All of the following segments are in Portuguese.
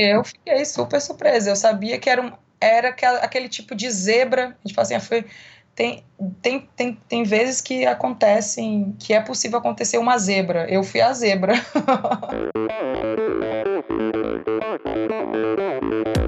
Eu fiquei super surpresa. Eu sabia que era, um, era aquele tipo de zebra. A gente fala assim, ah, foi, tem, tem, tem, tem vezes que acontecem, que é possível acontecer uma zebra. Eu fui a zebra.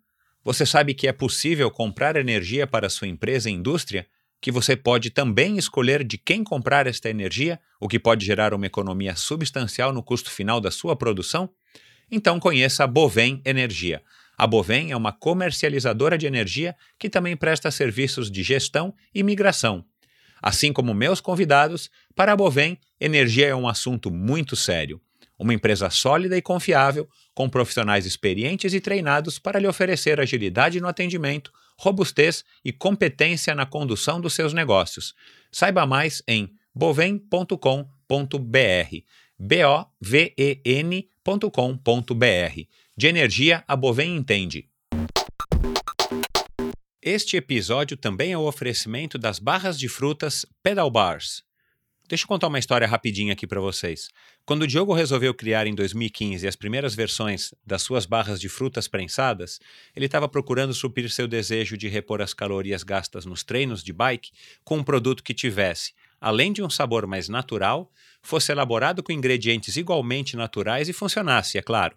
Você sabe que é possível comprar energia para sua empresa e indústria que você pode também escolher de quem comprar esta energia, o que pode gerar uma economia substancial no custo final da sua produção? Então conheça a Bovem Energia. A Bovem é uma comercializadora de energia que também presta serviços de gestão e migração. Assim como meus convidados, para a Bovem, energia é um assunto muito sério. Uma empresa sólida e confiável, com profissionais experientes e treinados para lhe oferecer agilidade no atendimento, robustez e competência na condução dos seus negócios. Saiba mais em bovem.com.br. B-O-V-E-N.com.br. De energia, a Bovem entende. Este episódio também é o oferecimento das barras de frutas Pedal Bars. Deixa eu contar uma história rapidinha aqui para vocês. Quando o Diogo resolveu criar em 2015 as primeiras versões das suas barras de frutas prensadas, ele estava procurando suprir seu desejo de repor as calorias gastas nos treinos de bike com um produto que tivesse, além de um sabor mais natural, fosse elaborado com ingredientes igualmente naturais e funcionasse, é claro.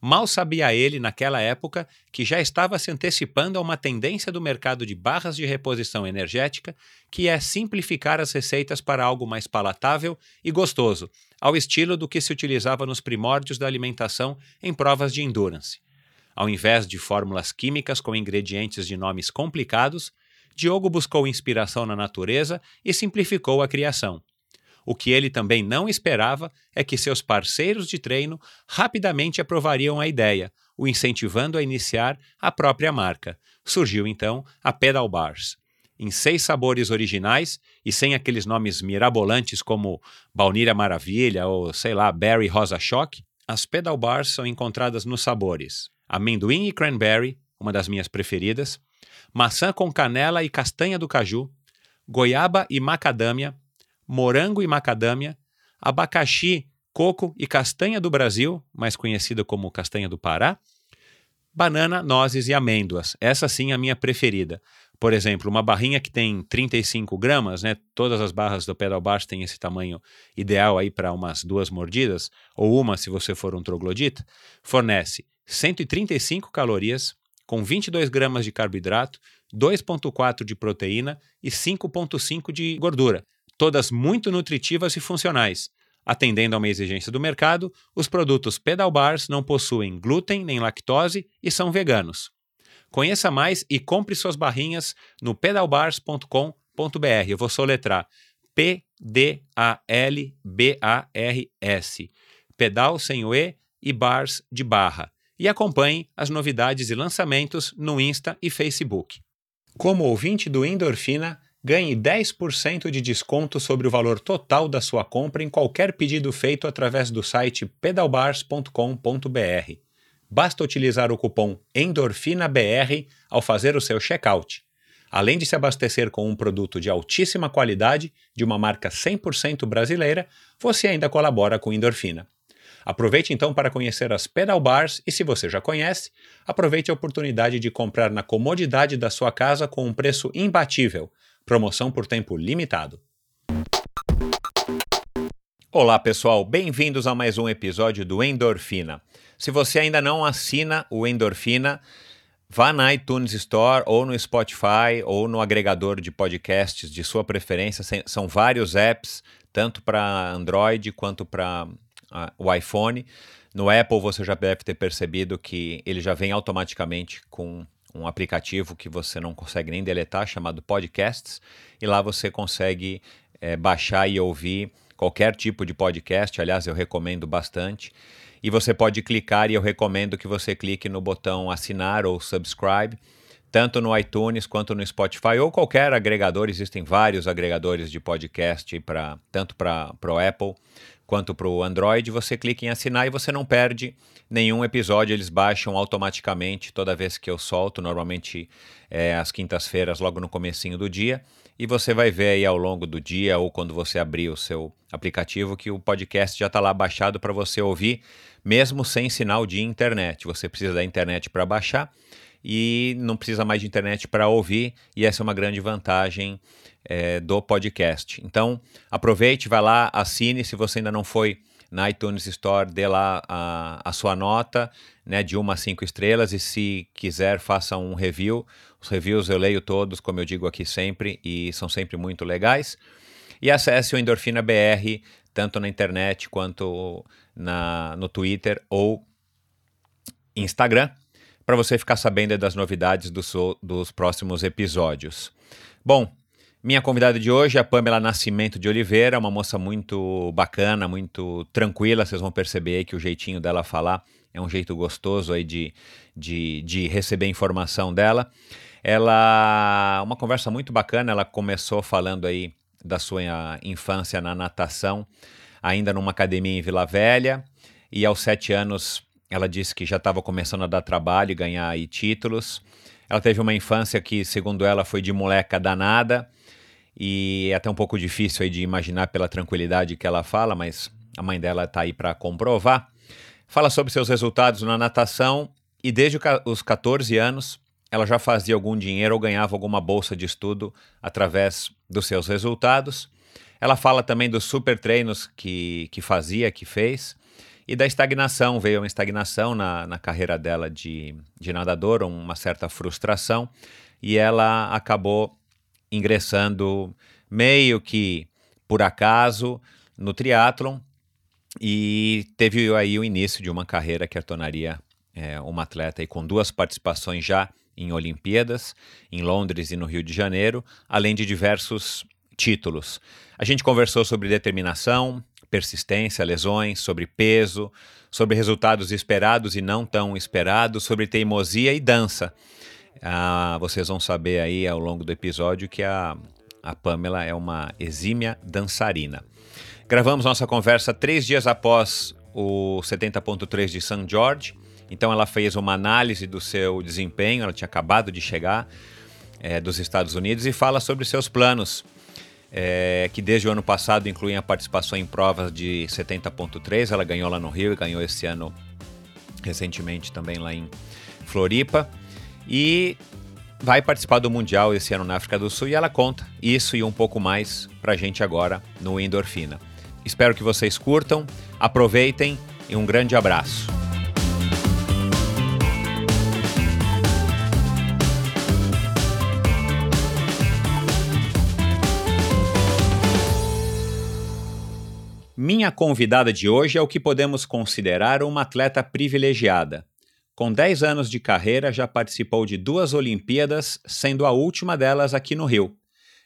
Mal sabia ele, naquela época, que já estava se antecipando a uma tendência do mercado de barras de reposição energética, que é simplificar as receitas para algo mais palatável e gostoso, ao estilo do que se utilizava nos primórdios da alimentação em provas de endurance. Ao invés de fórmulas químicas com ingredientes de nomes complicados, Diogo buscou inspiração na natureza e simplificou a criação. O que ele também não esperava é que seus parceiros de treino rapidamente aprovariam a ideia, o incentivando a iniciar a própria marca. Surgiu então a Pedal Bars. Em seis sabores originais e sem aqueles nomes mirabolantes como Baunilha Maravilha ou, sei lá, Berry Rosa Choque, as Pedal Bars são encontradas nos sabores amendoim e cranberry, uma das minhas preferidas, maçã com canela e castanha do caju, goiaba e macadâmia, morango e macadâmia, abacaxi, coco e castanha do Brasil, mais conhecida como castanha do Pará, banana, nozes e amêndoas. Essa sim é a minha preferida. Por exemplo, uma barrinha que tem 35 gramas, né? Todas as barras do pedal baixo têm esse tamanho ideal aí para umas duas mordidas, ou uma se você for um troglodita, fornece 135 calorias, com 22 gramas de carboidrato, 2,4 de proteína e 5,5 de gordura todas muito nutritivas e funcionais. Atendendo a uma exigência do mercado, os produtos Pedal Bars não possuem glúten nem lactose e são veganos. Conheça mais e compre suas barrinhas no pedalbars.com.br. Eu vou soletrar P-D-A-L-B-A-R-S. Pedal sem o E e bars de barra. E acompanhe as novidades e lançamentos no Insta e Facebook. Como ouvinte do Endorfina, ganhe 10% de desconto sobre o valor total da sua compra em qualquer pedido feito através do site pedalbars.com.br. Basta utilizar o cupom ENDORFINABR ao fazer o seu checkout. Além de se abastecer com um produto de altíssima qualidade, de uma marca 100% brasileira, você ainda colabora com Endorfina. Aproveite então para conhecer as Pedal Bars e, se você já conhece, aproveite a oportunidade de comprar na comodidade da sua casa com um preço imbatível Promoção por tempo limitado. Olá, pessoal, bem-vindos a mais um episódio do Endorfina. Se você ainda não assina o Endorfina, vá na iTunes Store ou no Spotify ou no agregador de podcasts de sua preferência. São vários apps, tanto para Android quanto para uh, o iPhone. No Apple você já deve ter percebido que ele já vem automaticamente com um aplicativo que você não consegue nem deletar, chamado Podcasts, e lá você consegue é, baixar e ouvir qualquer tipo de podcast. Aliás, eu recomendo bastante. e você pode clicar, e eu recomendo que você clique no botão assinar ou subscribe, tanto no iTunes quanto no Spotify ou qualquer agregador. Existem vários agregadores de podcast, pra, tanto para o Apple quanto para o Android. Você clica em assinar e você não perde nenhum episódio. Eles baixam automaticamente toda vez que eu solto, normalmente é, às quintas-feiras, logo no comecinho do dia. E você vai ver aí ao longo do dia ou quando você abrir o seu aplicativo que o podcast já está lá baixado para você ouvir, mesmo sem sinal de internet. Você precisa da internet para baixar e não precisa mais de internet para ouvir, e essa é uma grande vantagem é, do podcast. Então, aproveite, vai lá, assine. Se você ainda não foi na iTunes Store, dê lá a, a sua nota né, de uma a cinco estrelas e se quiser, faça um review. Os reviews eu leio todos, como eu digo aqui sempre, e são sempre muito legais. E acesse o Endorfina BR, tanto na internet quanto na, no Twitter ou Instagram, para você ficar sabendo das novidades do, dos próximos episódios. Bom, minha convidada de hoje é a Pamela Nascimento de Oliveira, uma moça muito bacana, muito tranquila. Vocês vão perceber que o jeitinho dela falar é um jeito gostoso aí de, de, de receber informação dela. Ela, uma conversa muito bacana, ela começou falando aí da sua infância na natação, ainda numa academia em Vila Velha, e aos sete anos ela disse que já estava começando a dar trabalho e ganhar aí títulos. Ela teve uma infância que, segundo ela, foi de moleca danada, e é até um pouco difícil aí de imaginar pela tranquilidade que ela fala, mas a mãe dela está aí para comprovar. Fala sobre seus resultados na natação e desde os 14 anos ela já fazia algum dinheiro ou ganhava alguma bolsa de estudo através dos seus resultados. Ela fala também dos super treinos que, que fazia, que fez, e da estagnação. Veio uma estagnação na, na carreira dela de, de nadador, uma certa frustração, e ela acabou ingressando meio que por acaso no triatlon e teve aí o início de uma carreira que a tornaria é, uma atleta e com duas participações já em Olimpíadas, em Londres e no Rio de Janeiro, além de diversos títulos. A gente conversou sobre determinação, persistência, lesões, sobre peso, sobre resultados esperados e não tão esperados, sobre teimosia e dança. Ah, vocês vão saber aí ao longo do episódio que a, a Pamela é uma exímia dançarina. Gravamos nossa conversa três dias após o 70.3 de St. George, então ela fez uma análise do seu desempenho, ela tinha acabado de chegar é, dos Estados Unidos e fala sobre seus planos, é, que desde o ano passado incluem a participação em provas de 70.3, ela ganhou lá no Rio e ganhou esse ano recentemente também lá em Floripa e vai participar do Mundial esse ano na África do Sul e ela conta isso e um pouco mais pra gente agora no Endorfina. Espero que vocês curtam, aproveitem e um grande abraço. Minha convidada de hoje é o que podemos considerar uma atleta privilegiada. Com 10 anos de carreira, já participou de duas Olimpíadas, sendo a última delas aqui no Rio.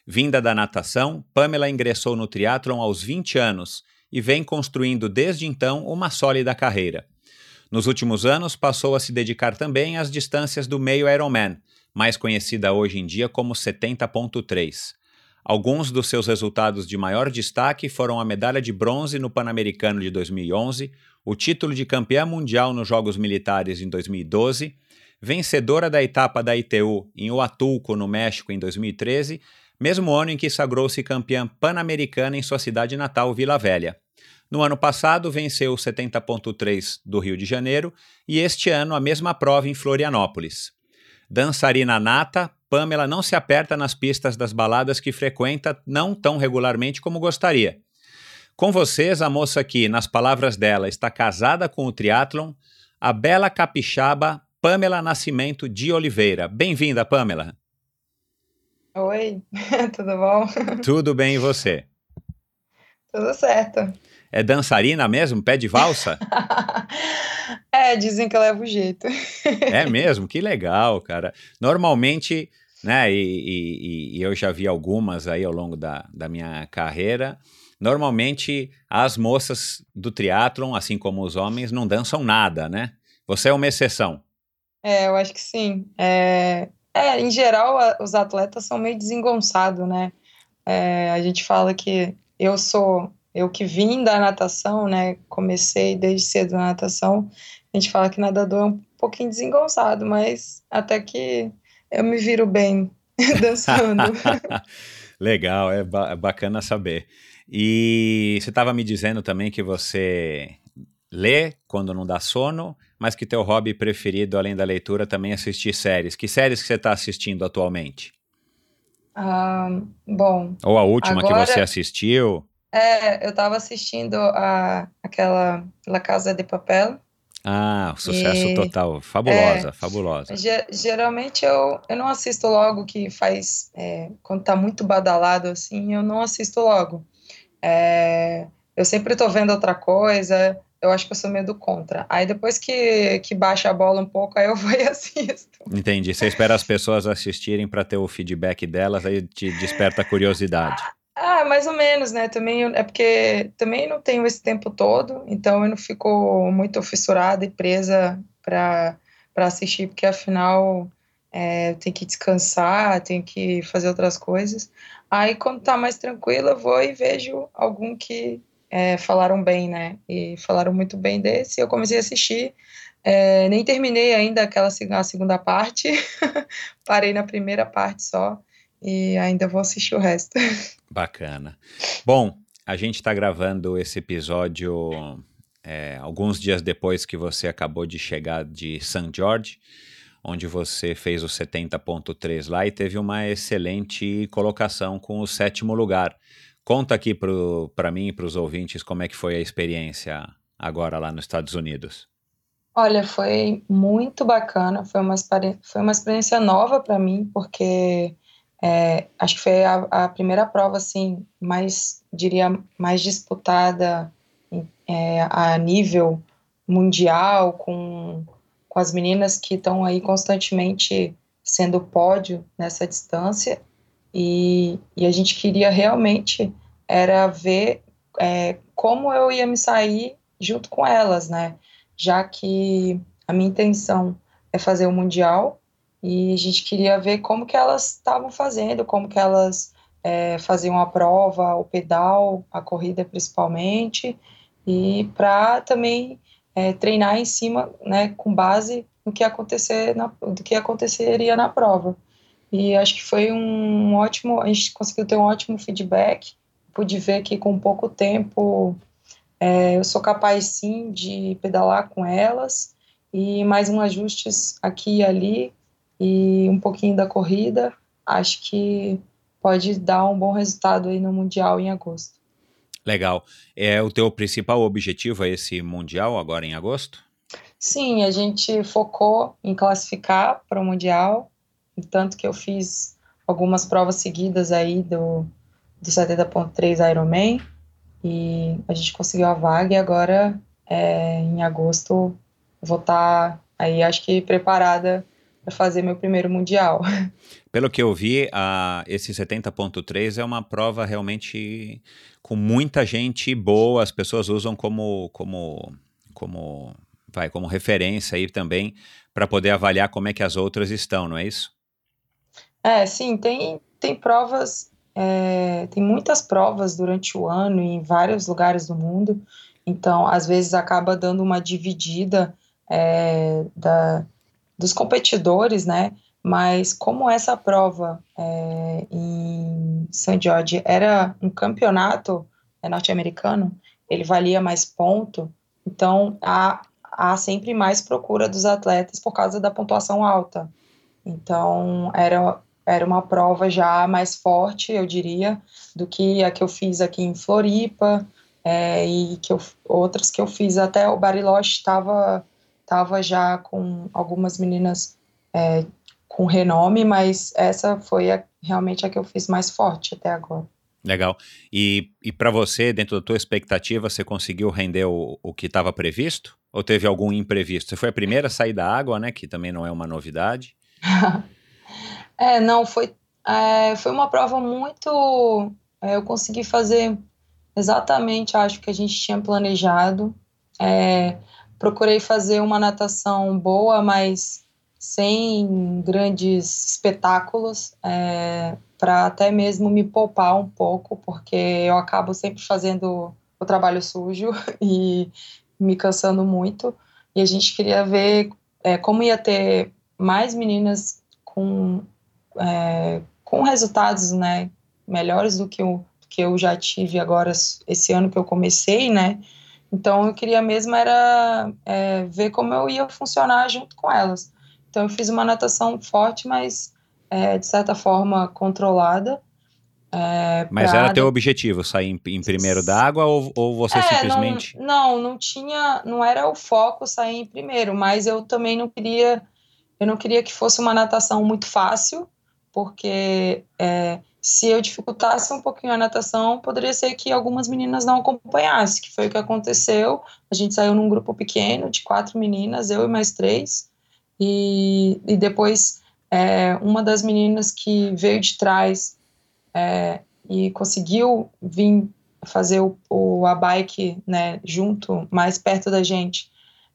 Vinda da natação, Pamela ingressou no triatlon aos 20 anos e vem construindo desde então uma sólida carreira. Nos últimos anos, passou a se dedicar também às distâncias do meio Ironman, mais conhecida hoje em dia como 70.3. Alguns dos seus resultados de maior destaque foram a medalha de bronze no Pan-Americano de 2011, o título de campeã mundial nos Jogos Militares em 2012, vencedora da etapa da ITU em Huatulco, no México, em 2013, mesmo ano em que sagrou-se campeã pan-americana em sua cidade natal, Vila Velha. No ano passado, venceu o 70.3 do Rio de Janeiro e este ano a mesma prova em Florianópolis. Dançarina nata, Pamela não se aperta nas pistas das baladas que frequenta não tão regularmente como gostaria. Com vocês, a moça que, nas palavras dela, está casada com o triatlon, a bela capixaba Pamela Nascimento de Oliveira. Bem-vinda, Pamela. Oi, tudo bom? Tudo bem e você? Tudo certo. É dançarina mesmo? Pé de valsa? é, dizem que eu levo jeito. é mesmo? Que legal, cara. Normalmente, né, e, e, e, eu já vi algumas aí ao longo da, da minha carreira, normalmente as moças do triatlon, assim como os homens, não dançam nada, né? Você é uma exceção. É, eu acho que sim. É, é em geral, a, os atletas são meio desengonçados, né? É, a gente fala que eu sou, eu que vim da natação, né? Comecei desde cedo na natação. A gente fala que nadador é um pouquinho desengonçado, mas até que eu me viro bem dançando. Legal, é, ba é bacana saber. E você estava me dizendo também que você lê quando não dá sono, mas que teu hobby preferido, além da leitura, também é assistir séries. Que séries que você está assistindo atualmente? Ah, bom. Ou a última agora, que você assistiu? É, eu estava assistindo a, aquela La Casa de Papel. Ah, sucesso e, total. Fabulosa, é, fabulosa. geralmente eu, eu não assisto logo que faz. É, quando tá muito badalado assim, eu não assisto logo. É, eu sempre tô vendo outra coisa, eu acho que eu sou meio do contra. Aí depois que, que baixa a bola um pouco, aí eu vou e assisto. Entendi. Você espera as pessoas assistirem para ter o feedback delas, aí te desperta a curiosidade. Ah, mais ou menos, né? Também é porque também não tenho esse tempo todo, então eu não fico muito fissurada e presa para assistir, porque afinal é, tem que descansar, tem que fazer outras coisas. Aí quando tá mais tranquila, eu vou e vejo algum que é, falaram bem, né? E falaram muito bem desse. Eu comecei a assistir, é, nem terminei ainda aquela a segunda parte, parei na primeira parte só e ainda vou assistir o resto. Bacana. Bom, a gente está gravando esse episódio é, alguns dias depois que você acabou de chegar de St. George, onde você fez o 70.3 lá e teve uma excelente colocação com o sétimo lugar. Conta aqui para mim e para os ouvintes como é que foi a experiência agora lá nos Estados Unidos. Olha, foi muito bacana, foi uma, foi uma experiência nova para mim, porque é, acho que foi a, a, primeira prova, assim, mais, diria, mais disputada é, a nível mundial, com, com as meninas que estão aí constantemente sendo pódio nessa distância, e, e a gente queria realmente era ver é, como eu ia me sair junto com elas, né? Já que a minha intenção é fazer o mundial e a gente queria ver como que elas estavam fazendo, como que elas é, faziam a prova, o pedal, a corrida principalmente, e para também é, treinar em cima, né, com base no que acontecer na, do que aconteceria na prova. E acho que foi um ótimo, a gente conseguiu ter um ótimo feedback, pude ver que com pouco tempo é, eu sou capaz sim de pedalar com elas e mais um ajustes aqui e ali e um pouquinho da corrida, acho que pode dar um bom resultado aí no Mundial em agosto. Legal. É o teu principal objetivo é esse Mundial agora em agosto? Sim, a gente focou em classificar para o Mundial tanto que eu fiz algumas provas seguidas aí do, do 70.3 Ironman e a gente conseguiu a vaga e agora é, em agosto vou estar tá aí acho que preparada para fazer meu primeiro mundial. Pelo que eu vi, a, esse 70.3 é uma prova realmente com muita gente boa, as pessoas usam como como como vai como referência aí também para poder avaliar como é que as outras estão, não é isso? É, sim, tem, tem provas, é, tem muitas provas durante o ano em vários lugares do mundo, então às vezes acaba dando uma dividida é, da, dos competidores, né? Mas como essa prova é, em St. George era um campeonato é, norte-americano, ele valia mais ponto, então há, há sempre mais procura dos atletas por causa da pontuação alta. Então era era uma prova já mais forte, eu diria, do que a que eu fiz aqui em Floripa é, e que eu, outras que eu fiz até o Bariloche estava tava já com algumas meninas é, com renome, mas essa foi a, realmente a que eu fiz mais forte até agora. Legal. E, e para você, dentro da tua expectativa, você conseguiu render o, o que estava previsto? Ou teve algum imprevisto? Você foi a primeira a sair da água, né? Que também não é uma novidade. É, não, foi, é, foi uma prova muito. É, eu consegui fazer exatamente, acho que a gente tinha planejado. É, procurei fazer uma natação boa, mas sem grandes espetáculos, é, para até mesmo me poupar um pouco, porque eu acabo sempre fazendo o trabalho sujo e me cansando muito. E a gente queria ver é, como ia ter mais meninas com, é, com resultados né, melhores do que, o, que eu já tive agora esse ano que eu comecei, né? Então eu queria mesmo era é, ver como eu ia funcionar junto com elas. Então eu fiz uma natação forte, mas é, de certa forma controlada. É, mas era teu objetivo sair em, em primeiro da água ou, ou você é, simplesmente? Não, não, não tinha, não era o foco sair em primeiro, mas eu também não queria, eu não queria que fosse uma natação muito fácil, porque é, se eu dificultasse um pouquinho a natação, poderia ser que algumas meninas não acompanhassem, que foi o que aconteceu. A gente saiu num grupo pequeno de quatro meninas, eu e mais três, e, e depois é, uma das meninas que veio de trás é, e conseguiu vir fazer o, o, a bike né, junto, mais perto da gente,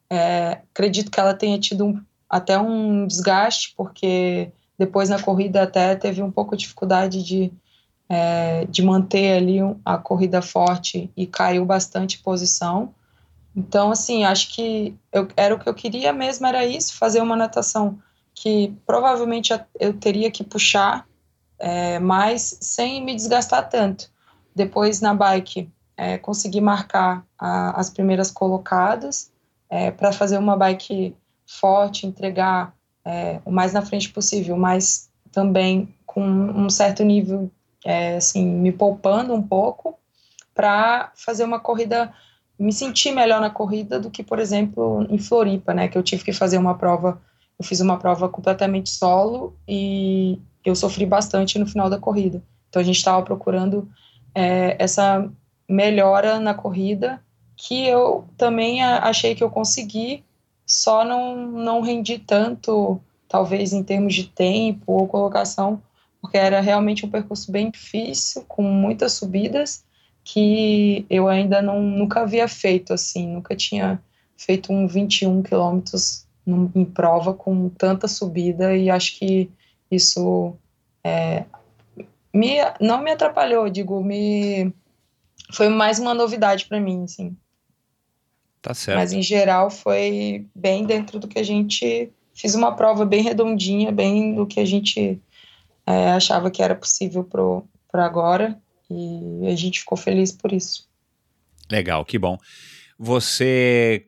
é, acredito que ela tenha tido um, até um desgaste, porque depois na corrida até teve um pouco de dificuldade de, é, de manter ali a corrida forte e caiu bastante posição. Então, assim, acho que eu, era o que eu queria mesmo, era isso, fazer uma natação que provavelmente eu teria que puxar é, mais sem me desgastar tanto. Depois, na bike, é, consegui marcar a, as primeiras colocadas é, para fazer uma bike forte, entregar é, o mais na frente possível, mas também com um certo nível, é, assim, me poupando um pouco para fazer uma corrida me sentir melhor na corrida do que, por exemplo, em Floripa, né, que eu tive que fazer uma prova, eu fiz uma prova completamente solo e eu sofri bastante no final da corrida. Então a gente estava procurando é, essa melhora na corrida que eu também achei que eu consegui, só não, não rendi tanto, talvez em termos de tempo ou colocação, porque era realmente um percurso bem difícil, com muitas subidas, que eu ainda não, nunca havia feito assim, nunca tinha feito um 21 quilômetros em prova com tanta subida e acho que isso é, me, não me atrapalhou, digo, me foi mais uma novidade para mim, assim. Tá certo. Mas em geral foi bem dentro do que a gente fiz uma prova bem redondinha, bem do que a gente é, achava que era possível para agora e a gente ficou feliz por isso. Legal, que bom. Você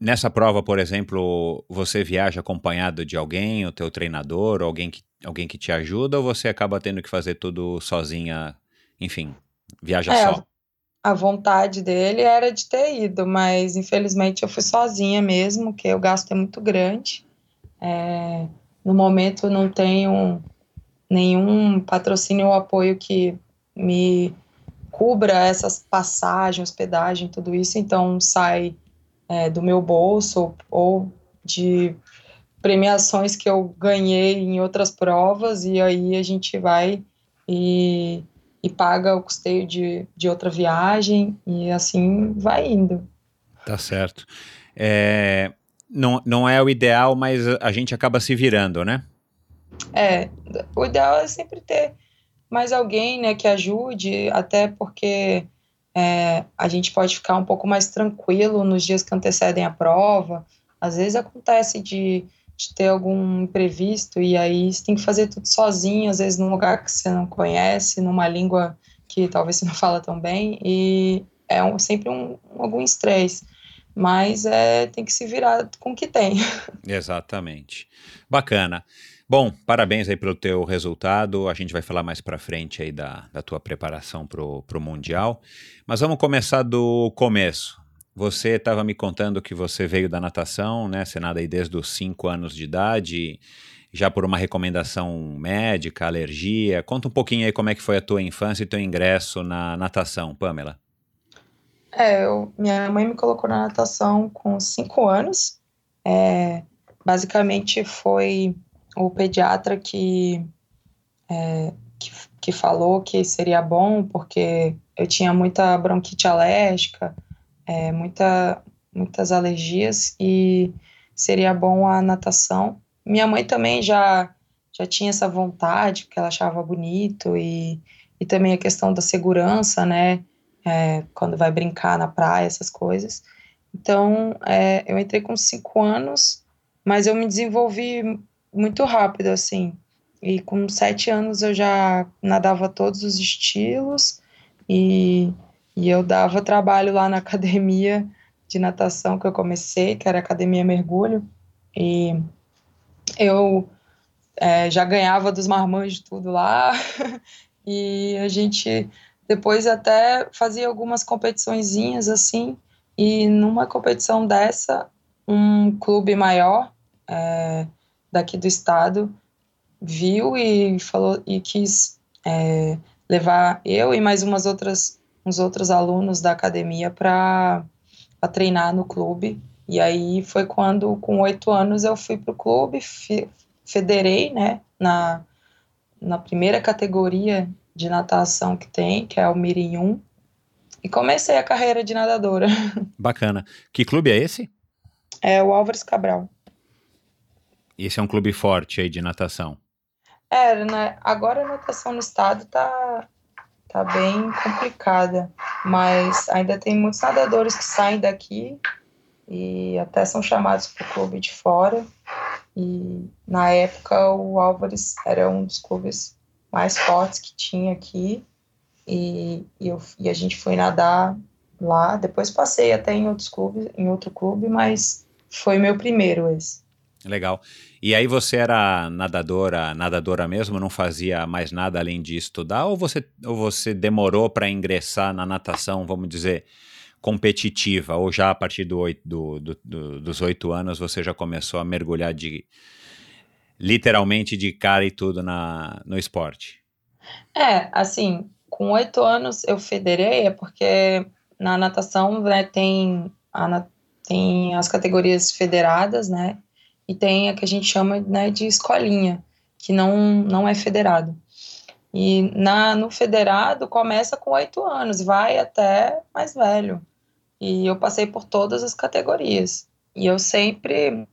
nessa prova, por exemplo, você viaja acompanhado de alguém, o teu treinador, alguém que, alguém que te ajuda, ou você acaba tendo que fazer tudo sozinha, enfim, viaja é, só? A vontade dele era de ter ido, mas infelizmente eu fui sozinha mesmo, que o gasto é muito grande. É, no momento não tenho nenhum patrocínio ou apoio que me cubra essas passagens, hospedagem, tudo isso, então sai é, do meu bolso ou de premiações que eu ganhei em outras provas e aí a gente vai e, e paga o custeio de, de outra viagem e assim vai indo. Tá certo. É, não, não é o ideal, mas a gente acaba se virando, né? É, o ideal é sempre ter mais alguém, né, que ajude, até porque é, a gente pode ficar um pouco mais tranquilo nos dias que antecedem a prova. Às vezes acontece de, de ter algum imprevisto e aí você tem que fazer tudo sozinho, às vezes num lugar que você não conhece, numa língua que talvez você não fala tão bem, e é um, sempre um, algum estresse mas é, tem que se virar com o que tem. Exatamente. Bacana. Bom, parabéns aí pelo teu resultado. A gente vai falar mais para frente aí da, da tua preparação para o Mundial. Mas vamos começar do começo. Você estava me contando que você veio da natação, né? Você nada aí desde os 5 anos de idade, já por uma recomendação médica, alergia. Conta um pouquinho aí como é que foi a tua infância e teu ingresso na natação, Pamela. É, eu, minha mãe me colocou na natação com cinco anos. É, basicamente foi o pediatra que, é, que, que falou que seria bom, porque eu tinha muita bronquite alérgica, é, muita, muitas alergias, e seria bom a natação. Minha mãe também já, já tinha essa vontade, porque ela achava bonito, e, e também a questão da segurança, né? É, quando vai brincar na praia, essas coisas. Então, é, eu entrei com cinco anos, mas eu me desenvolvi muito rápido, assim. E com sete anos eu já nadava todos os estilos e, e eu dava trabalho lá na academia de natação que eu comecei, que era Academia Mergulho. E eu é, já ganhava dos marmanjos tudo lá. e a gente depois até fazia algumas competiçõezinhas assim. E numa competição dessa, um clube maior é, daqui do estado viu e falou e quis é, levar eu e mais umas outras uns outros alunos da academia para treinar no clube. E aí foi quando com oito anos eu fui para o clube federei né na na primeira categoria de natação que tem que é o Mirim 1 e comecei a carreira de nadadora. Bacana. Que clube é esse? É o Álvares Cabral. Esse é um clube forte aí de natação. É, né? Agora a natação no estado tá, tá bem complicada, mas ainda tem muitos nadadores que saem daqui e até são chamados para o clube de fora. E na época o Álvares era um dos clubes mais fortes que tinha aqui e, e, eu, e a gente foi nadar lá. Depois passei até em outros clubes, em outro clube, mas foi meu primeiro esse. Legal. E aí você era nadadora, nadadora mesmo, não fazia mais nada além de estudar, ou você, ou você demorou para ingressar na natação, vamos dizer, competitiva, ou já a partir do oito, do, do, do, dos oito anos você já começou a mergulhar de literalmente de cara e tudo na, no esporte? É, assim, com oito anos eu federei, é porque na natação né, tem, a, tem as categorias federadas, né? E tem a que a gente chama né, de escolinha, que não, não é federado. E na, no federado começa com oito anos, vai até mais velho. E eu passei por todas as categorias. E eu sempre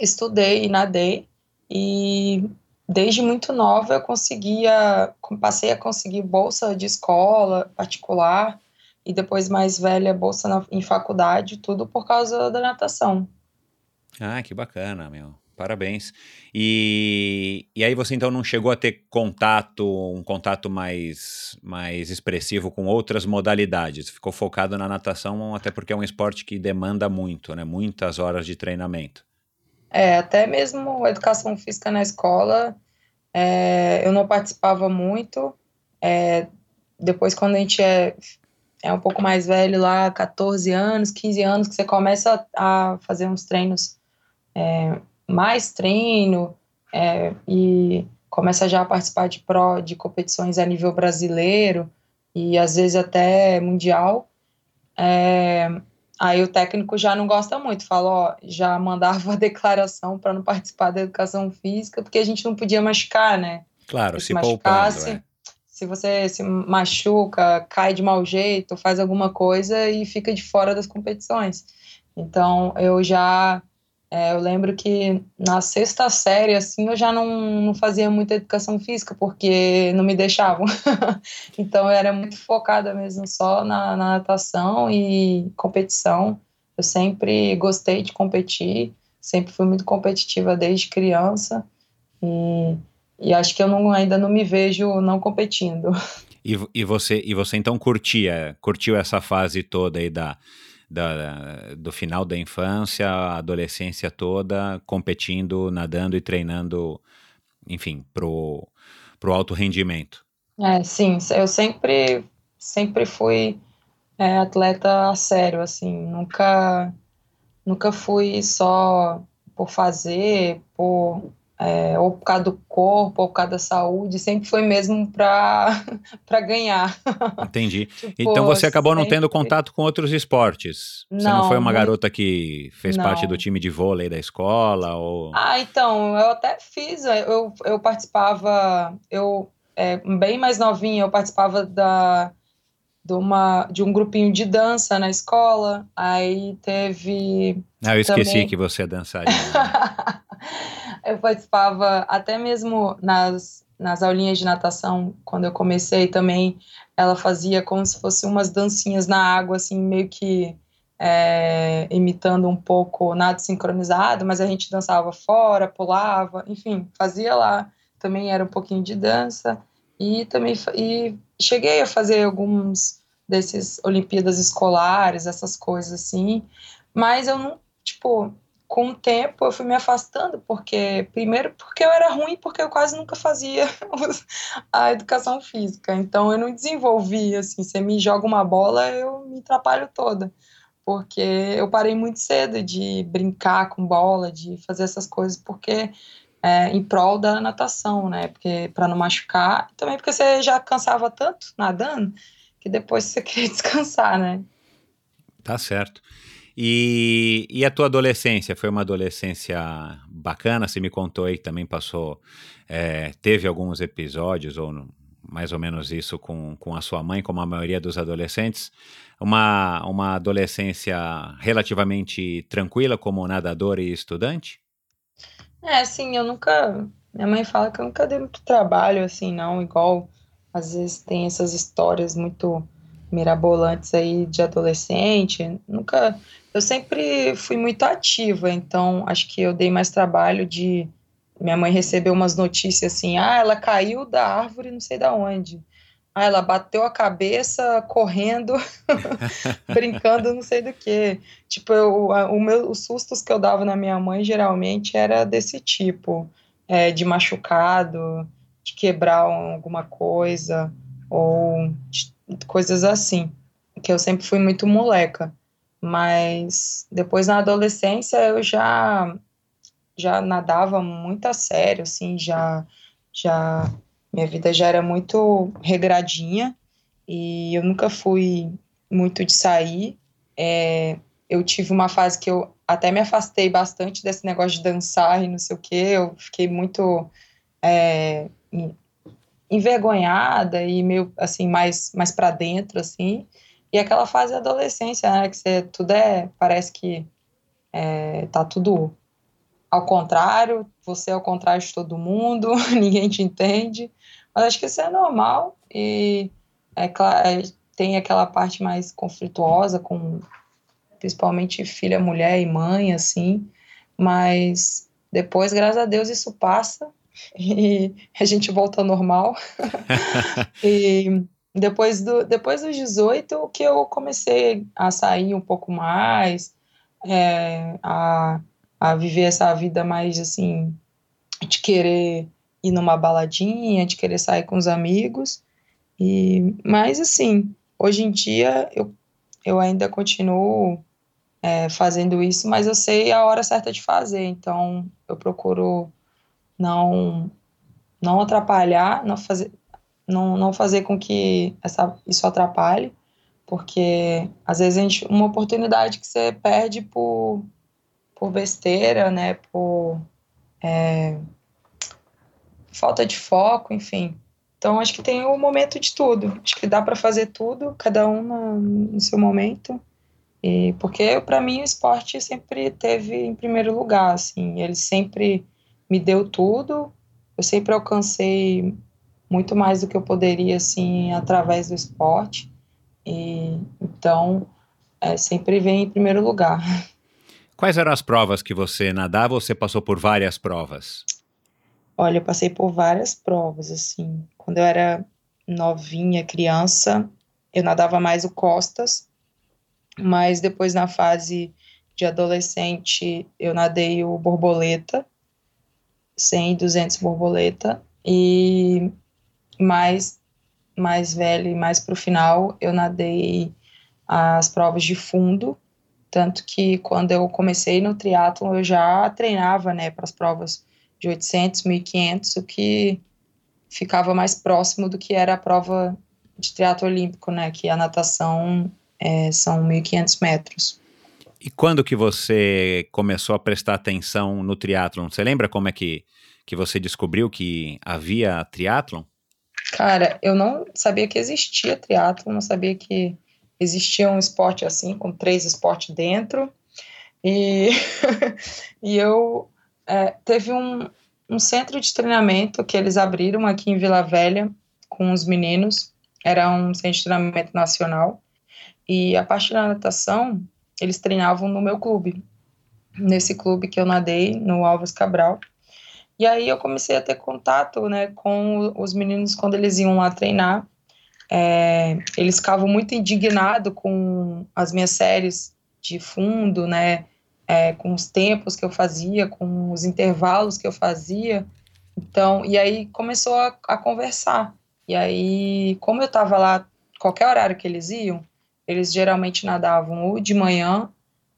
estudei e nadei. E desde muito nova eu conseguia, passei a conseguir bolsa de escola particular. E depois mais velha, bolsa na, em faculdade, tudo por causa da natação. Ah, que bacana, meu. Parabéns. E, e aí você então não chegou a ter contato, um contato mais, mais expressivo com outras modalidades? Ficou focado na natação, até porque é um esporte que demanda muito, né? Muitas horas de treinamento. É, até mesmo educação física na escola, é, eu não participava muito. É, depois, quando a gente é, é um pouco mais velho lá, 14 anos, 15 anos, que você começa a fazer uns treinos é, mais treino é, e começa já a participar de pró de competições a nível brasileiro e às vezes até mundial. É, aí o técnico já não gosta muito, fala, ó, já mandava declaração para não participar da educação física, porque a gente não podia machucar, né? Claro, se, se machucasse, poupando, é. se você se machuca, cai de mau jeito, faz alguma coisa e fica de fora das competições. Então eu já é, eu lembro que na sexta série, assim, eu já não, não fazia muita educação física, porque não me deixavam. então, eu era muito focada mesmo só na, na, natação e competição. Eu sempre gostei de competir, sempre fui muito competitiva desde criança. E, e acho que eu não, ainda não me vejo não competindo. E, e, você, e você então curtia, curtiu essa fase toda aí da da, do final da infância, adolescência toda, competindo, nadando e treinando, enfim, pro, pro alto rendimento. É, sim, eu sempre, sempre fui é, atleta a sério, assim, nunca, nunca fui só por fazer, por é, ou por causa do corpo, ou por causa da saúde, sempre foi mesmo para ganhar. Entendi. tipo, então você acabou sempre... não tendo contato com outros esportes? Você não, não foi uma garota que fez não. parte do time de vôlei da escola? Ou... Ah, então, eu até fiz, eu, eu participava, eu é, bem mais novinha, eu participava da, de, uma, de um grupinho de dança na escola. Aí teve. Ah, eu esqueci também... que você é dançarina. eu participava até mesmo nas, nas aulinhas de natação, quando eu comecei também, ela fazia como se fosse umas dancinhas na água, assim, meio que é, imitando um pouco nada sincronizado, mas a gente dançava fora, pulava, enfim, fazia lá. Também era um pouquinho de dança. E também e cheguei a fazer alguns desses Olimpíadas escolares, essas coisas assim, mas eu não, tipo, com o tempo eu fui me afastando, porque, primeiro, porque eu era ruim, porque eu quase nunca fazia a educação física, então eu não desenvolvi, assim, você me joga uma bola, eu me atrapalho toda, porque eu parei muito cedo de brincar com bola, de fazer essas coisas, porque é, em prol da natação, né? Porque para não machucar, também porque você já cansava tanto nadando que depois você queria descansar, né? Tá certo. E, e a tua adolescência? Foi uma adolescência bacana? Você me contou aí que também passou, é, teve alguns episódios, ou mais ou menos isso, com, com a sua mãe, como a maioria dos adolescentes. Uma, uma adolescência relativamente tranquila como nadador e estudante? É, sim, eu nunca. Minha mãe fala que eu nunca dei muito trabalho, assim, não, igual às vezes tem essas histórias muito mirabolantes aí de adolescente. Nunca. Eu sempre fui muito ativa, então acho que eu dei mais trabalho de. Minha mãe recebeu umas notícias assim: ah, ela caiu da árvore, não sei da onde. Ah, ela bateu a cabeça correndo, brincando, não sei do que. Tipo, eu, o meu, os sustos que eu dava na minha mãe geralmente era desse tipo, é, de machucado, de quebrar alguma coisa, ou de, coisas assim. Que eu sempre fui muito moleca. Mas depois na adolescência eu já já nadava muito a sério, assim, já já minha vida já era muito regradinha e eu nunca fui muito de sair. É, eu tive uma fase que eu até me afastei bastante desse negócio de dançar e não sei o que. Eu fiquei muito é, envergonhada e meio assim mais mais para dentro assim. E aquela fase da adolescência, né, que você tudo é parece que é, tá tudo ao contrário, você é ao contrário de todo mundo, ninguém te entende. Mas acho que isso é normal e é, é, tem aquela parte mais conflituosa com principalmente filha, mulher e mãe, assim. Mas depois, graças a Deus, isso passa e a gente volta ao normal. e depois, do, depois dos 18 que eu comecei a sair um pouco mais, é, a, a viver essa vida mais assim, de querer ir numa baladinha, de querer sair com os amigos. E, mas assim, hoje em dia eu, eu ainda continuo é, fazendo isso, mas eu sei a hora certa de fazer, então eu procuro não não atrapalhar, não fazer não, não fazer com que essa, isso atrapalhe, porque às vezes a gente, uma oportunidade que você perde por, por besteira, né, por é, falta de foco, enfim. Então acho que tem o momento de tudo. Acho que dá para fazer tudo, cada um no, no seu momento. E porque para mim o esporte sempre teve em primeiro lugar, assim, ele sempre me deu tudo. Eu sempre alcancei muito mais do que eu poderia, assim, através do esporte. E então é, sempre vem em primeiro lugar. Quais eram as provas que você nadava? Você passou por várias provas? Olha, eu passei por várias provas, assim. Quando eu era novinha, criança, eu nadava mais o costas, mas depois na fase de adolescente eu nadei o borboleta, 100 e 200 borboleta, e mais, mais velho e mais para o final eu nadei as provas de fundo, tanto que quando eu comecei no triatlo eu já treinava, né, para as provas de 800, 1500, o que ficava mais próximo do que era a prova de triatlo olímpico, né, que a natação é, são 1500 metros. E quando que você começou a prestar atenção no triatlon? Você lembra como é que, que você descobriu que havia triatlon? Cara, eu não sabia que existia triatlo, não sabia que existia um esporte assim, com três esportes dentro. E, e eu é, teve um, um centro de treinamento que eles abriram aqui em Vila Velha com os meninos. Era um centro de treinamento nacional. E a partir da natação, eles treinavam no meu clube, nesse clube que eu nadei, no Alves Cabral. E aí eu comecei a ter contato, né, com os meninos quando eles iam lá treinar. É, eles ficavam muito indignados com as minhas séries de fundo, né, é, com os tempos que eu fazia, com os intervalos que eu fazia. Então, e aí começou a, a conversar. E aí, como eu estava lá, qualquer horário que eles iam, eles geralmente nadavam ou de manhã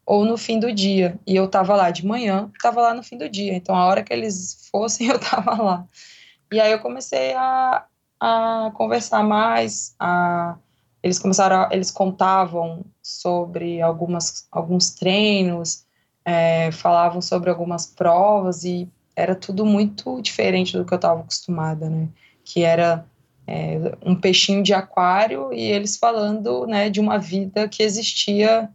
ou no fim do dia. E eu tava lá de manhã, tava lá no fim do dia. Então, a hora que eles fossem, eu tava lá. E aí eu comecei a, a conversar mais, a, eles começaram, a, eles contavam sobre algumas, alguns treinos, é, falavam sobre algumas provas e era tudo muito diferente do que eu estava acostumada, né? Que era é, um peixinho de aquário e eles falando, né, de uma vida que existia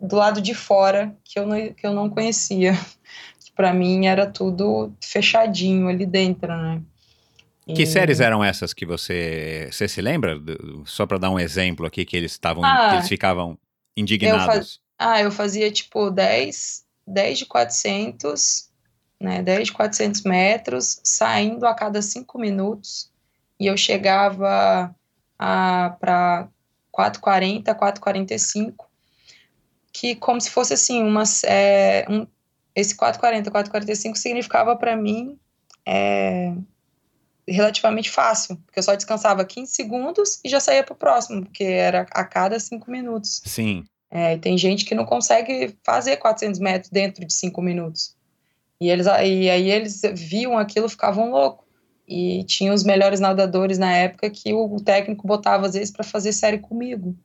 do lado de fora que eu não, que eu não conhecia. Para mim era tudo fechadinho ali dentro, né? Que séries eram essas que você, você se lembra? Só para dar um exemplo aqui que eles estavam, ah, que eles ficavam indignados. Eu faz... Ah, eu fazia tipo 10, 10 de 400, né, 10 de 400 metros, saindo a cada 5 minutos, e eu chegava para 4,40, 4,45, que como se fosse assim, uma, é, um, esse 440, 445 significava para mim é, relativamente fácil, porque eu só descansava 15 segundos e já saía para o próximo, porque era a cada 5 minutos. Sim. É, tem gente que não consegue fazer 400 metros dentro de 5 minutos. E, eles, e aí eles viam aquilo, ficavam loucos. E tinha os melhores nadadores na época que o técnico botava às vezes para fazer série comigo.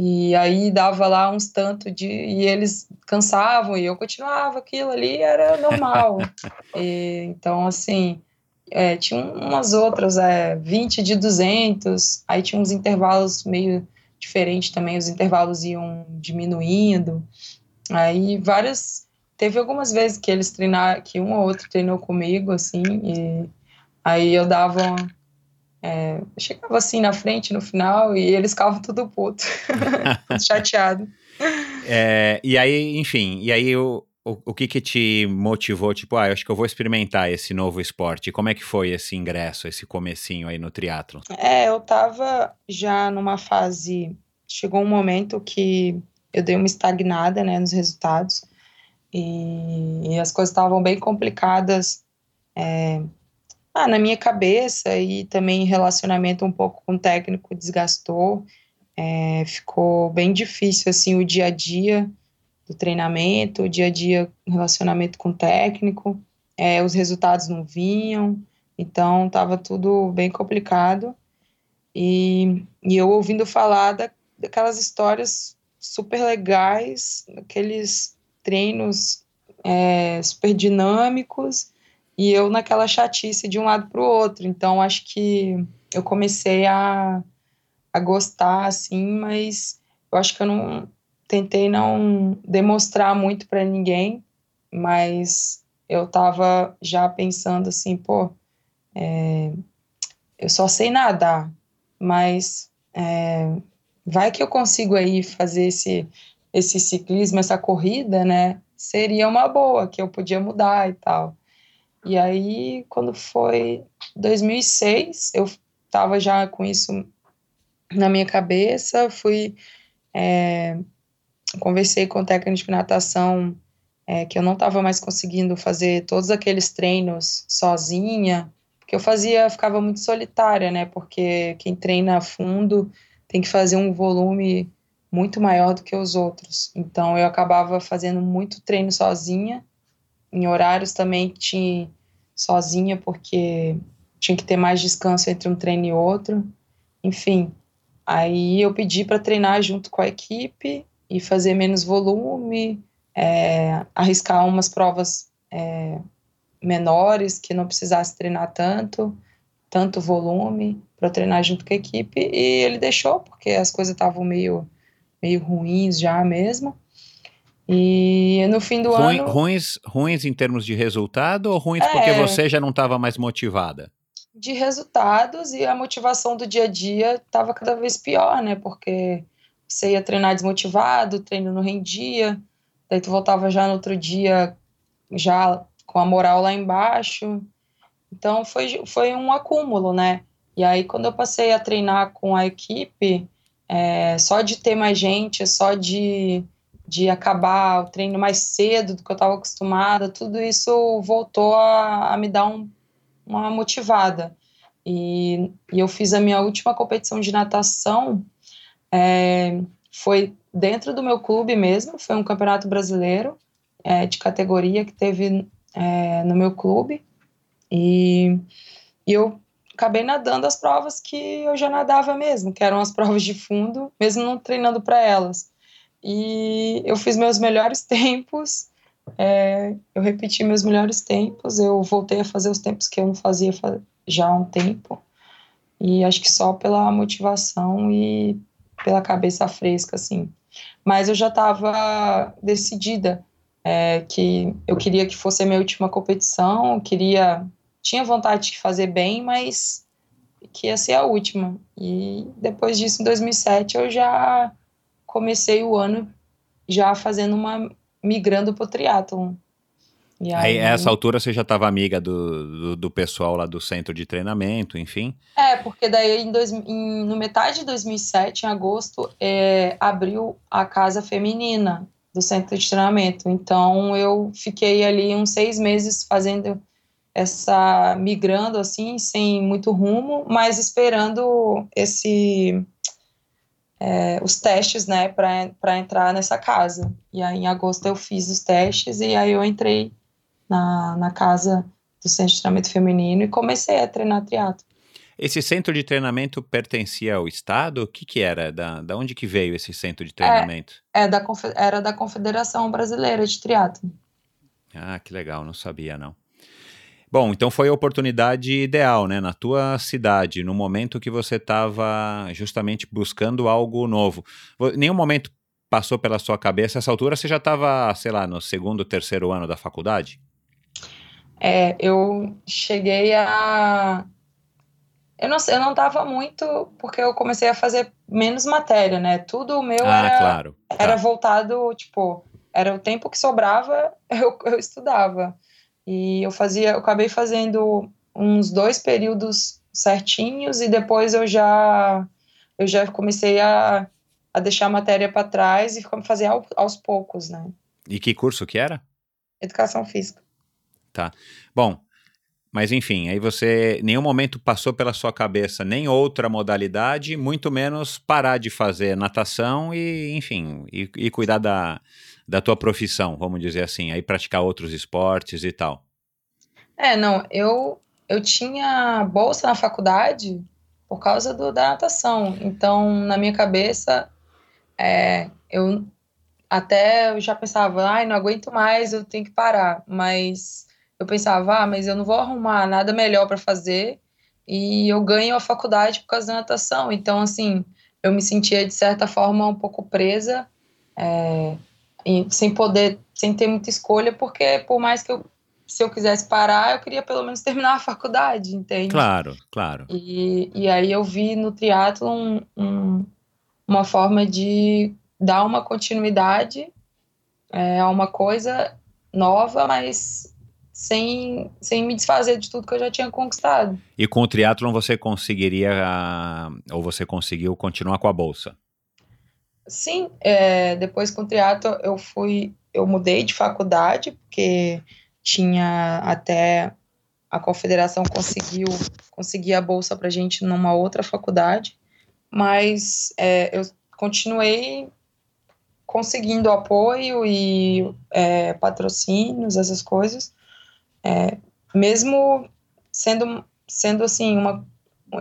E aí dava lá uns tanto de. E eles cansavam e eu continuava, aquilo ali era normal. e, então, assim, é, tinha umas outras, é, 20 de 200, aí tinha uns intervalos meio diferentes também, os intervalos iam diminuindo. Aí várias. Teve algumas vezes que eles treinaram, que um ou outro treinou comigo, assim, e aí eu dava é, chegava assim na frente, no final, e eles ficavam tudo puto, chateado. É, e aí, enfim, e aí o, o, o, que que te motivou, tipo, ah, eu acho que eu vou experimentar esse novo esporte. Como é que foi esse ingresso, esse comecinho aí no triatlo? É, eu tava já numa fase, chegou um momento que eu dei uma estagnada, né, nos resultados, e, e as coisas estavam bem complicadas, é, ah, na minha cabeça e também relacionamento um pouco com o técnico desgastou. É, ficou bem difícil assim o dia a dia do treinamento, o dia a dia relacionamento com o técnico. É, os resultados não vinham, então estava tudo bem complicado. E, e eu ouvindo falar da, daquelas histórias super legais, aqueles treinos é, super dinâmicos e eu naquela chatice de um lado para o outro. Então, acho que eu comecei a, a gostar, assim, mas eu acho que eu não tentei não demonstrar muito para ninguém, mas eu estava já pensando assim, pô, é, eu só sei nadar, mas é, vai que eu consigo aí fazer esse, esse ciclismo, essa corrida, né? Seria uma boa, que eu podia mudar e tal. E aí, quando foi 2006, eu estava já com isso na minha cabeça, fui. É, conversei com o técnico de natação é, que eu não estava mais conseguindo fazer todos aqueles treinos sozinha, porque eu fazia, ficava muito solitária, né? Porque quem treina a fundo tem que fazer um volume muito maior do que os outros. Então eu acabava fazendo muito treino sozinha, em horários também tinha sozinha, porque tinha que ter mais descanso entre um treino e outro. Enfim, aí eu pedi para treinar junto com a equipe e fazer menos volume, é, arriscar umas provas é, menores que não precisasse treinar tanto. tanto volume para treinar junto com a equipe e ele deixou porque as coisas estavam meio meio ruins já mesmo. E no fim do Ruim, ano. Ruins, ruins em termos de resultado ou ruins é, porque você já não estava mais motivada? De resultados e a motivação do dia a dia estava cada vez pior, né? Porque você ia treinar desmotivado, o treino não rendia, daí tu voltava já no outro dia já com a moral lá embaixo. Então foi, foi um acúmulo, né? E aí quando eu passei a treinar com a equipe, é, só de ter mais gente, só de, de acabar o treino mais cedo do que eu estava acostumada, tudo isso voltou a, a me dar um, uma motivada. E, e, eu fiz a minha última competição de natação, é, foi dentro do meu clube mesmo, foi um campeonato brasileiro é, de categoria que teve é, no meu clube. E, e eu acabei nadando as provas que eu já nadava mesmo, que eram as provas de fundo, mesmo não treinando para elas. E eu fiz meus melhores tempos, é, eu repeti meus melhores tempos, eu voltei a fazer os tempos que eu não fazia já há um tempo. E acho que só pela motivação e pela cabeça fresca, assim. Mas eu já estava decidida é, que eu queria que fosse a minha última competição, queria tinha vontade de fazer bem, mas que ia ser a última. E depois disso, em 2007, eu já comecei o ano já fazendo uma migrando para o triatlon. E aí, aí, essa altura você já estava amiga do, do, do, pessoal lá do centro de treinamento, enfim? É, porque daí em dois, em, no metade de 2007, em agosto, é, abriu a casa feminina do centro de treinamento. Então eu fiquei ali uns seis meses fazendo essa migrando assim, sem muito rumo, mas esperando esse é, os testes, né, para entrar nessa casa. E aí em agosto eu fiz os testes e aí eu entrei na, na casa do centro de treinamento feminino e comecei a treinar triatlo. Esse centro de treinamento pertencia ao Estado? O que, que era? Da, da onde que veio esse centro de treinamento? É, é da, era da Confederação Brasileira de Triatlo. Ah, que legal, não sabia não. Bom, então foi a oportunidade ideal, né? Na tua cidade, no momento que você estava justamente buscando algo novo. Nenhum momento passou pela sua cabeça, essa altura você já estava, sei lá, no segundo, terceiro ano da faculdade? É, eu cheguei a. Eu não, eu não tava muito, porque eu comecei a fazer menos matéria, né? Tudo o meu ah, era, claro. era tá. voltado, tipo, era o tempo que sobrava, eu, eu estudava. E eu fazia, eu acabei fazendo uns dois períodos certinhos e depois eu já eu já comecei a, a deixar a matéria para trás e fazer ao, aos poucos, né? E que curso que era? Educação física. Tá. Bom, mas enfim, aí você nenhum momento passou pela sua cabeça nem outra modalidade, muito menos parar de fazer natação e, enfim, e, e cuidar da, da tua profissão, vamos dizer assim, aí praticar outros esportes e tal? É, não, eu eu tinha bolsa na faculdade por causa do, da natação. Então, na minha cabeça, é, eu até eu já pensava, ai, não aguento mais, eu tenho que parar. Mas eu pensava, ah, mas eu não vou arrumar nada melhor para fazer e eu ganho a faculdade por causa da natação. Então, assim, eu me sentia de certa forma um pouco presa é, e sem poder, sem ter muita escolha, porque por mais que eu, se eu quisesse parar, eu queria pelo menos terminar a faculdade, entende? Claro, claro. E, e aí eu vi no triatlo um, um, uma forma de dar uma continuidade é, a uma coisa nova, mas sem, sem me desfazer de tudo que eu já tinha conquistado. E com o triatlon você conseguiria, ou você conseguiu continuar com a bolsa? Sim, é, depois com o triatlo eu fui, eu mudei de faculdade, porque tinha até a confederação conseguiu conseguir a bolsa para gente numa outra faculdade, mas é, eu continuei conseguindo apoio e é, patrocínios, essas coisas, é, mesmo sendo sendo assim uma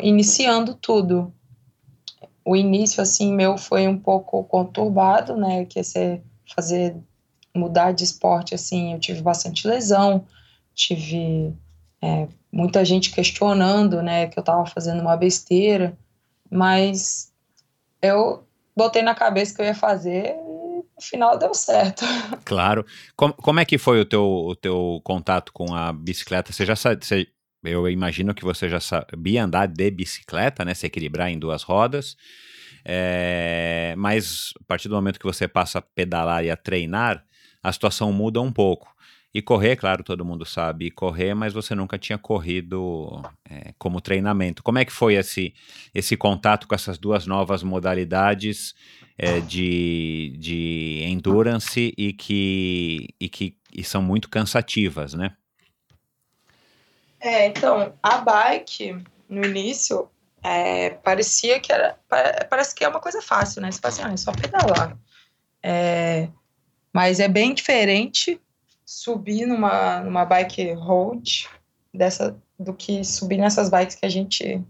iniciando tudo o início assim meu foi um pouco conturbado, né? Que é fazer mudar de esporte assim, eu tive bastante lesão, tive é, muita gente questionando, né, que eu estava fazendo uma besteira, mas eu botei na cabeça que eu ia fazer e no final deu certo. Claro. Como, como é que foi o teu, o teu contato com a bicicleta? Você já você, eu imagino que você já sabia andar de bicicleta, né, se equilibrar em duas rodas, é, mas a partir do momento que você passa a pedalar e a treinar, a situação muda um pouco. E correr, claro, todo mundo sabe correr, mas você nunca tinha corrido é, como treinamento. Como é que foi esse, esse contato com essas duas novas modalidades é, de, de endurance e que, e que e são muito cansativas, né? É, então, a bike, no início, é, parecia que era. Parece que é uma coisa fácil, né? Você fala assim, ah, é só pedalar. É, mas é bem diferente subir numa, numa bike road dessa, do que subir nessas bikes que a gente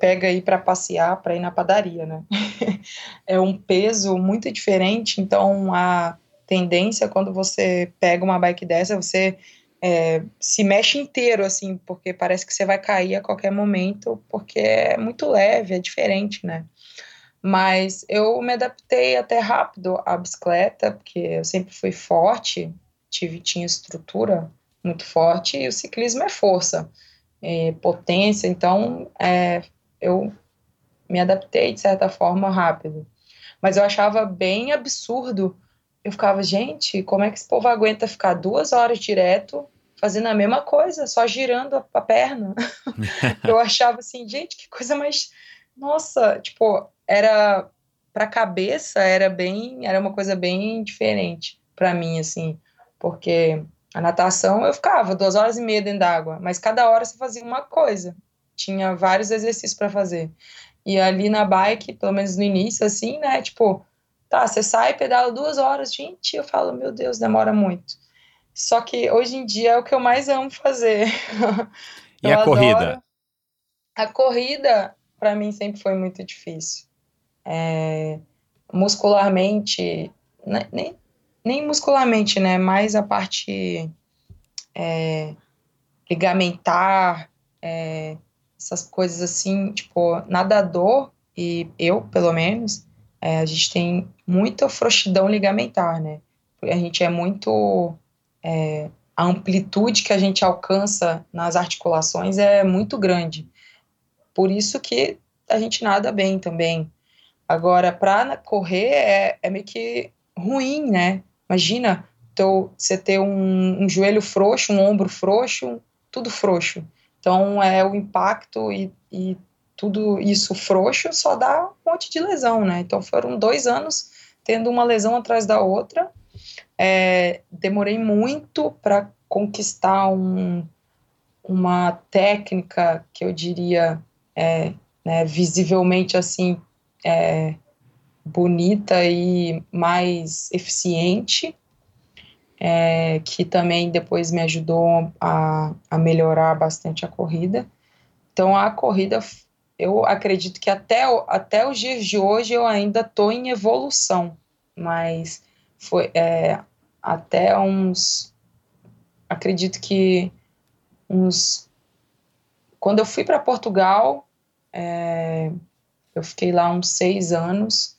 pega aí para passear, para ir na padaria, né? é um peso muito diferente, então a tendência quando você pega uma bike dessa, você é, se mexe inteiro, assim, porque parece que você vai cair a qualquer momento, porque é muito leve, é diferente, né? Mas eu me adaptei até rápido à bicicleta, porque eu sempre fui forte, tive, tinha estrutura muito forte, e o ciclismo é força, é potência, então é, eu me adaptei de certa forma rápido. Mas eu achava bem absurdo. Eu ficava, gente, como é que esse povo aguenta ficar duas horas direto fazendo a mesma coisa, só girando a, a perna? eu achava assim, gente, que coisa mais. Nossa, tipo, era. Pra cabeça era bem. Era uma coisa bem diferente para mim, assim porque a natação eu ficava duas horas e meia dentro d'água, mas cada hora você fazia uma coisa, tinha vários exercícios para fazer. E ali na bike, pelo menos no início, assim, né, tipo, tá, você sai, pedala duas horas, gente, eu falo, meu Deus, demora muito. Só que hoje em dia é o que eu mais amo fazer. e a corrida? A corrida, para mim, sempre foi muito difícil. É, muscularmente, né, nem, nem muscularmente, né? Mais a parte é, ligamentar, é, essas coisas assim, tipo, nadador, e eu, pelo menos, é, a gente tem muita frouxidão ligamentar, né? A gente é muito. É, a amplitude que a gente alcança nas articulações é muito grande. Por isso que a gente nada bem também. Agora, para correr é, é meio que ruim, né? Imagina teu, você ter um, um joelho frouxo, um ombro frouxo, tudo frouxo. Então, é o impacto e, e tudo isso frouxo só dá um monte de lesão, né? Então, foram dois anos tendo uma lesão atrás da outra. É, demorei muito para conquistar um, uma técnica que eu diria é, né, visivelmente assim é, bonita e mais eficiente, é, que também depois me ajudou a, a melhorar bastante a corrida. Então, a corrida, eu acredito que até, até os dias de hoje eu ainda estou em evolução, mas foi é, até uns. Acredito que uns. Quando eu fui para Portugal, é, eu fiquei lá uns seis anos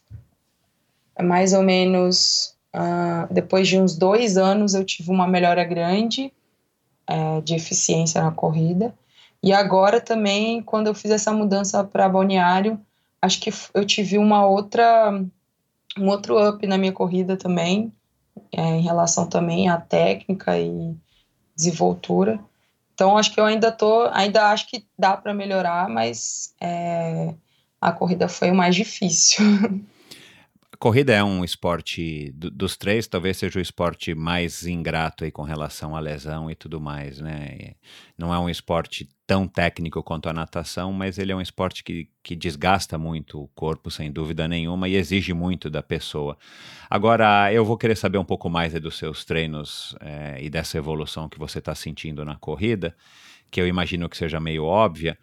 mais ou menos uh, depois de uns dois anos eu tive uma melhora grande uh, de eficiência na corrida. E agora também, quando eu fiz essa mudança para balneário, acho que eu tive uma outra, um outro up na minha corrida também, é, em relação também à técnica e desenvoltura. Então, acho que eu ainda tô, ainda acho que dá para melhorar, mas é, a corrida foi o mais difícil. corrida é um esporte do, dos três, talvez seja o esporte mais ingrato aí com relação à lesão e tudo mais, né? Não é um esporte tão técnico quanto a natação, mas ele é um esporte que, que desgasta muito o corpo, sem dúvida nenhuma, e exige muito da pessoa. Agora, eu vou querer saber um pouco mais dos seus treinos é, e dessa evolução que você está sentindo na corrida, que eu imagino que seja meio óbvia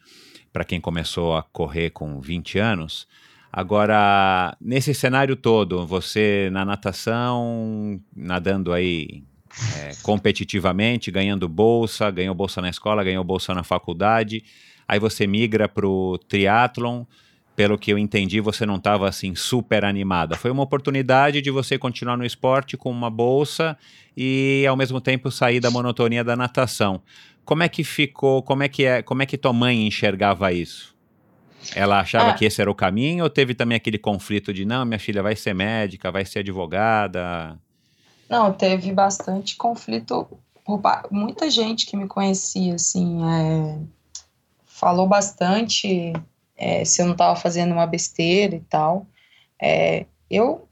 para quem começou a correr com 20 anos. Agora, nesse cenário todo, você na natação, nadando aí é, competitivamente, ganhando bolsa, ganhou bolsa na escola, ganhou bolsa na faculdade. Aí você migra para o triatlon. Pelo que eu entendi, você não estava assim super animada. Foi uma oportunidade de você continuar no esporte com uma bolsa e ao mesmo tempo sair da monotonia da natação. Como é que ficou? Como é que é? Como é que tua mãe enxergava isso? Ela achava ah. que esse era o caminho ou teve também aquele conflito de não, minha filha vai ser médica, vai ser advogada? Não, teve bastante conflito. Muita gente que me conhecia, assim, é, falou bastante é, se eu não estava fazendo uma besteira e tal. É, eu,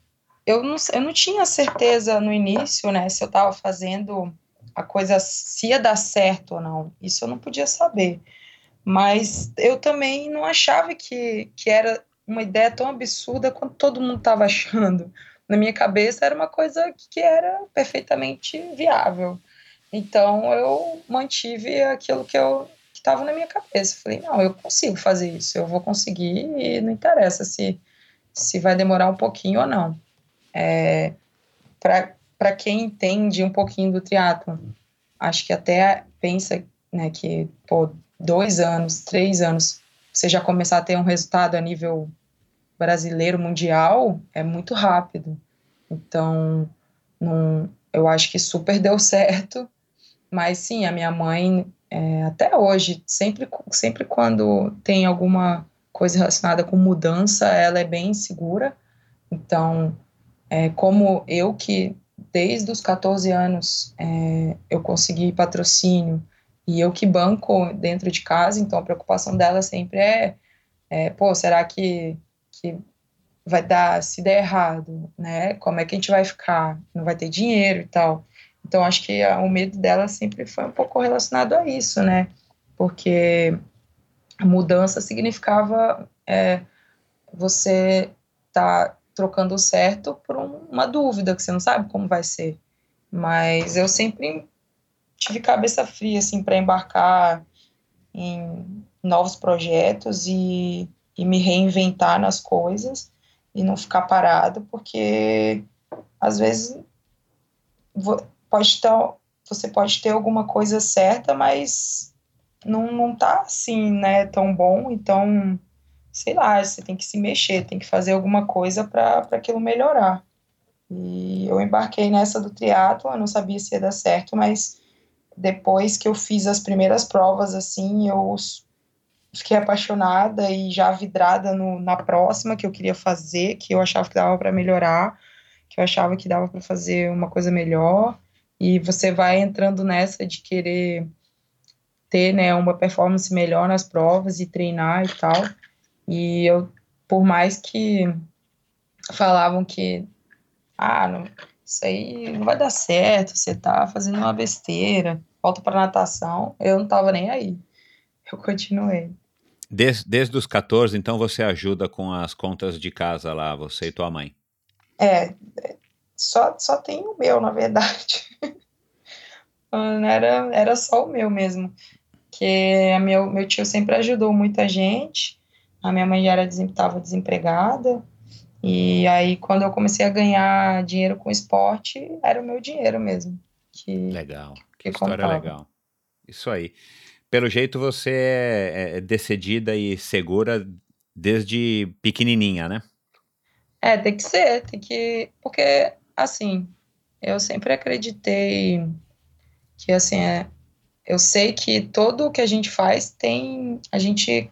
eu, não, eu não tinha certeza no início, né, se eu estava fazendo a coisa, se ia dar certo ou não. Isso eu não podia saber. Mas eu também não achava que, que era uma ideia tão absurda quanto todo mundo estava achando na minha cabeça era uma coisa que era perfeitamente viável. Então eu mantive aquilo que eu estava na minha cabeça. Falei, não, eu consigo fazer isso, eu vou conseguir e não interessa se, se vai demorar um pouquinho ou não. É, Para quem entende um pouquinho do triatlo, acho que até pensa né, que pô, dois anos, três anos, você já começar a ter um resultado a nível brasileiro, mundial, é muito rápido. Então, eu acho que super deu certo. Mas sim, a minha mãe, é, até hoje, sempre, sempre quando tem alguma coisa relacionada com mudança, ela é bem insegura. Então, é, como eu que desde os 14 anos é, eu consegui patrocínio e eu que banco dentro de casa, então a preocupação dela sempre é, é pô, será que que vai dar, se der errado, né? Como é que a gente vai ficar? Não vai ter dinheiro e tal. Então, acho que a, o medo dela sempre foi um pouco relacionado a isso, né? Porque a mudança significava é, você tá trocando o certo por um, uma dúvida que você não sabe como vai ser. Mas eu sempre tive cabeça fria, assim, para embarcar em novos projetos e e me reinventar nas coisas e não ficar parado, porque às vezes pode ter, você pode ter alguma coisa certa, mas não, não tá assim, né, tão bom, então, sei lá, você tem que se mexer, tem que fazer alguma coisa para aquilo melhorar. E eu embarquei nessa do triatlo, eu não sabia se ia dar certo, mas depois que eu fiz as primeiras provas, assim, eu fiquei apaixonada e já vidrada no, na próxima que eu queria fazer, que eu achava que dava para melhorar, que eu achava que dava para fazer uma coisa melhor. E você vai entrando nessa de querer ter né, uma performance melhor nas provas e treinar e tal. E eu, por mais que falavam que ah, não, isso aí não vai dar certo, você tá fazendo uma besteira, volta para natação, eu não tava nem aí. Eu continuei. Desde, desde os 14, então você ajuda com as contas de casa lá, você e tua mãe? É, só, só tem o meu, na verdade. era, era só o meu mesmo. Que meu, meu tio sempre ajudou muita gente. A minha mãe já estava desempregada. E aí, quando eu comecei a ganhar dinheiro com esporte, era o meu dinheiro mesmo. Que, legal, que, que história contava. legal. Isso aí. Pelo jeito você é, é decidida e segura desde pequenininha, né? É, tem que ser, tem que. Porque, assim, eu sempre acreditei que, assim, é, eu sei que tudo o que a gente faz tem. A gente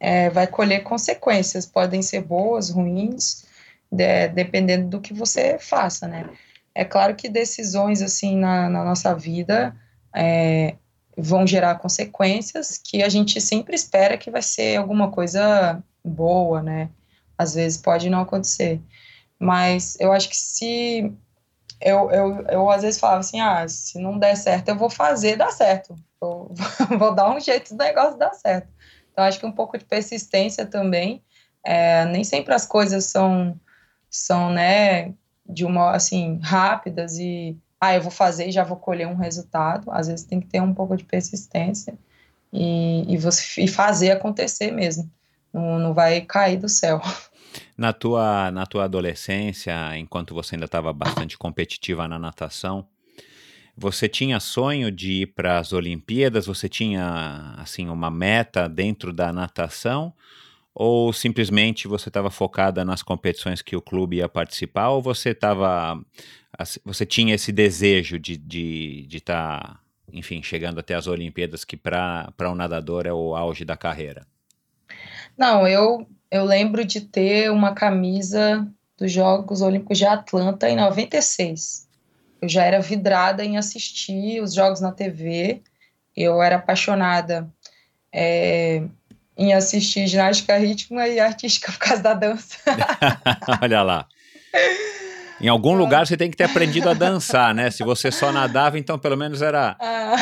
é, vai colher consequências, podem ser boas, ruins, de, dependendo do que você faça, né? É claro que decisões, assim, na, na nossa vida. É, vão gerar consequências que a gente sempre espera que vai ser alguma coisa boa, né? Às vezes pode não acontecer. Mas eu acho que se. Eu, eu, eu às vezes falava assim: ah, se não der certo, eu vou fazer dar certo. Eu vou dar um jeito do negócio dar certo. Então, acho que um pouco de persistência também. É, nem sempre as coisas são, são né, de uma, assim, rápidas e ah, eu vou fazer e já vou colher um resultado. Às vezes tem que ter um pouco de persistência e, e, você, e fazer acontecer mesmo. Não, não vai cair do céu. Na tua, na tua adolescência, enquanto você ainda estava bastante competitiva na natação, Você tinha sonho de ir para as Olimpíadas? Você tinha assim uma meta dentro da natação? Ou simplesmente você estava focada nas competições que o clube ia participar? Ou você estava você tinha esse desejo de estar, de, de tá, enfim, chegando até as Olimpíadas, que para um nadador é o auge da carreira? Não, eu, eu lembro de ter uma camisa dos Jogos Olímpicos de Atlanta em 96. Eu já era vidrada em assistir os jogos na TV, eu era apaixonada é, em assistir ginástica rítmica e artística por causa da dança. Olha lá. Em algum lugar você tem que ter aprendido a dançar, né? Se você só nadava, então pelo menos era, ah.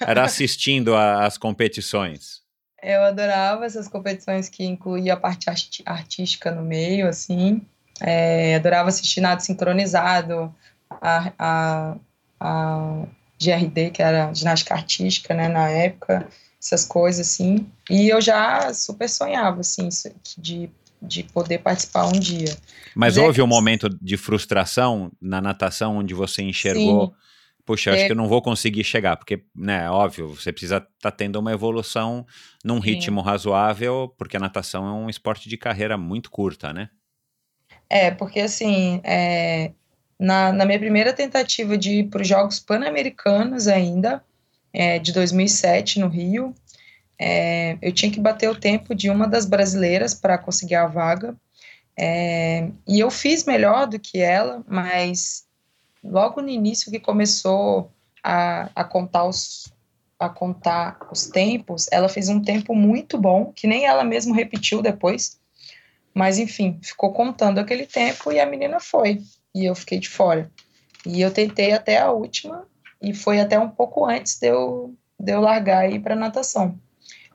era assistindo às competições. Eu adorava essas competições que incluía a parte artística no meio, assim. É, adorava assistir nado sincronizado, a, a, a GRD, que era ginástica artística, né, na época, essas coisas, assim. E eu já super sonhava, assim, de de poder participar um dia. Mas é houve um momento de frustração na natação onde você enxergou, Sim. puxa, acho é... que eu não vou conseguir chegar, porque, né, óbvio, você precisa estar tá tendo uma evolução num Sim. ritmo razoável, porque a natação é um esporte de carreira muito curta, né? É, porque assim, é, na, na minha primeira tentativa de ir para os Jogos Pan-Americanos ainda, é, de 2007 no Rio, é, eu tinha que bater o tempo de uma das brasileiras para conseguir a vaga. É, e eu fiz melhor do que ela, mas logo no início que começou a, a contar os a contar os tempos, ela fez um tempo muito bom, que nem ela mesma repetiu depois. Mas enfim, ficou contando aquele tempo e a menina foi. E eu fiquei de fora. E eu tentei até a última, e foi até um pouco antes de eu, de eu largar ir para natação.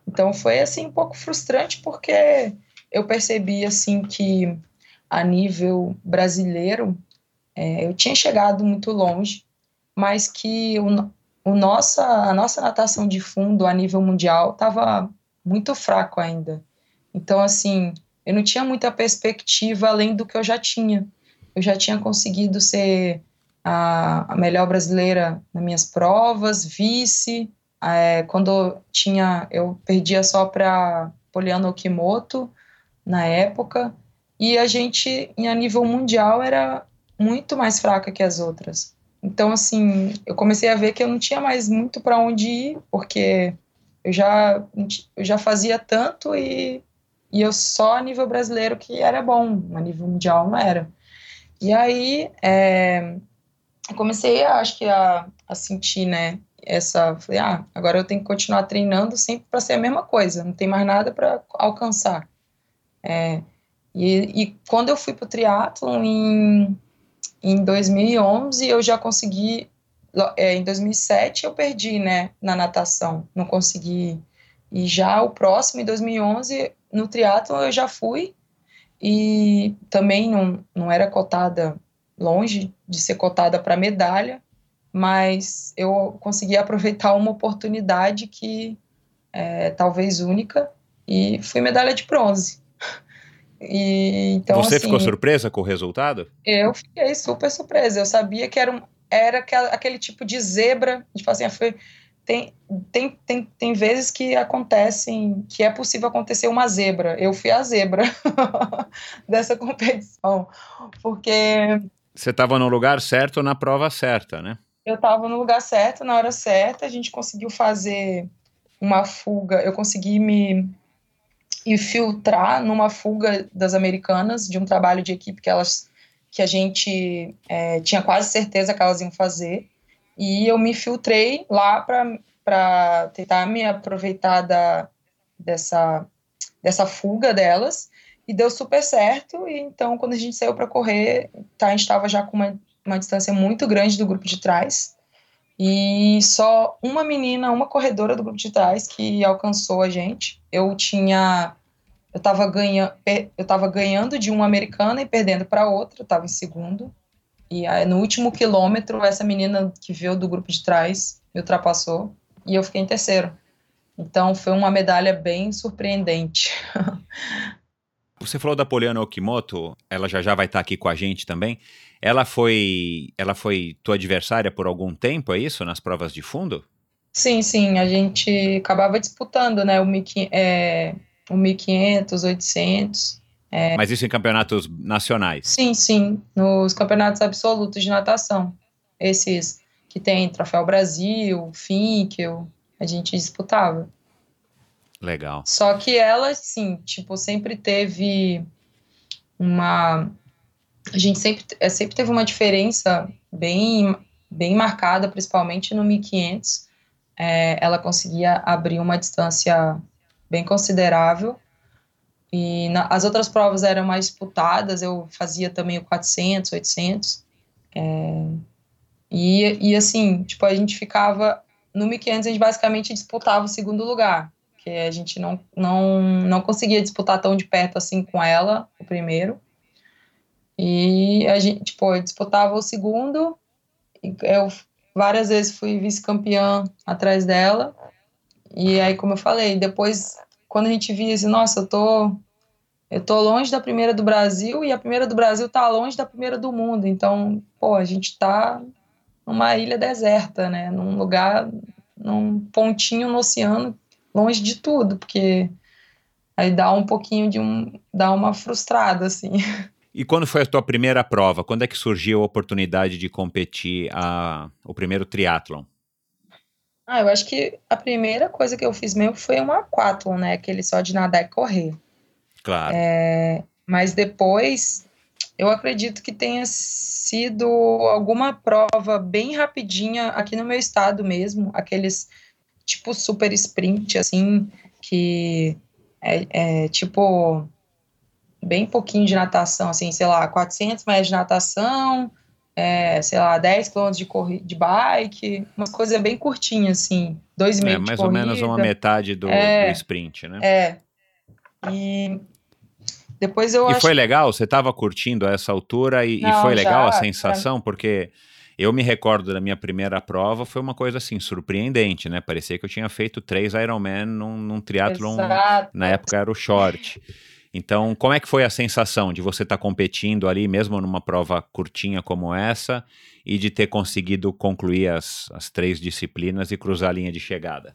Então foi assim um pouco frustrante porque eu percebi assim que a nível brasileiro é, eu tinha chegado muito longe, mas que o, o nossa, a nossa natação de fundo a nível mundial estava muito fraco ainda. Então assim eu não tinha muita perspectiva além do que eu já tinha. Eu já tinha conseguido ser a, a melhor brasileira nas minhas provas, vice, é, quando tinha, eu perdia só para Poliana Okimoto na época, e a gente, a nível mundial, era muito mais fraca que as outras. Então, assim, eu comecei a ver que eu não tinha mais muito para onde ir, porque eu já, eu já fazia tanto e, e eu só a nível brasileiro que era bom, a nível mundial não era. E aí, é, comecei, acho que, a, a sentir, né, essa, falei, ah, agora eu tenho que continuar treinando sempre para ser a mesma coisa, não tem mais nada para alcançar. É, e, e, quando eu fui para o triatlon em, em 2011, eu já consegui, é, em 2007 eu perdi, né, na natação, não consegui, e já o próximo, em 2011, no triatlon eu já fui, e também não, não era cotada, longe de ser cotada para medalha, mas eu consegui aproveitar uma oportunidade que é talvez única e fui medalha de bronze. E, então, Você assim, ficou surpresa com o resultado? Eu fiquei super surpresa. Eu sabia que era, um, era aquele tipo de zebra. A gente fala assim, ah, foi, tem, tem, tem, tem vezes que acontecem, que é possível acontecer uma zebra. Eu fui a zebra dessa competição. Porque. Você estava no lugar certo na prova certa, né? eu estava no lugar certo, na hora certa, a gente conseguiu fazer uma fuga, eu consegui me infiltrar numa fuga das americanas, de um trabalho de equipe que elas que a gente é, tinha quase certeza que elas iam fazer, e eu me filtrei lá para tentar me aproveitar da, dessa, dessa fuga delas, e deu super certo, e então quando a gente saiu para correr, tá, a gente estava já com uma uma distância muito grande do grupo de trás. E só uma menina, uma corredora do grupo de trás que alcançou a gente. Eu tinha eu estava ganha, eu ganhando de uma americana e perdendo para outra, eu estava em segundo. E aí, no último quilômetro, essa menina que veio do grupo de trás me ultrapassou e eu fiquei em terceiro. Então foi uma medalha bem surpreendente. Você falou da Poliana Okimoto, ela já já vai estar aqui com a gente também. Ela foi, ela foi tua adversária por algum tempo, é isso, nas provas de fundo? Sim, sim, a gente acabava disputando, né, o, 1500, é, o 1500, 800. É. Mas isso em campeonatos nacionais? Sim, sim, nos campeonatos absolutos de natação. Esses que tem Troféu Brasil, Finkel, a gente disputava. Legal. Só que ela, sim, tipo, sempre teve uma. A gente sempre, é, sempre teve uma diferença bem, bem marcada, principalmente no 1500. É, ela conseguia abrir uma distância bem considerável. E na, as outras provas eram mais disputadas, eu fazia também o 400, 800. É, e, e assim, tipo, a gente ficava. No 1500 a gente basicamente disputava o segundo lugar, que a gente não, não, não conseguia disputar tão de perto assim com ela, o primeiro. E a gente, tipo, eu disputava o segundo, eu várias vezes fui vice-campeã atrás dela. E aí, como eu falei, depois, quando a gente via assim, nossa, eu tô, eu tô longe da primeira do Brasil e a primeira do Brasil tá longe da primeira do mundo. Então, pô, a gente tá numa ilha deserta, né? Num lugar, num pontinho no oceano, longe de tudo, porque aí dá um pouquinho de um, dá uma frustrada, assim. E quando foi a tua primeira prova? Quando é que surgiu a oportunidade de competir a, o primeiro triatlon? Ah, eu acho que a primeira coisa que eu fiz mesmo foi um aquatlon, né? Aquele só de nadar e correr. Claro. É, mas depois, eu acredito que tenha sido alguma prova bem rapidinha aqui no meu estado mesmo, aqueles tipo super sprint, assim, que é, é tipo bem pouquinho de natação, assim, sei lá, 400 metros de natação, é, sei lá, 10 quilômetros de, de bike, uma coisa bem curtinha, assim, dois meses. É, mais ou menos uma metade do, é, do sprint, né? É. E depois eu e acho... foi legal? Você estava curtindo a essa altura e, Não, e foi legal já, a sensação? Porque eu me recordo da minha primeira prova, foi uma coisa assim, surpreendente, né? Parecia que eu tinha feito três Ironman num, num triatlon, na época era o short. Então, como é que foi a sensação de você estar tá competindo ali, mesmo numa prova curtinha como essa, e de ter conseguido concluir as, as três disciplinas e cruzar a linha de chegada?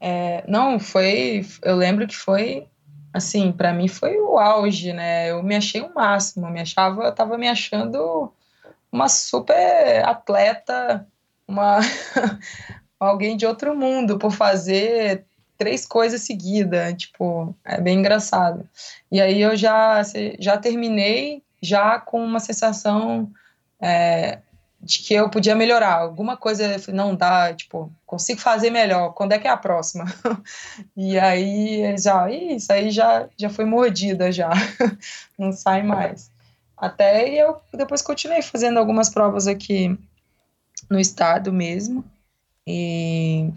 É, não, foi. Eu lembro que foi assim, para mim foi o auge, né? Eu me achei o máximo, eu me achava, eu tava me achando uma super atleta, uma alguém de outro mundo por fazer três coisas seguidas, tipo, é bem engraçado. E aí eu já já terminei já com uma sensação é, de que eu podia melhorar. Alguma coisa não dá, tipo, consigo fazer melhor. Quando é que é a próxima? e aí já, isso aí já já foi mordida já. não sai mais. Até eu depois continuei fazendo algumas provas aqui no estado mesmo. E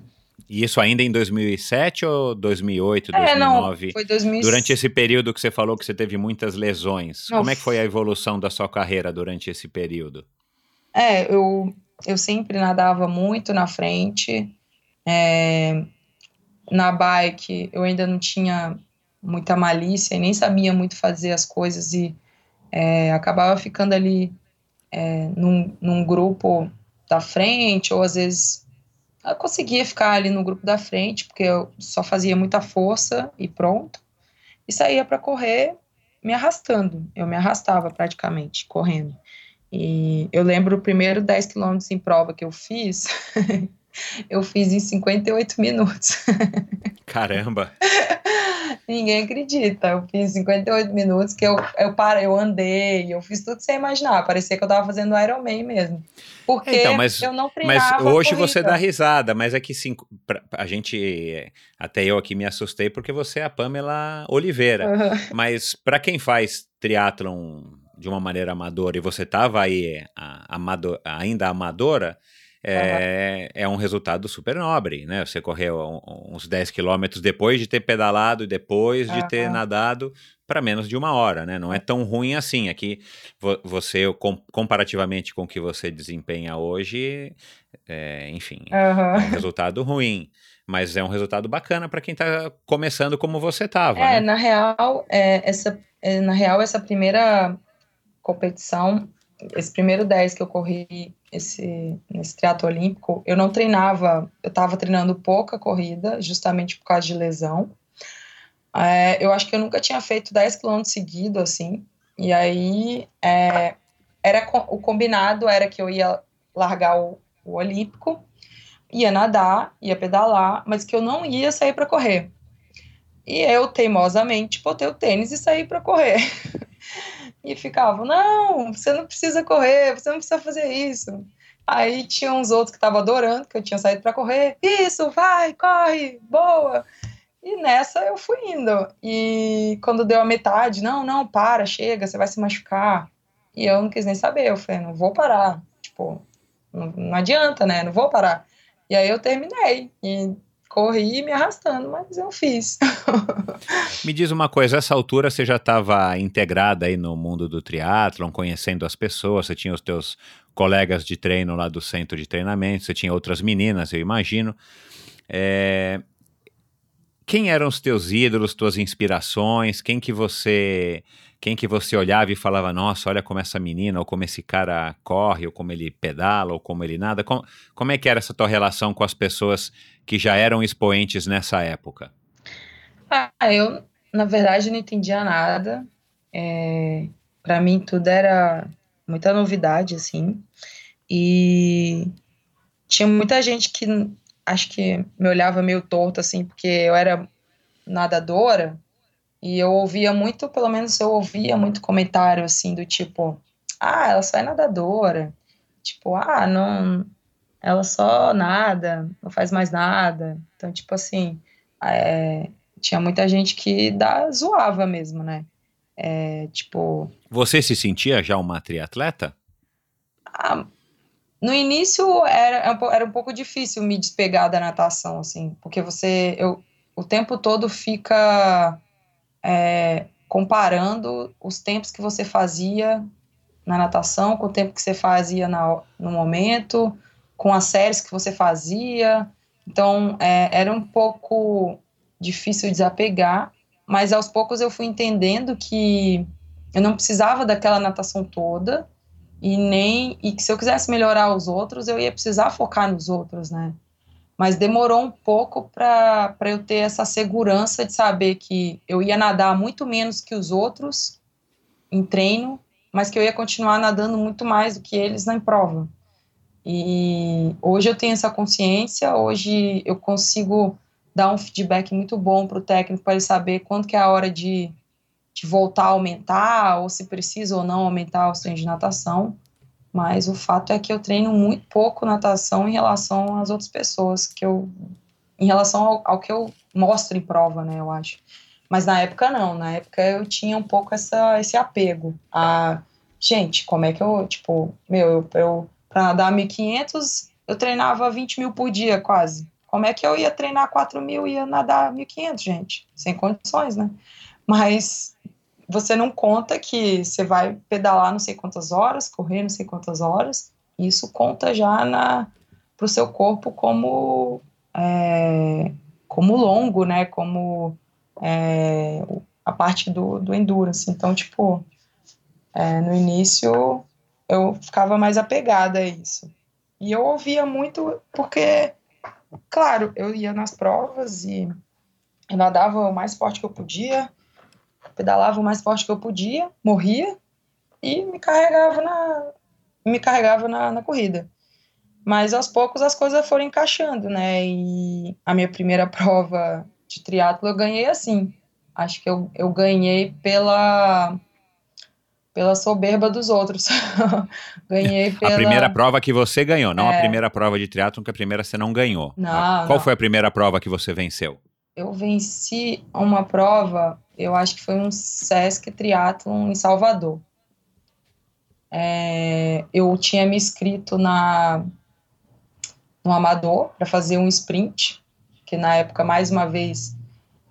e isso ainda em 2007 ou 2008, 2009? É, não, foi 2007. Durante esse período que você falou que você teve muitas lesões, como é que foi a evolução da sua carreira durante esse período? É, eu, eu sempre nadava muito na frente. É, na bike eu ainda não tinha muita malícia e nem sabia muito fazer as coisas e é, acabava ficando ali é, num, num grupo da frente ou às vezes eu conseguia ficar ali no grupo da frente porque eu só fazia muita força e pronto e saía para correr me arrastando eu me arrastava praticamente correndo e eu lembro o primeiro 10 quilômetros em prova que eu fiz, eu fiz em 58 minutos. Caramba! Ninguém acredita. Eu fiz 58 minutos que eu, eu parei, eu andei, eu fiz tudo sem imaginar. Parecia que eu tava fazendo Ironman mesmo. Porque então, mas, eu não treinava Mas hoje você dá risada, mas é que sim, a gente, até eu aqui me assustei porque você é a Pamela Oliveira. Uhum. Mas para quem faz triatlon de uma maneira amadora e você estava aí a, ainda amadora, é, uhum. é um resultado super nobre, né? Você correu uns 10 quilômetros depois de ter pedalado e depois de ter nadado para menos de uma hora, né? Não é tão ruim assim. Aqui, você, comparativamente com o que você desempenha hoje, é, enfim, uhum. é um resultado ruim. Mas é um resultado bacana para quem está começando como você estava. É, né? na real, é, essa, é, na real, essa primeira competição esse primeiro 10 que eu corri esse, nesse triatlo olímpico, eu não treinava, eu estava treinando pouca corrida, justamente por causa de lesão. É, eu acho que eu nunca tinha feito 10 quilômetros seguido, assim, e aí é, era o combinado era que eu ia largar o, o olímpico, ia nadar, ia pedalar, mas que eu não ia sair para correr. E eu, teimosamente, botei o tênis e saí para correr. e ficava, não, você não precisa correr, você não precisa fazer isso. Aí tinha uns outros que estavam adorando que eu tinha saído para correr. Isso, vai, corre, boa. E nessa eu fui indo. E quando deu a metade, não, não, para, chega, você vai se machucar. E eu não quis nem saber. Eu falei, não vou parar. Tipo, não, não adianta, né? Não vou parar. E aí eu terminei. E corri me arrastando, mas eu fiz. me diz uma coisa, essa altura você já estava integrada aí no mundo do triatlon, conhecendo as pessoas, você tinha os teus colegas de treino lá do centro de treinamento, você tinha outras meninas, eu imagino. É... Quem eram os teus ídolos, tuas inspirações? Quem que você quem que você olhava e falava, nossa, olha como essa menina, ou como esse cara corre, ou como ele pedala, ou como ele nada. Como, como é que era essa tua relação com as pessoas que já eram expoentes nessa época? Ah, eu, na verdade, não entendia nada. É, para mim, tudo era muita novidade, assim. E tinha muita gente que acho que me olhava meio torto, assim, porque eu era nadadora e eu ouvia muito, pelo menos eu ouvia muito comentário assim do tipo, ah, ela só é nadadora. Tipo, ah, não, ela só nada, não faz mais nada. Então, tipo assim, é, tinha muita gente que dá, zoava mesmo, né? É, tipo. Você se sentia já uma triatleta? Ah, no início era, era um pouco difícil me despegar da natação, assim, porque você, eu, o tempo todo fica é, comparando os tempos que você fazia na natação com o tempo que você fazia na, no momento, com as séries que você fazia. Então, é, era um pouco difícil desapegar, mas aos poucos eu fui entendendo que eu não precisava daquela natação toda e nem e que se eu quisesse melhorar os outros, eu ia precisar focar nos outros, né? Mas demorou um pouco para eu ter essa segurança de saber que eu ia nadar muito menos que os outros em treino, mas que eu ia continuar nadando muito mais do que eles na prova. E hoje eu tenho essa consciência, hoje eu consigo dar um feedback muito bom para o técnico para ele saber quando que é a hora de, de voltar a aumentar, ou se precisa ou não aumentar os treinos de natação mas o fato é que eu treino muito pouco natação em relação às outras pessoas, que eu, em relação ao, ao, que eu mostro em prova, né, eu acho. Mas na época não, na época eu tinha um pouco essa, esse apego a, gente, como é que eu, tipo, meu, eu, eu para nadar 1.500, eu treinava 20 mil por dia quase. Como é que eu ia treinar 4 mil e ia nadar 1.500, gente? Sem condições, né? Mas você não conta que você vai pedalar não sei quantas horas, correr não sei quantas horas, isso conta já para o seu corpo como é, como longo, né? Como é, a parte do, do endurance. Então, tipo, é, no início eu ficava mais apegada a isso. E eu ouvia muito porque, claro, eu ia nas provas e eu nadava o mais forte que eu podia, pedalava o mais forte que eu podia, morria e me carregava na, me carregava na, na corrida. Mas aos poucos as coisas foram encaixando, né? E a minha primeira prova de triatlo eu ganhei assim. Acho que eu, eu ganhei pela pela soberba dos outros. ganhei pela... A primeira prova que você ganhou, não é... a primeira prova de triatlo, que a primeira você não ganhou. Não, Qual não. foi a primeira prova que você venceu? Eu venci uma prova eu acho que foi um Sesc Triathlon em Salvador. É, eu tinha me inscrito na, no Amador para fazer um sprint, que na época, mais uma vez,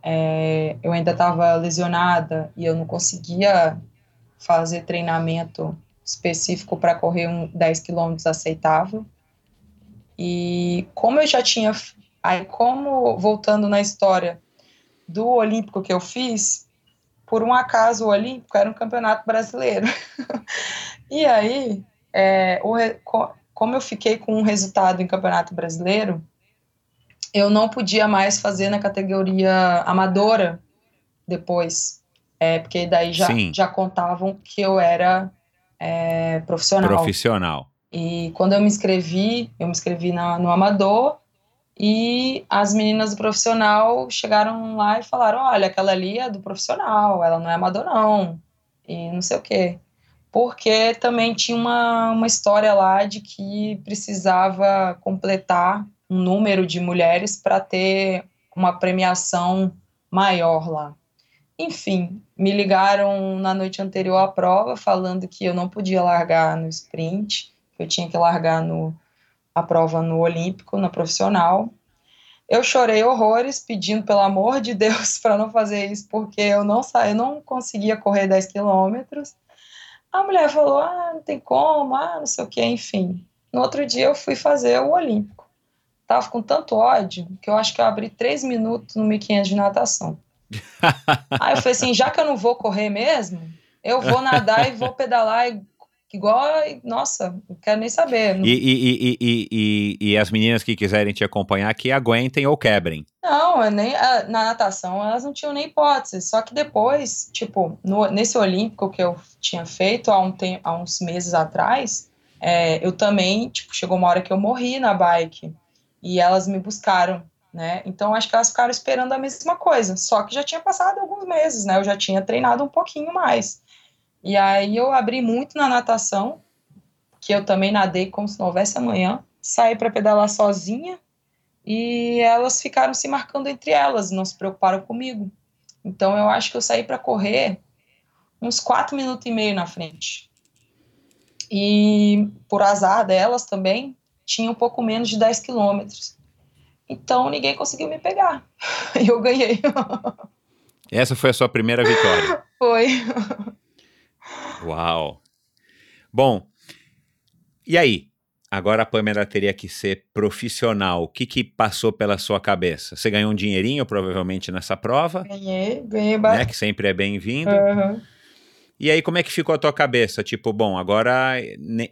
é, eu ainda estava lesionada e eu não conseguia fazer treinamento específico para correr um 10 quilômetros aceitável. E como eu já tinha. Aí, como, voltando na história, do Olímpico que eu fiz, por um acaso o Olímpico era um campeonato brasileiro. E aí, é, o, como eu fiquei com um resultado em Campeonato Brasileiro, eu não podia mais fazer na categoria amadora depois. É, porque daí já, já contavam que eu era é, profissional. Profissional. E quando eu me inscrevi, eu me inscrevi na, no amador e as meninas do profissional chegaram lá e falaram: olha, aquela ali é do profissional, ela não é amador, não. E não sei o quê. Porque também tinha uma, uma história lá de que precisava completar um número de mulheres para ter uma premiação maior lá. Enfim, me ligaram na noite anterior à prova falando que eu não podia largar no sprint, que eu tinha que largar no, a prova no olímpico, na profissional. Eu chorei horrores, pedindo pelo amor de Deus para não fazer isso, porque eu não eu não conseguia correr 10 quilômetros. A mulher falou: "Ah, não tem como, ah, não sei o que, enfim". No outro dia eu fui fazer o olímpico. Tava com tanto ódio que eu acho que eu abri três minutos no 1500 de natação. Aí eu falei assim, já que eu não vou correr mesmo, eu vou nadar e vou pedalar igual, nossa, não quero nem saber. E, e, e, e, e, as meninas que quiserem te acompanhar, que aguentem ou quebrem. Não, nem, na natação elas não tinham nem hipótese, só que depois, tipo, no, nesse olímpico que eu tinha feito há, um há uns meses atrás, é, eu também, tipo, chegou uma hora que eu morri na bike, e elas me buscaram, né? Então acho que elas ficaram esperando a mesma coisa, só que já tinha passado alguns meses, né? Eu já tinha treinado um pouquinho mais. E aí eu abri muito na natação, que eu também nadei como se não houvesse amanhã, saí para pedalar sozinha e elas ficaram se marcando entre elas, não se preocuparam comigo. Então eu acho que eu saí para correr uns quatro minutos e meio na frente. E por azar delas também, tinha um pouco menos de 10 quilômetros. Então ninguém conseguiu me pegar. E eu ganhei. Essa foi a sua primeira vitória? Foi. Uau! Bom, e aí? Agora a Pamela teria que ser profissional. O que, que passou pela sua cabeça? Você ganhou um dinheirinho, provavelmente, nessa prova? Ganhei, ganhei bastante. Né, que sempre é bem-vindo. Uhum. E aí, como é que ficou a tua cabeça? Tipo, bom, agora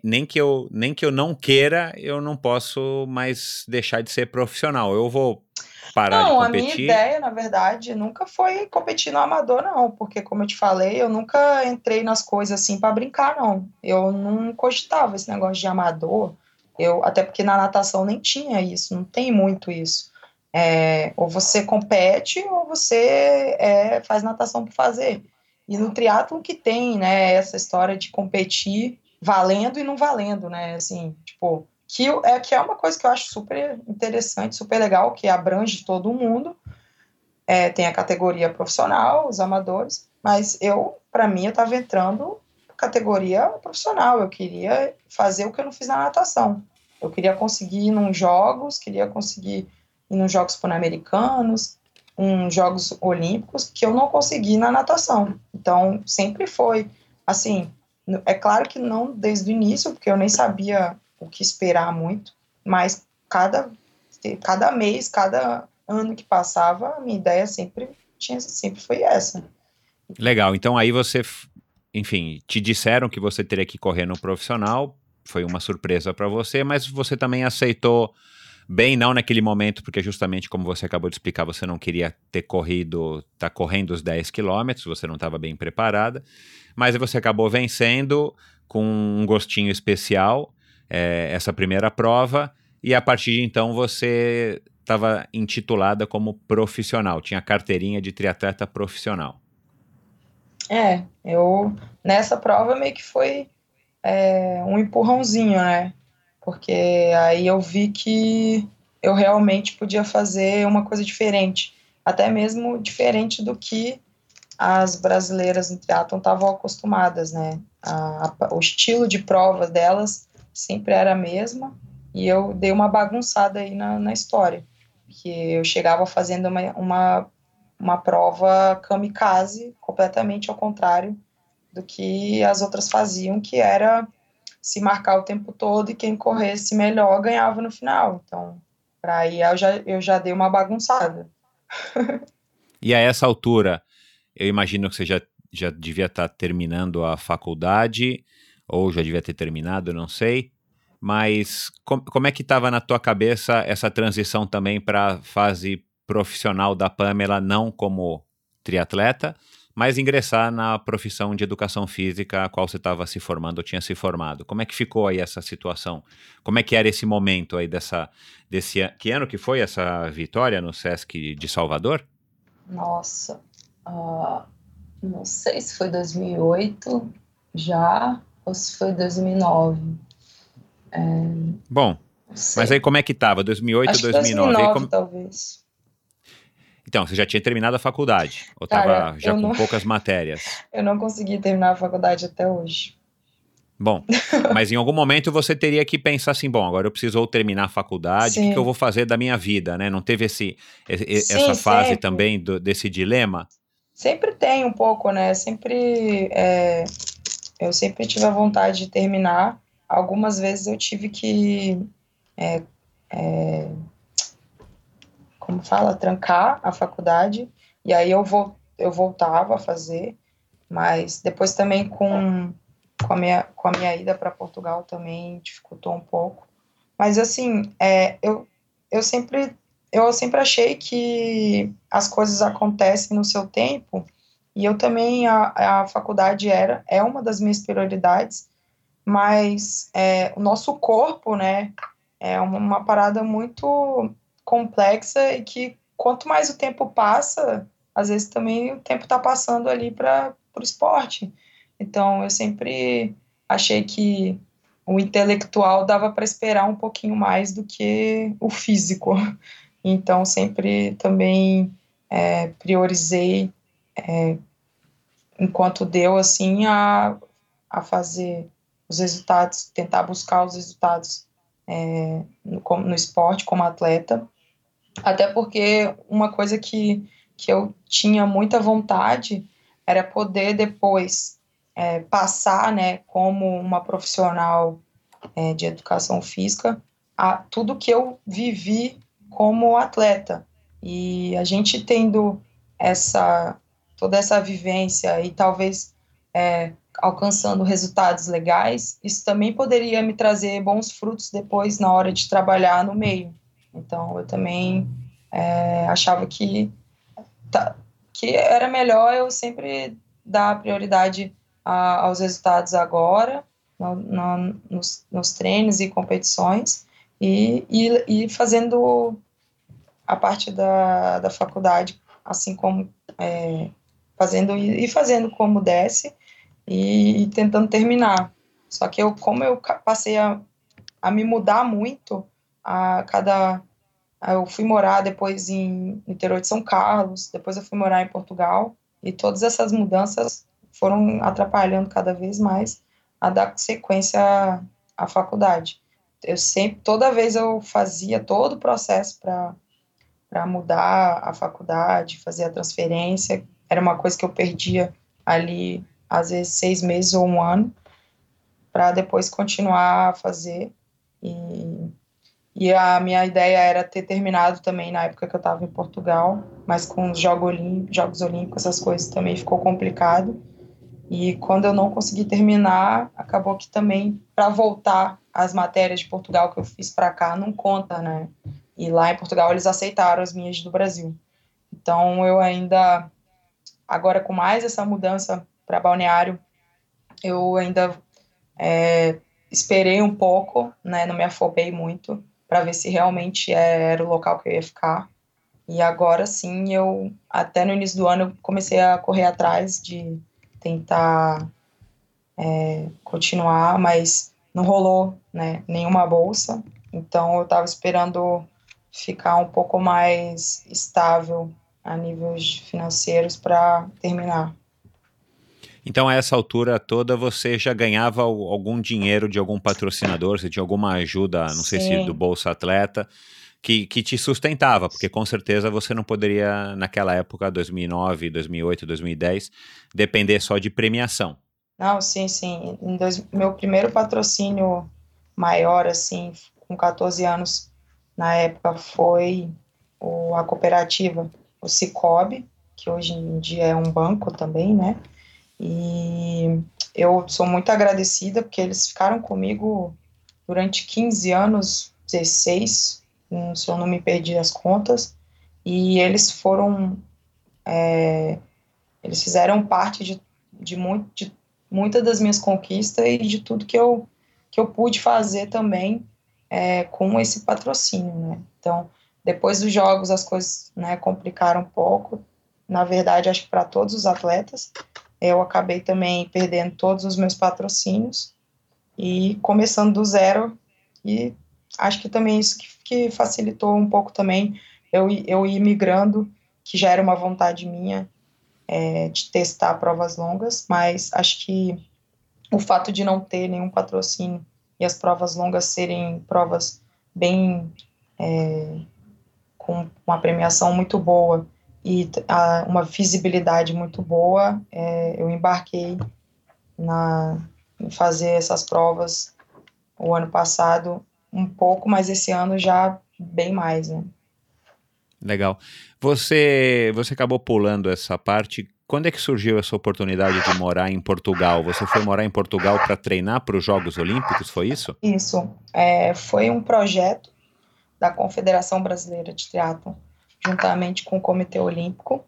nem que eu nem que eu não queira, eu não posso mais deixar de ser profissional. Eu vou parar não, de competir. Não, a minha ideia, na verdade, nunca foi competir no amador, não, porque como eu te falei, eu nunca entrei nas coisas assim para brincar, não. Eu não cogitava esse negócio de amador. Eu até porque na natação nem tinha isso, não tem muito isso. É, ou você compete ou você é, faz natação por fazer. E no triatlo que tem, né, essa história de competir valendo e não valendo, né, assim, tipo, que é, que é uma coisa que eu acho super interessante, super legal, que abrange todo mundo, é, tem a categoria profissional, os amadores, mas eu, para mim, eu estava entrando categoria profissional, eu queria fazer o que eu não fiz na natação, eu queria conseguir ir nos jogos, queria conseguir ir nos Jogos Pan-Americanos, uns Jogos Olímpicos que eu não consegui na natação. Então, sempre foi assim. É claro que não desde o início, porque eu nem sabia o que esperar muito, mas cada, cada mês, cada ano que passava, a minha ideia sempre, tinha, sempre foi essa. Legal. Então, aí você, enfim, te disseram que você teria que correr no profissional, foi uma surpresa para você, mas você também aceitou bem não naquele momento, porque justamente como você acabou de explicar, você não queria ter corrido, tá correndo os 10 quilômetros, você não estava bem preparada, mas você acabou vencendo com um gostinho especial é, essa primeira prova, e a partir de então você estava intitulada como profissional, tinha carteirinha de triatleta profissional. É, eu nessa prova meio que foi é, um empurrãozinho, né? porque aí eu vi que eu realmente podia fazer uma coisa diferente, até mesmo diferente do que as brasileiras no triatlon estavam acostumadas, né? A, a, o estilo de prova delas sempre era a mesma e eu dei uma bagunçada aí na, na história, que eu chegava fazendo uma, uma, uma prova kamikaze completamente ao contrário do que as outras faziam, que era se marcar o tempo todo e quem corresse melhor ganhava no final. Então, para aí eu já, eu já dei uma bagunçada. e a essa altura, eu imagino que você já, já devia estar tá terminando a faculdade ou já devia ter terminado, não sei. Mas com, como é que estava na tua cabeça essa transição também para a fase profissional da Pamela, não como triatleta, mas ingressar na profissão de educação física a qual você estava se formando ou tinha se formado. Como é que ficou aí essa situação? Como é que era esse momento aí dessa desse que ano que foi essa vitória no Sesc de Salvador? Nossa, uh, não sei se foi 2008 já ou se foi 2009. É, Bom, mas aí como é que estava? 2008, Acho 2009? 2009 como... talvez. Então, você já tinha terminado a faculdade? Ou estava já com não... poucas matérias? Eu não consegui terminar a faculdade até hoje. Bom, mas em algum momento você teria que pensar assim, bom, agora eu preciso ou terminar a faculdade, o que, que, eu vou fazer da minha vida, né? Não teve esse, esse Sim, essa fase sempre. também do, desse dilema? Sempre tem um pouco, né? Sempre, é, eu sempre tive a vontade de terminar. Algumas vezes eu tive que é, é, como fala, trancar a faculdade, e aí eu, vou, eu voltava a fazer, mas depois também com, com, a, minha, com a minha ida para Portugal também dificultou um pouco. Mas assim, é, eu, eu sempre eu sempre achei que as coisas acontecem no seu tempo e eu também a, a faculdade era é uma das minhas prioridades mas é, o nosso corpo né é uma, uma parada muito complexa e que quanto mais o tempo passa, às vezes também o tempo está passando ali para o esporte. Então eu sempre achei que o intelectual dava para esperar um pouquinho mais do que o físico. Então sempre também é, priorizei é, enquanto deu assim a, a fazer os resultados, tentar buscar os resultados é, no, no esporte como atleta até porque uma coisa que, que eu tinha muita vontade era poder depois é, passar, né, como uma profissional é, de educação física, a tudo que eu vivi como atleta. E a gente tendo essa toda essa vivência e talvez é, alcançando resultados legais, isso também poderia me trazer bons frutos depois na hora de trabalhar no meio. Então, eu também é, achava que, tá, que era melhor eu sempre dar prioridade a, aos resultados agora, no, no, nos, nos, treinos e competições, e, e, e, fazendo a parte da, da faculdade, assim como é, fazendo e fazendo como desce e, e, tentando terminar. Só que eu, como eu passei a, a me mudar muito a cada eu fui morar depois em, interior de São Carlos, depois eu fui morar em Portugal, e todas essas mudanças foram atrapalhando cada vez mais a dar sequência à, à faculdade. Eu sempre, toda vez eu fazia todo o processo para mudar a faculdade, fazer a transferência, era uma coisa que eu perdia ali, às vezes, seis meses ou um ano, para depois continuar a fazer. E e a minha ideia era ter terminado também na época que eu estava em Portugal, mas com os Jogos Olímpicos, Jogos Olímpicos, essas coisas também ficou complicado. E quando eu não consegui terminar, acabou que também para voltar as matérias de Portugal que eu fiz para cá não conta, né? E lá em Portugal eles aceitaram as minhas do Brasil. Então eu ainda agora com mais essa mudança para balneário, eu ainda é, esperei um pouco, né? Não me afobei muito para ver se realmente era o local que eu ia ficar. E agora sim, eu até no início do ano comecei a correr atrás de tentar é, continuar, mas não rolou, né, nenhuma bolsa. Então eu estava esperando ficar um pouco mais estável a níveis financeiros para terminar. Então, a essa altura toda, você já ganhava algum dinheiro de algum patrocinador? Você tinha alguma ajuda, não Sim. sei se do Bolsa Atleta, que, que te sustentava? Porque com certeza você não poderia, naquela época, 2009, 2008, 2010, depender só de premiação. Não, sim, sim. Dois, meu primeiro patrocínio maior, assim, com 14 anos, na época, foi o, a cooperativa, o Cicobi, que hoje em dia é um banco também, né? E eu sou muito agradecida porque eles ficaram comigo durante 15 anos, 16, se eu não me perdi as contas, e eles foram, é, eles fizeram parte de, de, muito, de muitas das minhas conquistas e de tudo que eu, que eu pude fazer também é, com esse patrocínio, né? Então, depois dos jogos as coisas né, complicaram um pouco, na verdade, acho que para todos os atletas, eu acabei também perdendo todos os meus patrocínios. E começando do zero. E acho que também isso que, que facilitou um pouco também eu, eu ir migrando, que já era uma vontade minha é, de testar provas longas, mas acho que o fato de não ter nenhum patrocínio e as provas longas serem provas bem é, com uma premiação muito boa e a, uma visibilidade muito boa, é, eu embarquei na, em fazer essas provas o ano passado um pouco, mas esse ano já bem mais, né? Legal. Você, você acabou pulando essa parte. Quando é que surgiu essa oportunidade de morar em Portugal? Você foi morar em Portugal para treinar para os Jogos Olímpicos, foi isso? Isso. É, foi um projeto da Confederação Brasileira de Triatlon, juntamente com o Comitê Olímpico,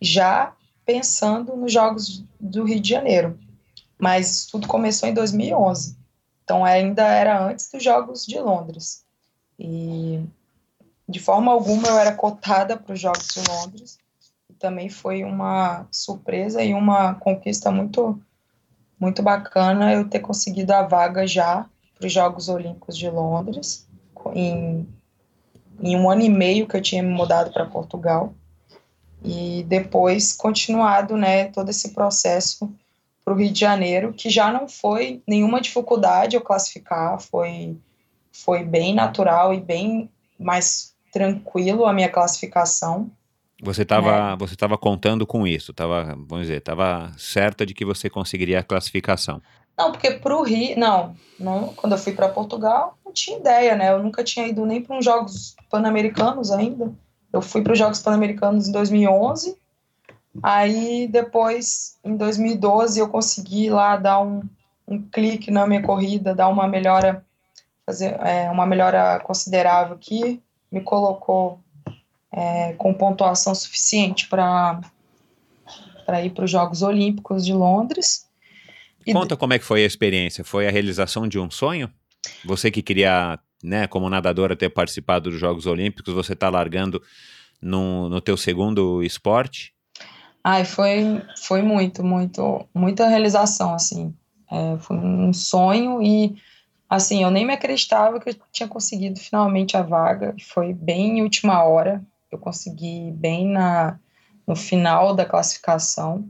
já pensando nos Jogos do Rio de Janeiro. Mas tudo começou em 2011. Então ainda era antes dos Jogos de Londres. E de forma alguma eu era cotada para os Jogos de Londres. E também foi uma surpresa e uma conquista muito muito bacana eu ter conseguido a vaga já para os Jogos Olímpicos de Londres em, em um ano e meio que eu tinha me mudado para Portugal e depois continuado né todo esse processo para o Rio de Janeiro, que já não foi nenhuma dificuldade eu classificar, foi, foi bem natural e bem mais tranquilo a minha classificação. Você estava é. você estava contando com isso, tava, vamos dizer, estava certa de que você conseguiria a classificação. Não, porque para o Rio, não, não, quando eu fui para Portugal, não tinha ideia, né? Eu nunca tinha ido nem para uns Jogos Pan-Americanos ainda. Eu fui para os Jogos Pan-Americanos em 2011 Aí depois, em 2012, eu consegui lá dar um, um clique na minha corrida, dar uma melhora, fazer é, uma melhora considerável que me colocou é, com pontuação suficiente para para ir para os Jogos Olímpicos de Londres. Conta como é que foi a experiência. Foi a realização de um sonho? Você que queria, né, como nadadora, ter participado dos Jogos Olímpicos, você está largando no, no teu segundo esporte? Ai, foi, foi muito, muito, muita realização, assim. É, foi um sonho e, assim, eu nem me acreditava que eu tinha conseguido finalmente a vaga. Foi bem em última hora. Eu consegui bem na, no final da classificação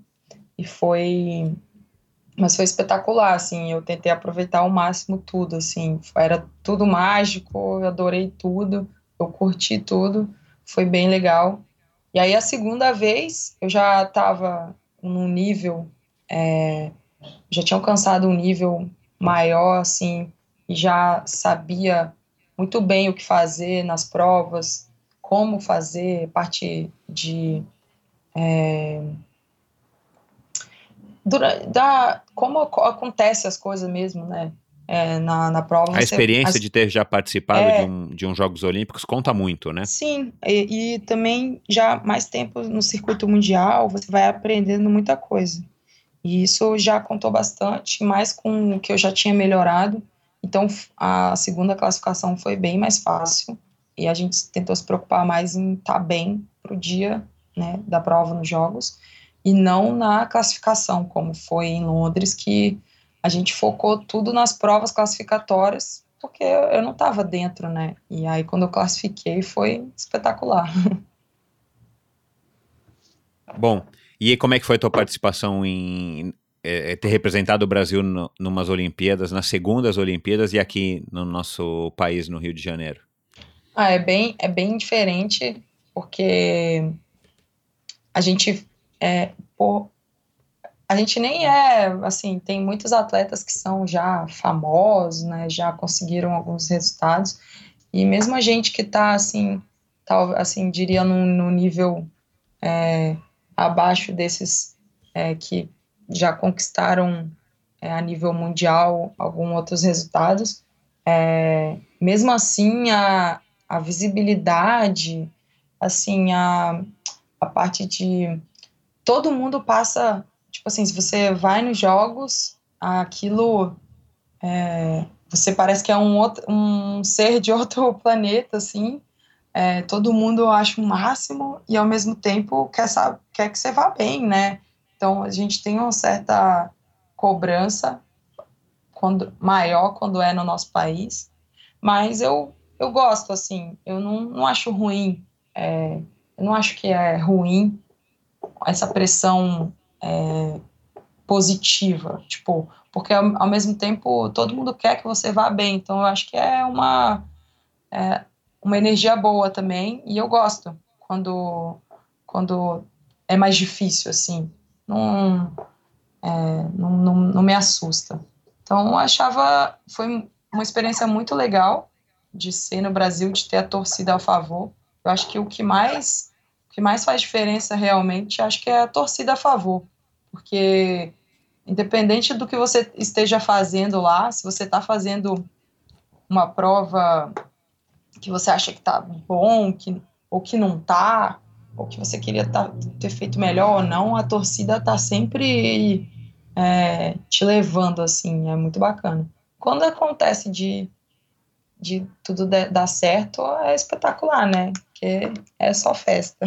e foi mas foi espetacular, assim, eu tentei aproveitar ao máximo tudo, assim, era tudo mágico, eu adorei tudo, eu curti tudo, foi bem legal, e aí a segunda vez eu já estava num nível, é, já tinha alcançado um nível maior, assim, e já sabia muito bem o que fazer nas provas, como fazer, parte de. É, da, como acontece as coisas mesmo, né? é, na, na prova. A experiência de ter já participado é, de, um, de uns Jogos Olímpicos conta muito, né? Sim, e, e, também já mais tempo no circuito mundial, você vai aprendendo muita coisa. E isso já contou bastante, mais com o que eu já tinha melhorado. Então, a segunda classificação foi bem mais fácil. E a gente tentou se preocupar mais em estar tá bem para o dia né, da prova nos Jogos. E não na classificação, como foi em Londres, que a gente focou tudo nas provas classificatórias, porque eu não estava dentro, né? E aí, quando eu classifiquei, foi espetacular. Bom, e como é que foi a tua participação em é, ter representado o Brasil no, numas Olimpíadas, nas segundas Olimpíadas e aqui no nosso país, no Rio de Janeiro? Ah, é bem, é bem diferente, porque a gente, é, a gente nem é, assim, tem muitos atletas que são já famosos, né, já conseguiram alguns resultados, e mesmo a gente que está, assim, tal, assim, diria no, no nível é, abaixo desses é, que já conquistaram é, a nível mundial alguns outros resultados. É, mesmo assim, a, a visibilidade, assim, a, a parte de todo mundo passa, tipo assim, se você vai nos jogos, aquilo é, você parece que é um, outro, um ser de outro planeta, assim, é, todo mundo acha o máximo e ao mesmo tempo quer, sabe, quer que você vá bem, né? Então a gente tem uma certa cobrança quando, maior quando é no nosso país, mas eu, eu gosto, assim, eu não, não acho ruim, é, eu não acho que é ruim essa pressão é, positiva, tipo, porque ao, ao, mesmo tempo todo mundo quer que você vá bem, então eu acho que é uma é, uma energia boa também, e eu gosto quando, quando é mais difícil, assim, não, é, não, não, não me assusta. Então eu achava, foi uma experiência muito legal de ser no Brasil, de ter a torcida a favor. Eu acho que o que mais, que mais faz diferença realmente, acho que é a torcida a favor, porque independente do que você esteja fazendo lá, se você está fazendo uma prova que você acha que tá bom, que, ou que não tá, ou que você queria tá, ter feito melhor ou não, a torcida tá sempre é, te levando, assim, é muito bacana. Quando acontece de, de tudo dar certo, é espetacular, né? Porque é só festa.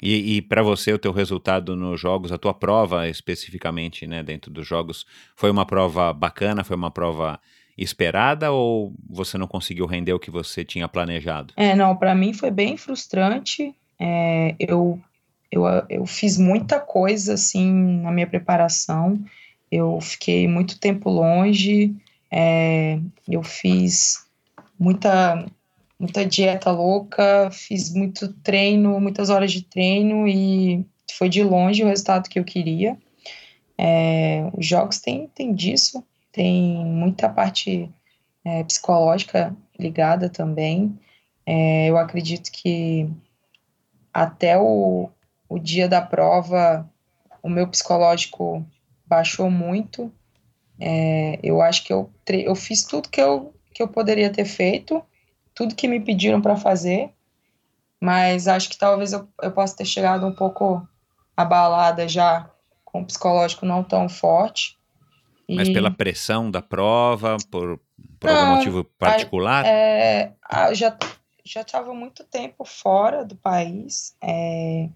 E, e para você, o teu resultado nos jogos, a tua prova especificamente, né, dentro dos jogos, foi uma prova bacana, foi uma prova esperada ou você não conseguiu render o que você tinha planejado? É, não, para mim foi bem frustrante. É, eu, eu, eu fiz muita coisa assim na minha preparação. Eu fiquei muito tempo longe. É, eu fiz muita muita dieta louca, fiz muito treino, muitas horas de treino e foi de longe o resultado que eu queria. É, os jogos têm, têm disso, tem muita parte é, psicológica ligada também. É, eu acredito que até o, o dia da prova, o meu psicológico baixou muito. É, eu acho que eu, eu fiz tudo que eu, que eu poderia ter feito, tudo que me pediram para fazer, mas acho que talvez eu, eu possa ter chegado um pouco abalada já, com o psicológico não tão forte. Mas pela pressão da prova, por, por não, algum motivo particular? É, já já estava muito tempo fora do país, é,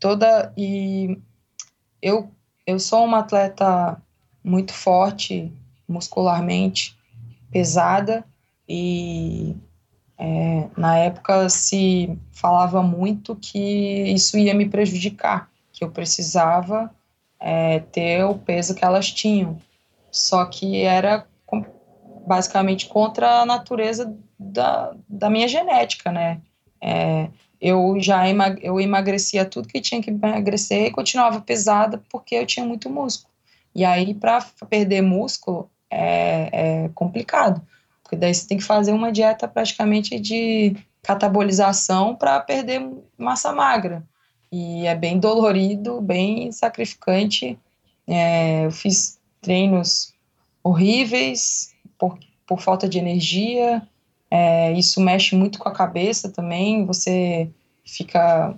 toda e eu eu sou uma atleta muito forte muscularmente, pesada e é, na época se falava muito que isso ia me prejudicar, que eu precisava é, ter o peso que elas tinham. Só que era basicamente contra a natureza da, da minha genética, né? É, eu já emag eu emagrecia tudo que tinha que emagrecer e continuava pesada porque eu tinha muito músculo. E aí, para perder músculo, é, é complicado, porque daí você tem que fazer uma dieta praticamente de catabolização para perder massa magra e é bem dolorido, bem sacrificante. É, eu fiz treinos horríveis por, por falta de energia. É, isso mexe muito com a cabeça também. Você fica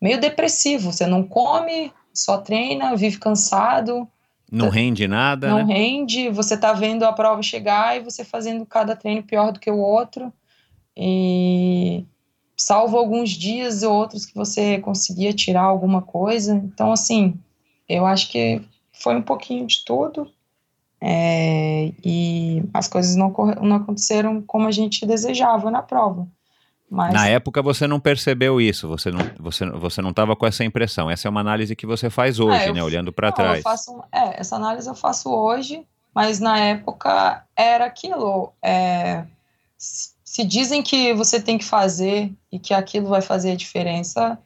meio depressivo. Você não come, só treina, vive cansado. Não rende nada. Não né? rende. Você tá vendo a prova chegar e você fazendo cada treino pior do que o outro. E salvo alguns dias ou outros que você conseguia tirar alguma coisa. Então, assim, eu acho que foi um pouquinho de tudo. É, e as coisas não, não aconteceram como a gente desejava na prova. Mas... Na época você não percebeu isso, você não você, você não estava com essa impressão. Essa é uma análise que você faz hoje, é, né? Olhando para trás. Faço, é, essa análise eu faço hoje, mas na época era aquilo. É, se dizem que você tem que fazer e que aquilo vai fazer a diferença,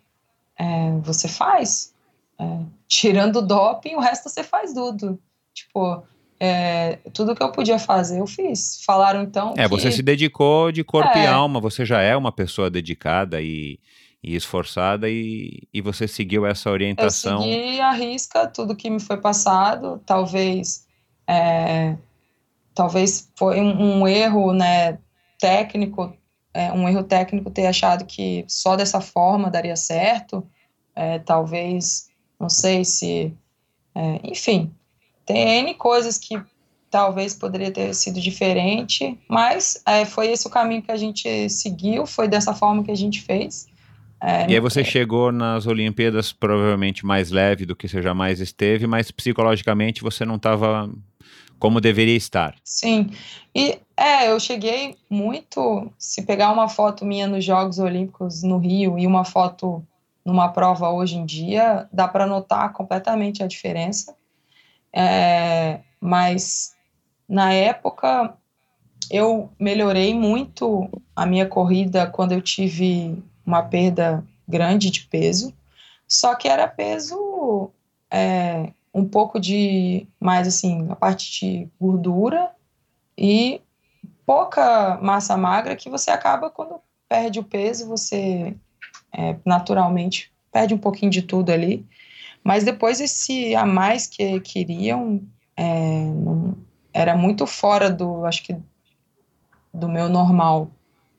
é, você faz. É, tirando o doping, o resto você faz tudo. Tipo, é, tudo que eu podia fazer, eu fiz. Falaram então. É, que... você se dedicou de corpo é. e alma, você já é uma pessoa dedicada e, e esforçada e, e você seguiu essa orientação. Eu segui a risca tudo que me foi passado, talvez é, talvez foi um, um, erro né, técnico, é, um erro técnico ter achado que só dessa forma daria certo, é, talvez, não sei se, é, enfim, tem N coisas que talvez poderia ter sido diferente, mas é, foi esse o caminho que a gente seguiu, foi dessa forma que a gente fez. É, e aí você é. chegou nas Olimpíadas provavelmente mais leve do que você jamais esteve, mas psicologicamente você não estava como deveria estar. Sim. E é, eu cheguei muito. Se pegar uma foto minha nos Jogos Olímpicos no Rio e uma foto numa prova hoje em dia, dá para notar completamente a diferença. É, mas na época eu melhorei muito a minha corrida quando eu tive uma perda grande de peso, só que era peso é, um pouco de mais assim, a parte de gordura e pouca massa magra que você acaba quando perde o peso, você é, naturalmente perde um pouquinho de tudo ali. Mas depois esse a mais que queriam é, não, era muito fora do, acho que, do meu normal.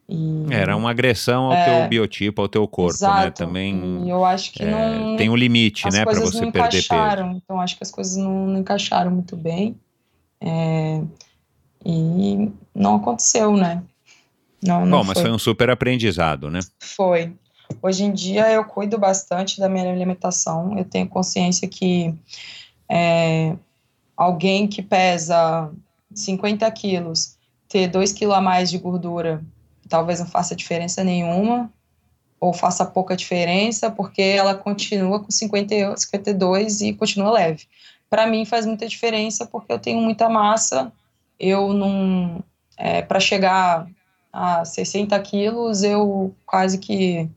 E, Era uma agressão ao é, teu biotipo, ao teu corpo, né? exato, né? Também. E eu acho que é, não. Tem um limite, né, para você não perder encaixaram, peso. Então acho que as coisas não, não encaixaram muito bem. É, e não aconteceu, né? Não, não Bom, mas foi um super aprendizado, né? Foi. Hoje em dia eu cuido bastante da minha alimentação. Eu tenho consciência que é, alguém que pesa 50 quilos ter 2 quilos a mais de gordura talvez não faça diferença nenhuma, ou faça pouca diferença, porque ela continua com 50, 52 e continua leve. Para mim faz muita diferença porque eu tenho muita massa, eu não. É, Para chegar a 60 quilos, eu quase que,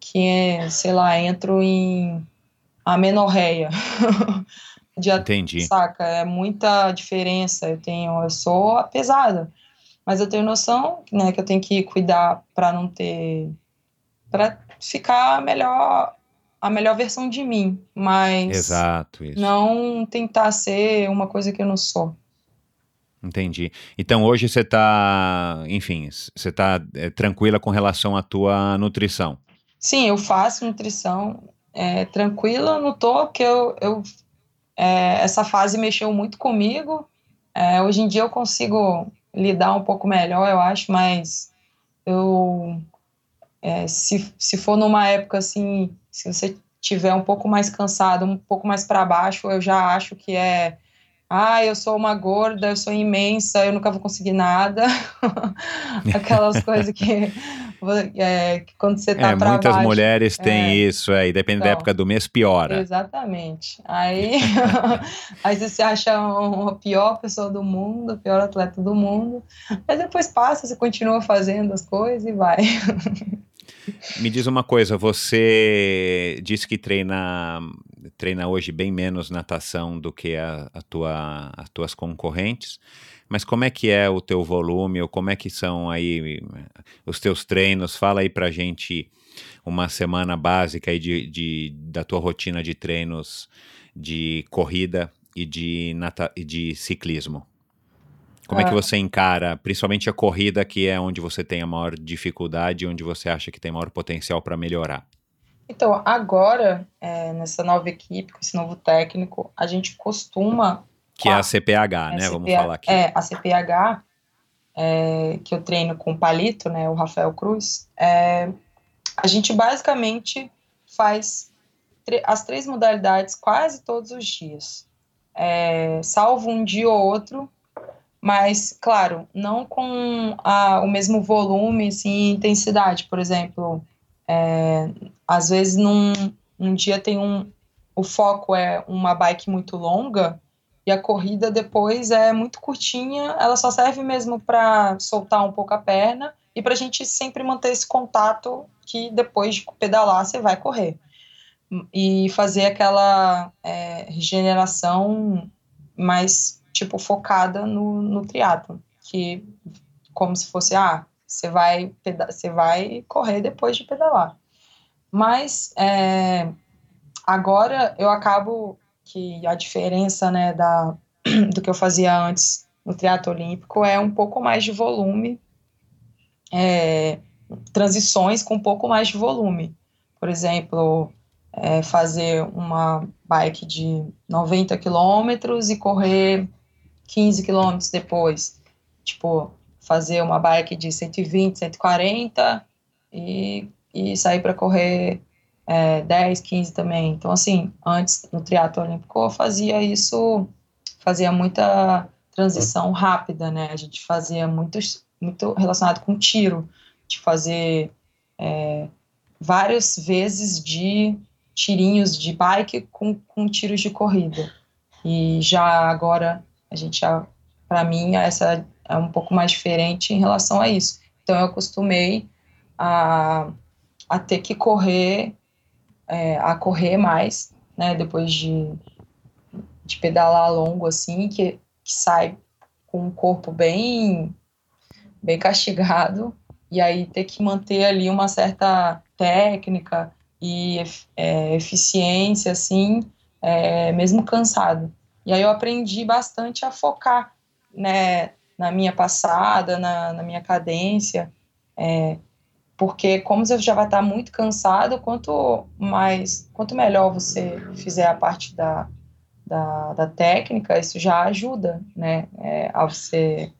que é, sei lá, entro em amenorreia. De, Entendi. Saca? É muita diferença. Eu tenho, eu sou pesada mas eu tenho noção, né, que eu tenho que cuidar para não ter para ficar melhor a melhor versão de mim, mas Exato, isso. não tentar ser uma coisa que eu não sou. Entendi. Então hoje você está, enfim, você está é, tranquila com relação à tua nutrição? Sim, eu faço nutrição é, tranquila, não tô, porque eu, eu é, essa fase mexeu muito comigo. É, hoje em dia eu consigo lidar um pouco melhor, eu acho, mas eu é, se, se for numa época assim, se você tiver um pouco mais cansado, um pouco mais para baixo, eu já acho que é ah, eu sou uma gorda, eu sou imensa, eu nunca vou conseguir nada. Aquelas coisas que, é, que quando você tá é, pra Muitas baixo, mulheres têm é, isso, aí, depende então, da época do mês, piora. Exatamente. Aí, aí você se acha a pior pessoa do mundo, a pior atleta do mundo, mas depois passa, você continua fazendo as coisas e vai. Me diz uma coisa, você disse que treina treina hoje bem menos natação do que a, a tua, as tuas concorrentes, mas como é que é o teu volume, ou como é que são aí os teus treinos? Fala aí pra gente uma semana básica aí de, de, da tua rotina de treinos de corrida e de, nata, de ciclismo. Como é que ah. você encara, principalmente a corrida, que é onde você tem a maior dificuldade, onde você acha que tem maior potencial para melhorar? Então, agora, é, nessa nova equipe, com esse novo técnico, a gente costuma. Que é a CPH, né? Vamos falar aqui. É, a CPH, é, que eu treino com o Palito, né? O Rafael Cruz. É, a gente basicamente faz as três modalidades quase todos os dias. É, salvo um dia ou outro, mas, claro, não com a, o mesmo volume assim, e intensidade. Por exemplo, é, às vezes, num, um dia tem um. O foco é uma bike muito longa e a corrida depois é muito curtinha, ela só serve mesmo para soltar um pouco a perna e para a gente sempre manter esse contato que depois de pedalar você vai correr. E fazer aquela é, regeneração mais, tipo, focada no, no triatlo, que como se fosse, ah, você vai, você vai correr depois de pedalar. Mas é, agora eu acabo que a diferença né, da, do que eu fazia antes no triatlo olímpico é um pouco mais de volume, é, transições com um pouco mais de volume. Por exemplo, é, fazer uma bike de 90 quilômetros e correr 15 quilômetros depois. Tipo, fazer uma bike de 120, 140 e, e sair para correr é, 10, 15 também. Então, assim, antes no triatlo olímpico eu fazia isso, fazia muita transição rápida, né? A gente fazia muito, muito relacionado com tiro, de fazer é, várias vezes de tirinhos de bike com, com tiros de corrida. E já agora, a gente já, para mim, essa é um pouco mais diferente em relação a isso. Então, eu acostumei a, a ter que correr, é, a correr mais, né, depois de, de pedalar longo, assim, que, que sai com o corpo bem, bem castigado, e aí ter que manter ali uma certa técnica e é, eficiência, assim, é, mesmo cansado. E aí eu aprendi bastante a focar, né, na minha passada, na, na minha cadência, é, porque como você já vai estar muito cansado, quanto mais, quanto melhor você fizer a parte da, da, da técnica, isso já ajuda, né, é, a você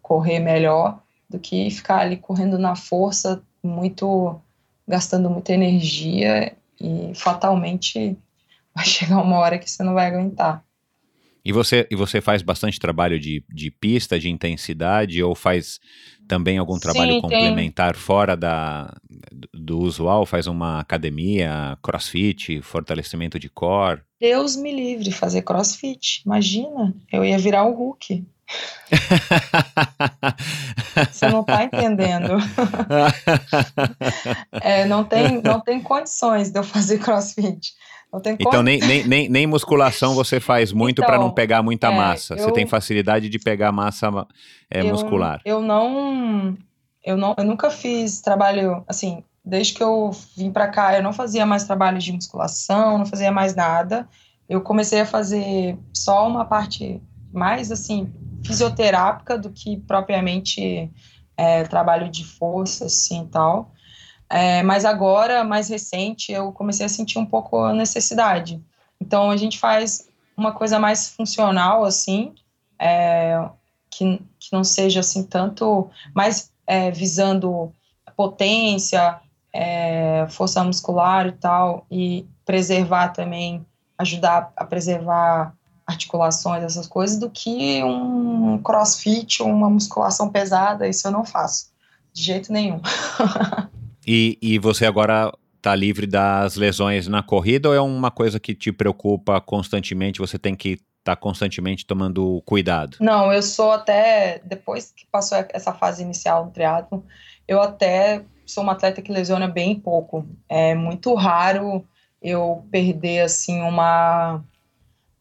correr melhor do que ficar ali correndo na força, muito gastando muita energia e fatalmente vai chegar uma hora que você não vai aguentar. E você, e você faz bastante trabalho de, de pista, de intensidade, ou faz também algum trabalho Sim, complementar tem. fora da, do usual? Faz uma academia, crossfit, fortalecimento de core? Deus me livre fazer crossfit. Imagina, eu ia virar o Hulk. Você não está entendendo. é, não, tem, não tem condições de eu fazer crossfit. Então, nem, nem, nem, nem, musculação você faz muito então, para não pegar muita é, massa. Eu, você tem facilidade de pegar massa é, eu, muscular. Eu não, eu não. Eu nunca fiz trabalho. Assim, desde que eu vim para cá, eu não fazia mais trabalho de musculação, não fazia mais nada. Eu comecei a fazer só uma parte mais, assim, fisioterápica do que propriamente é, trabalho de força, assim, tal. É, mas agora, mais recente, eu comecei a sentir um pouco a necessidade. Então, a gente faz uma coisa mais funcional, assim, é, que, que não seja, assim, tanto, mais é, visando potência, é, força muscular e tal, e preservar também, ajudar a preservar articulações, essas coisas, do que um crossfit uma musculação pesada, isso eu não faço, de jeito nenhum. E, e você agora está livre das lesões na corrida ou é uma coisa que te preocupa constantemente? Você tem que estar tá constantemente tomando cuidado? Não, eu sou até depois que passou essa fase inicial no triatlo, eu até sou uma atleta que lesiona bem pouco. É muito raro eu perder assim uma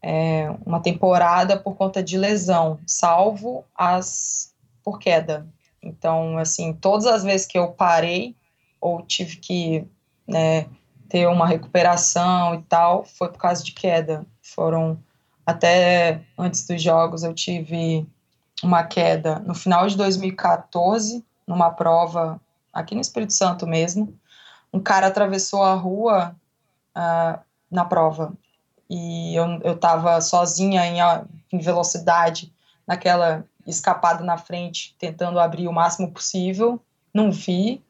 é, uma temporada por conta de lesão, salvo as por queda. Então, assim, todas as vezes que eu parei ou tive que né, ter uma recuperação e tal, foi por causa de queda. Foram até antes dos jogos eu tive uma queda no final de 2014 numa prova aqui no Espírito Santo mesmo. Um cara atravessou a rua uh, na prova e eu, eu tava sozinha em, em velocidade naquela escapada na frente, tentando abrir o máximo possível. Não vi,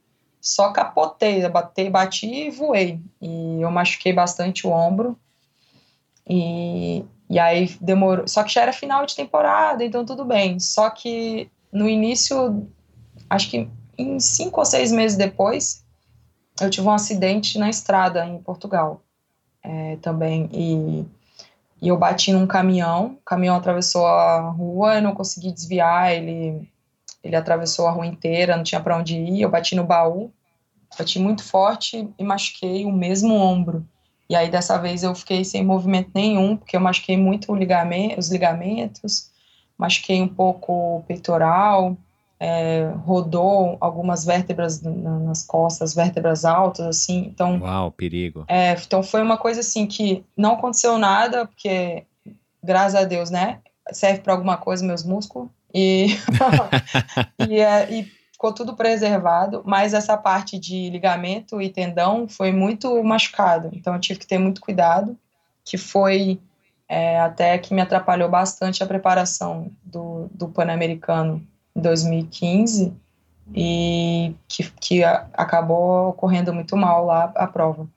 só capotei, bati, bati e voei. E eu machuquei bastante o ombro. E, e aí demorou. Só que já era final de temporada, então tudo bem. Só que no início, acho que em cinco ou seis meses depois, eu tive um acidente na estrada em Portugal é, também. E, e eu bati num caminhão, o caminhão atravessou a rua, eu não consegui desviar, ele ele atravessou a rua inteira, não tinha para onde ir. Eu bati no baú, bati muito forte e machuquei o mesmo ombro. E aí dessa vez eu fiquei sem movimento nenhum, porque eu machuquei muito ligamento, os ligamentos, machuquei um pouco o peitoral, é, rodou algumas vértebras nas costas, vértebras altas, assim, então... Uau, perigo. É, então foi uma coisa, assim, que não aconteceu nada, porque, graças a Deus, né, serve para alguma coisa meus músculos, e, e, é, e ficou tudo preservado, mas essa parte de ligamento e tendão foi muito machucado, então eu tive que ter muito cuidado, que foi é, até que me atrapalhou bastante a preparação do, do Pan-Americano em 2015 e que, que a, acabou ocorrendo muito mal lá a prova.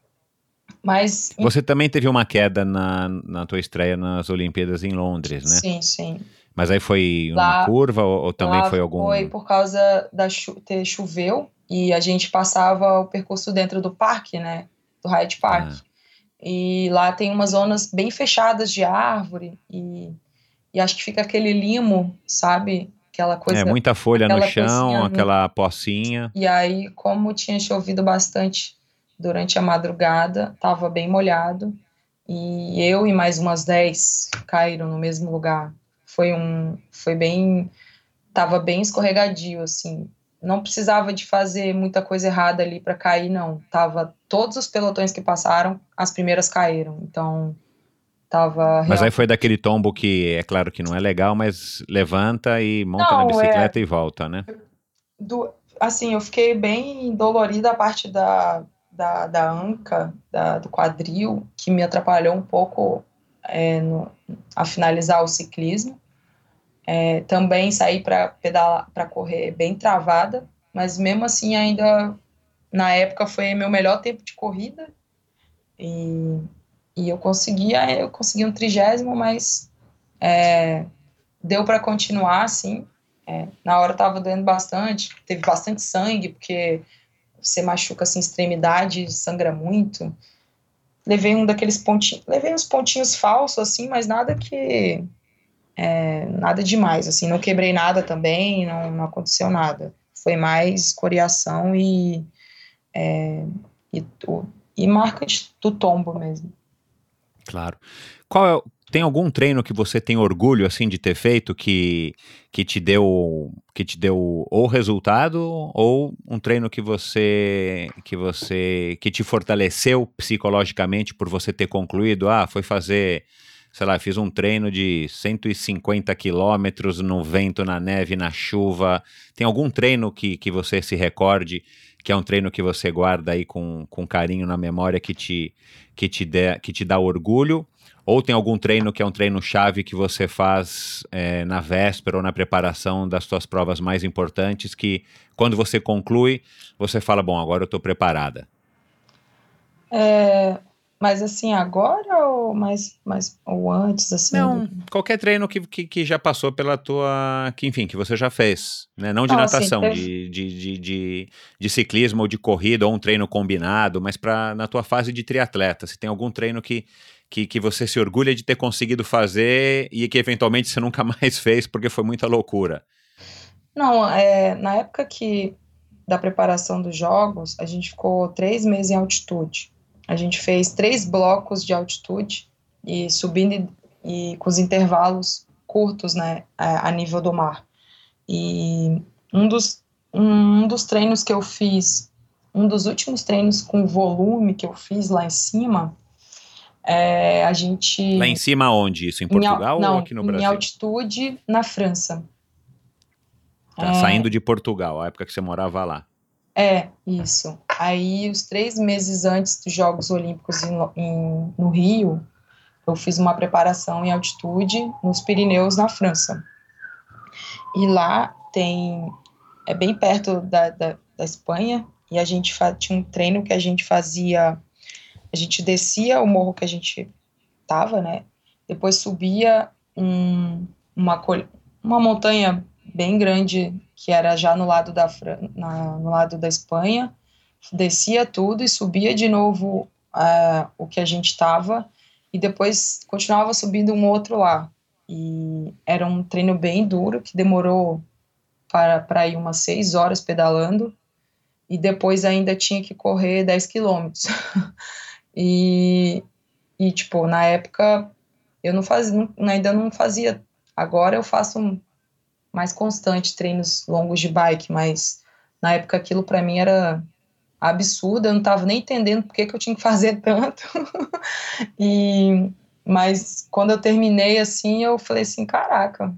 Mas você também teve uma queda na, na tua estreia nas Olimpíadas em Londres, né? Sim, sim. Mas aí foi uma lá, curva ou, ou também foi algum? Foi por causa da chu ter choveu e a gente passava o percurso dentro do parque, né? Do Hyde Park. Ah. E lá tem umas zonas bem fechadas de árvore e, e acho que fica aquele limo, sabe? Aquela coisa. É, muita folha no chão, aquela pocinha. E aí, como tinha chovido bastante durante a madrugada, estava bem molhado. E eu e mais umas 10 caíram no mesmo lugar. Foi um. Foi bem. Tava bem escorregadio, assim. Não precisava de fazer muita coisa errada ali para cair, não. Tava. Todos os pelotões que passaram, as primeiras caíram. Então Tava mas real... aí foi daquele tombo que é claro que não é legal, mas levanta e monta não, na bicicleta é... e volta, né? Do... Assim, eu fiquei bem dolorida a parte da, da, da anca, da, do quadril, que me atrapalhou um pouco é, no, a finalizar o ciclismo. É, também saí para pedalar, para correr bem travada, mas mesmo assim ainda na época foi meu melhor tempo de corrida e e eu conseguia, eu consegui um trigésimo, mas é, deu para continuar, assim. É, na hora tava doendo bastante, teve bastante sangue, porque você machuca assim, extremidade, sangra muito. Levei um daqueles pontinhos, levei uns pontinhos falsos, assim, mas nada que. É, nada demais, assim, não quebrei nada também, não, não aconteceu nada. Foi mais escoriação e, é, e, e marca do tombo mesmo. Claro. Qual é, tem algum treino que você tem orgulho assim de ter feito que, que te deu que te deu ou resultado ou um treino que você que você que te fortaleceu psicologicamente por você ter concluído ah foi fazer sei lá fiz um treino de 150 quilômetros no vento na neve na chuva tem algum treino que, que você se recorde que é um treino que você guarda aí com, com carinho na memória que te, que, te dê, que te dá orgulho? Ou tem algum treino que é um treino-chave que você faz é, na véspera ou na preparação das suas provas mais importantes que, quando você conclui, você fala, bom, agora eu estou preparada? É, mas assim, agora ou mais, mais ou antes, assim? Não, qualquer treino que, que, que, já passou pela tua. Que, enfim, que você já fez. Né? Não de natação, assim, de, de, de, de, de, ciclismo ou de corrida, ou um treino combinado, mas pra, na tua fase de triatleta. Se tem algum treino que, que, que você se orgulha de ter conseguido fazer e que eventualmente você nunca mais fez porque foi muita loucura. Não, é, na época que da preparação dos jogos, a gente ficou três meses em altitude. A gente fez três blocos de altitude e subindo e, e com os intervalos curtos, né, a, a, nível do mar. E um dos, um, dos treinos que eu fiz, um dos últimos treinos com volume que eu fiz lá em cima, é, a gente... Lá em cima onde? Isso, em Portugal em, não, ou aqui no Brasil? em altitude, na França. Tá, é, saindo de Portugal, a época que você morava lá. É, isso. Aí, os três meses antes dos Jogos Olímpicos em, em, no Rio, eu fiz uma preparação em altitude nos Pirineus, na França. E lá tem. É bem perto da, da, da Espanha, e a gente tinha um treino que a gente fazia. A gente descia o morro que a gente tava, né? Depois subia um, uma, uma montanha bem grande que era já no lado da, na, no lado da Espanha, descia tudo e subia de novo uh, o que a gente estava e depois continuava subindo um outro lá. E era um treino bem duro que demorou para, para ir umas seis horas pedalando e depois ainda tinha que correr 10 quilômetros. e, e, tipo, na época eu não fazia, ainda não fazia. Agora eu faço mais constante treinos longos de bike, mas na época aquilo para mim era absurdo, eu não estava nem entendendo por que, que eu tinha que fazer tanto. e mas quando eu terminei assim, eu falei assim, caraca,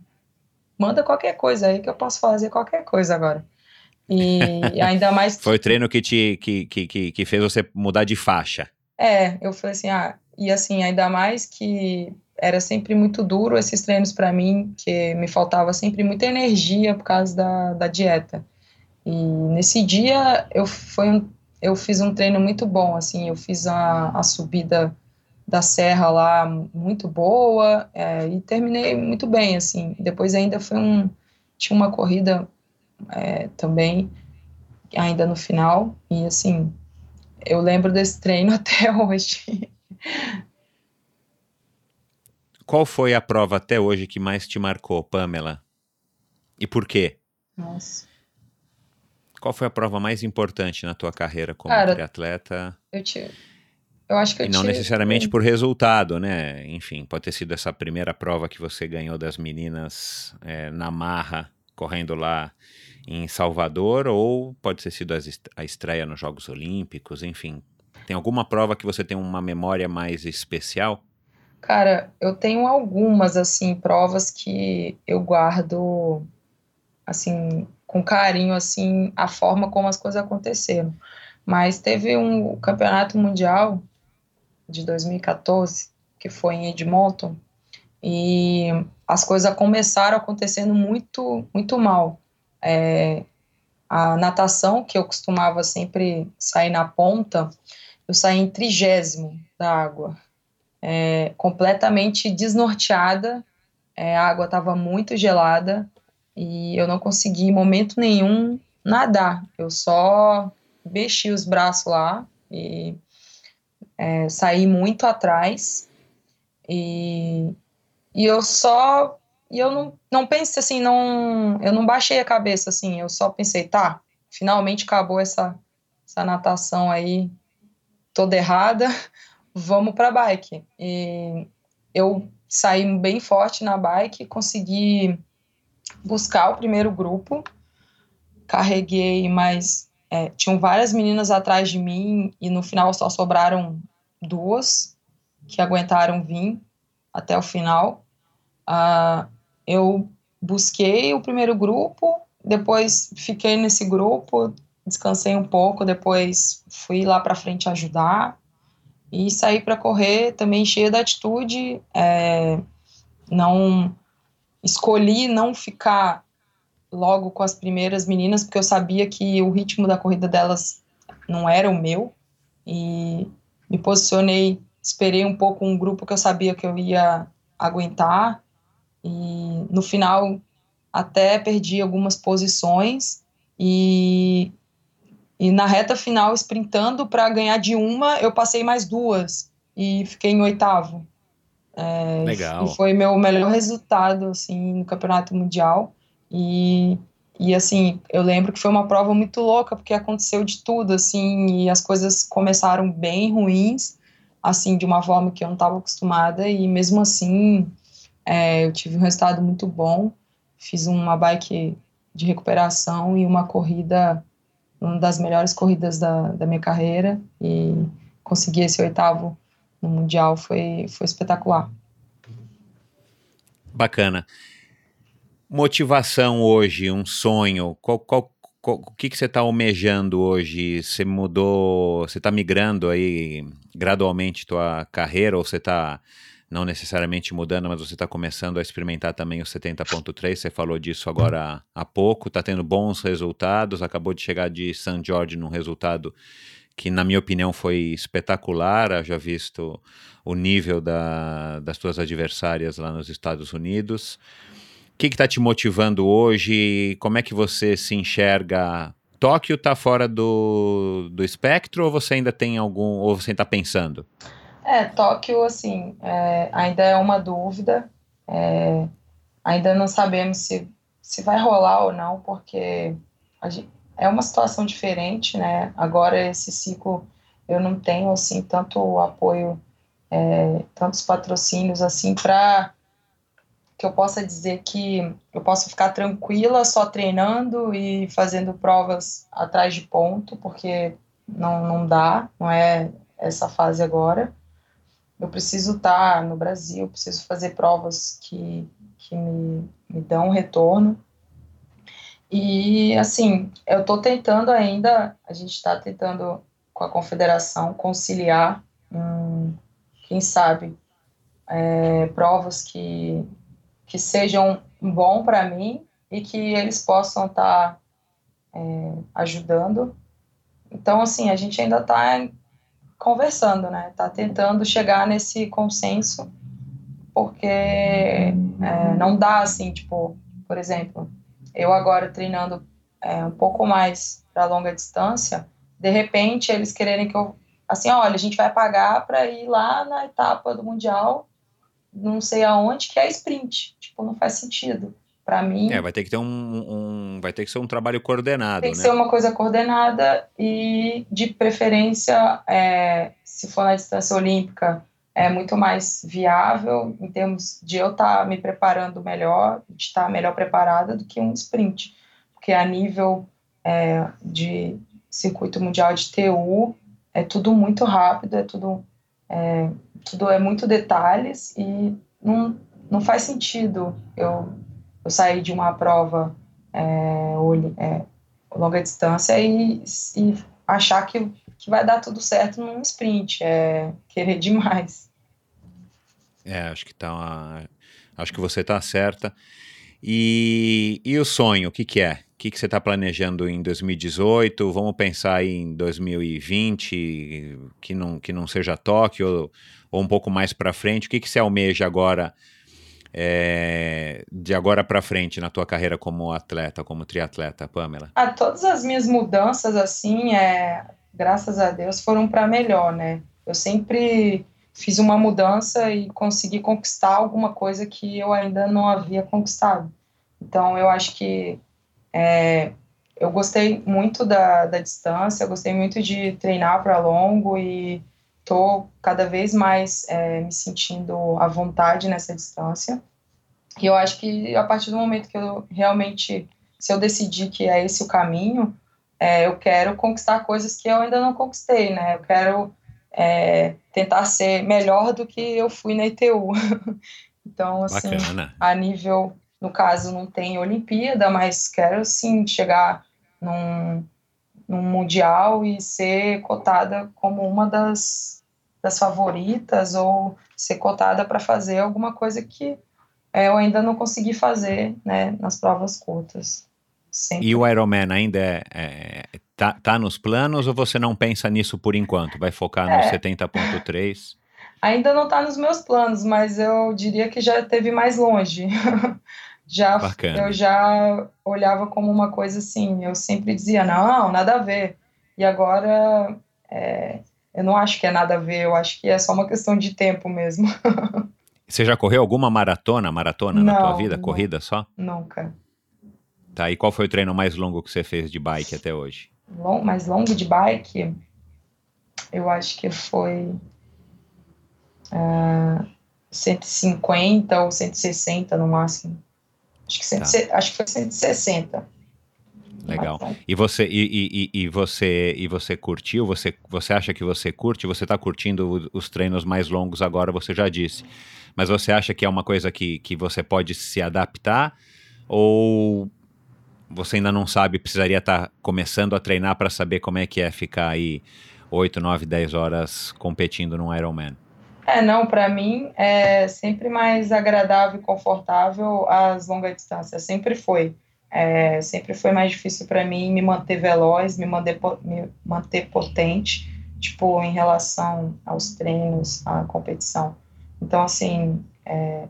manda qualquer coisa aí que eu posso fazer qualquer coisa agora. E, e ainda mais. Foi o treino que te que, que, que, fez você mudar de faixa. É, eu falei assim, ah, e assim, ainda mais que era sempre muito duro esses treinos para mim, que me faltava sempre muita energia por causa da, da dieta. E nesse dia eu, foi um, eu fiz um treino muito bom, assim, eu fiz a, a subida da serra lá muito boa é, e terminei muito bem, assim. Depois ainda foi um, tinha uma corrida é, também, ainda no final, e assim, eu lembro desse treino até hoje. Qual foi a prova até hoje que mais te marcou, Pamela? E por quê? Nossa. Qual foi a prova mais importante na tua carreira como Cara, triatleta? Eu te... Eu acho que eu e não tive... necessariamente por resultado, né? Enfim, pode ter sido essa primeira prova que você ganhou das meninas é, na marra, correndo lá em Salvador, ou pode ter sido a estreia nos Jogos Olímpicos, enfim. Tem alguma prova que você tem uma memória mais especial? Cara, eu tenho algumas, assim, provas que eu guardo, assim, com carinho, assim, a forma como as coisas aconteceram. Mas teve um campeonato mundial de 2014, que foi em Edmonton, e as coisas começaram acontecendo muito, muito mal. É, a natação, que eu costumava sempre sair na ponta, eu saí em trigésimo da água é, completamente desnorteada, é, a água estava muito gelada e eu não consegui, em momento nenhum, nadar. Eu só mexi os braços lá e é, saí muito atrás e, e eu só e eu não, não pensei assim, não, eu não baixei a cabeça assim, eu só pensei, tá, finalmente acabou essa, essa natação aí toda errada, vamos para bike. E eu saí bem forte na bike, consegui buscar o primeiro grupo, carreguei, mas é, tinham várias meninas atrás de mim e no final só sobraram duas que aguentaram vir até o final. Uh, eu busquei o primeiro grupo, depois fiquei nesse grupo, descansei um pouco, depois fui lá para frente ajudar e sair para correr também cheia da atitude, é, não escolhi não ficar logo com as primeiras meninas, porque eu sabia que o ritmo da corrida delas não era o meu, e me posicionei, esperei um pouco um grupo que eu sabia que eu ia aguentar, e no final até perdi algumas posições, e e na reta final, sprintando para ganhar de uma, eu passei mais duas e fiquei em oitavo. É, Legal. E foi meu melhor resultado assim no campeonato mundial. E, e assim, eu lembro que foi uma prova muito louca porque aconteceu de tudo assim e as coisas começaram bem ruins, assim de uma forma que eu não estava acostumada e mesmo assim é, eu tive um resultado muito bom. Fiz uma bike de recuperação e uma corrida uma das melhores corridas da, da minha carreira e conseguir esse oitavo no Mundial foi, foi espetacular. Bacana. Motivação hoje, um sonho, qual, qual, qual o que, que você está almejando hoje? Você mudou, você está migrando aí gradualmente tua carreira ou você está não necessariamente mudando, mas você está começando a experimentar também o 70.3, você falou disso agora há, pouco, está tendo bons resultados, acabou de chegar de San Jorge num resultado que, na minha opinião, foi espetacular, já visto o nível da, das tuas adversárias lá nos Estados Unidos. O que está te motivando hoje? Como é que você se enxerga? Tóquio está fora do, do espectro ou você ainda tem algum, ou você está pensando? É, Tóquio, assim, é, ainda é uma dúvida. É, ainda não sabemos se, se vai rolar ou não, porque gente, é uma situação diferente, né? Agora, esse ciclo, eu não tenho, assim, tanto apoio, é, tantos patrocínios, assim, para que eu possa dizer que eu posso ficar tranquila só treinando e fazendo provas atrás de ponto, porque não, não dá, não é essa fase agora. Eu preciso estar no Brasil, preciso fazer provas que, que me, me dão retorno. E, assim, eu estou tentando ainda, a gente está tentando com a confederação conciliar, hum, quem sabe, é, provas que que sejam bom para mim e que eles possam estar tá, é, ajudando. Então, assim, a gente ainda está conversando, né? Está tentando chegar nesse consenso, porque é, não dá assim, tipo, por exemplo, eu agora treinando é, um pouco mais para longa distância, de repente eles quererem que eu, assim, olha, a gente vai pagar para ir lá na etapa do mundial não sei aonde, que é sprint. Tipo, não faz sentido. Para mim. É, vai ter que ter um, um, Vai ter que ser um trabalho coordenado. Tem que né? ser uma coisa coordenada e, de preferência, é, se for na distância olímpica, é muito mais viável em termos de eu estar tá me preparando melhor, de estar tá melhor preparada do que um sprint. Porque a nível é, de circuito mundial de TU, é tudo muito rápido, é tudo é, tudo é muito detalhes e não, não faz sentido eu, eu sair de uma prova é, é, longa distância e, e achar que, que vai dar tudo certo num sprint, é querer demais. É, acho que tá. Acho que você está certa. E, e o sonho, o que, que é? O que, que você está planejando em 2018? Vamos pensar em 2020, que não, que não seja Tóquio, ou, ou um pouco mais para frente. O que, que você almeja agora, é, de agora para frente, na tua carreira como atleta, como triatleta, Pamela? Ah, todas as minhas mudanças, assim, é, graças a Deus, foram para melhor, né? Eu sempre fiz uma mudança e consegui conquistar alguma coisa que eu ainda não havia conquistado. Então, eu acho que é, eu gostei muito da, da distância, gostei muito de treinar para longo e estou cada vez mais é, me sentindo à vontade nessa distância. E eu acho que a partir do momento que eu realmente, se eu decidir que é esse o caminho, é, eu quero conquistar coisas que eu ainda não conquistei, né? Eu quero é, tentar ser melhor do que eu fui na ITU. então, assim, Bacana. a nível no caso, não tem Olimpíada, mas quero sim chegar num, num Mundial e ser cotada como uma das, das favoritas ou ser cotada para fazer alguma coisa que é, eu ainda não consegui fazer né, nas provas curtas. Sempre. E o Ironman ainda é, é, tá, tá nos planos ou você não pensa nisso por enquanto? Vai focar no é. 70.3? Ainda não está nos meus planos, mas eu diria que já esteve mais longe. já Bacana. eu já olhava como uma coisa assim, eu sempre dizia, não, nada a ver. E agora é, eu não acho que é nada a ver, eu acho que é só uma questão de tempo mesmo. Você já correu alguma maratona, maratona não, na tua vida? Não, corrida só? Nunca. Tá, e qual foi o treino mais longo que você fez de bike até hoje? Long, mais longo de bike? Eu acho que foi uh, é, 150 ou 160 no máximo. Acho que, tá. acho que foi 160. Legal. E você e, e, e, você e você curtiu? Você você acha que você curte? Você está curtindo os treinos mais longos agora? Você já disse. Mas você acha que é uma coisa que, que você pode se adaptar ou você ainda não sabe? Precisaria estar tá começando a treinar para saber como é que é ficar aí 8, 9, 10 horas competindo num Ironman? É, não, para mim é sempre mais agradável e confortável as longas distâncias, sempre foi. É, sempre foi mais difícil para mim me manter veloz, me manter, me manter potente, tipo, em relação aos treinos, à competição. Então, assim, é,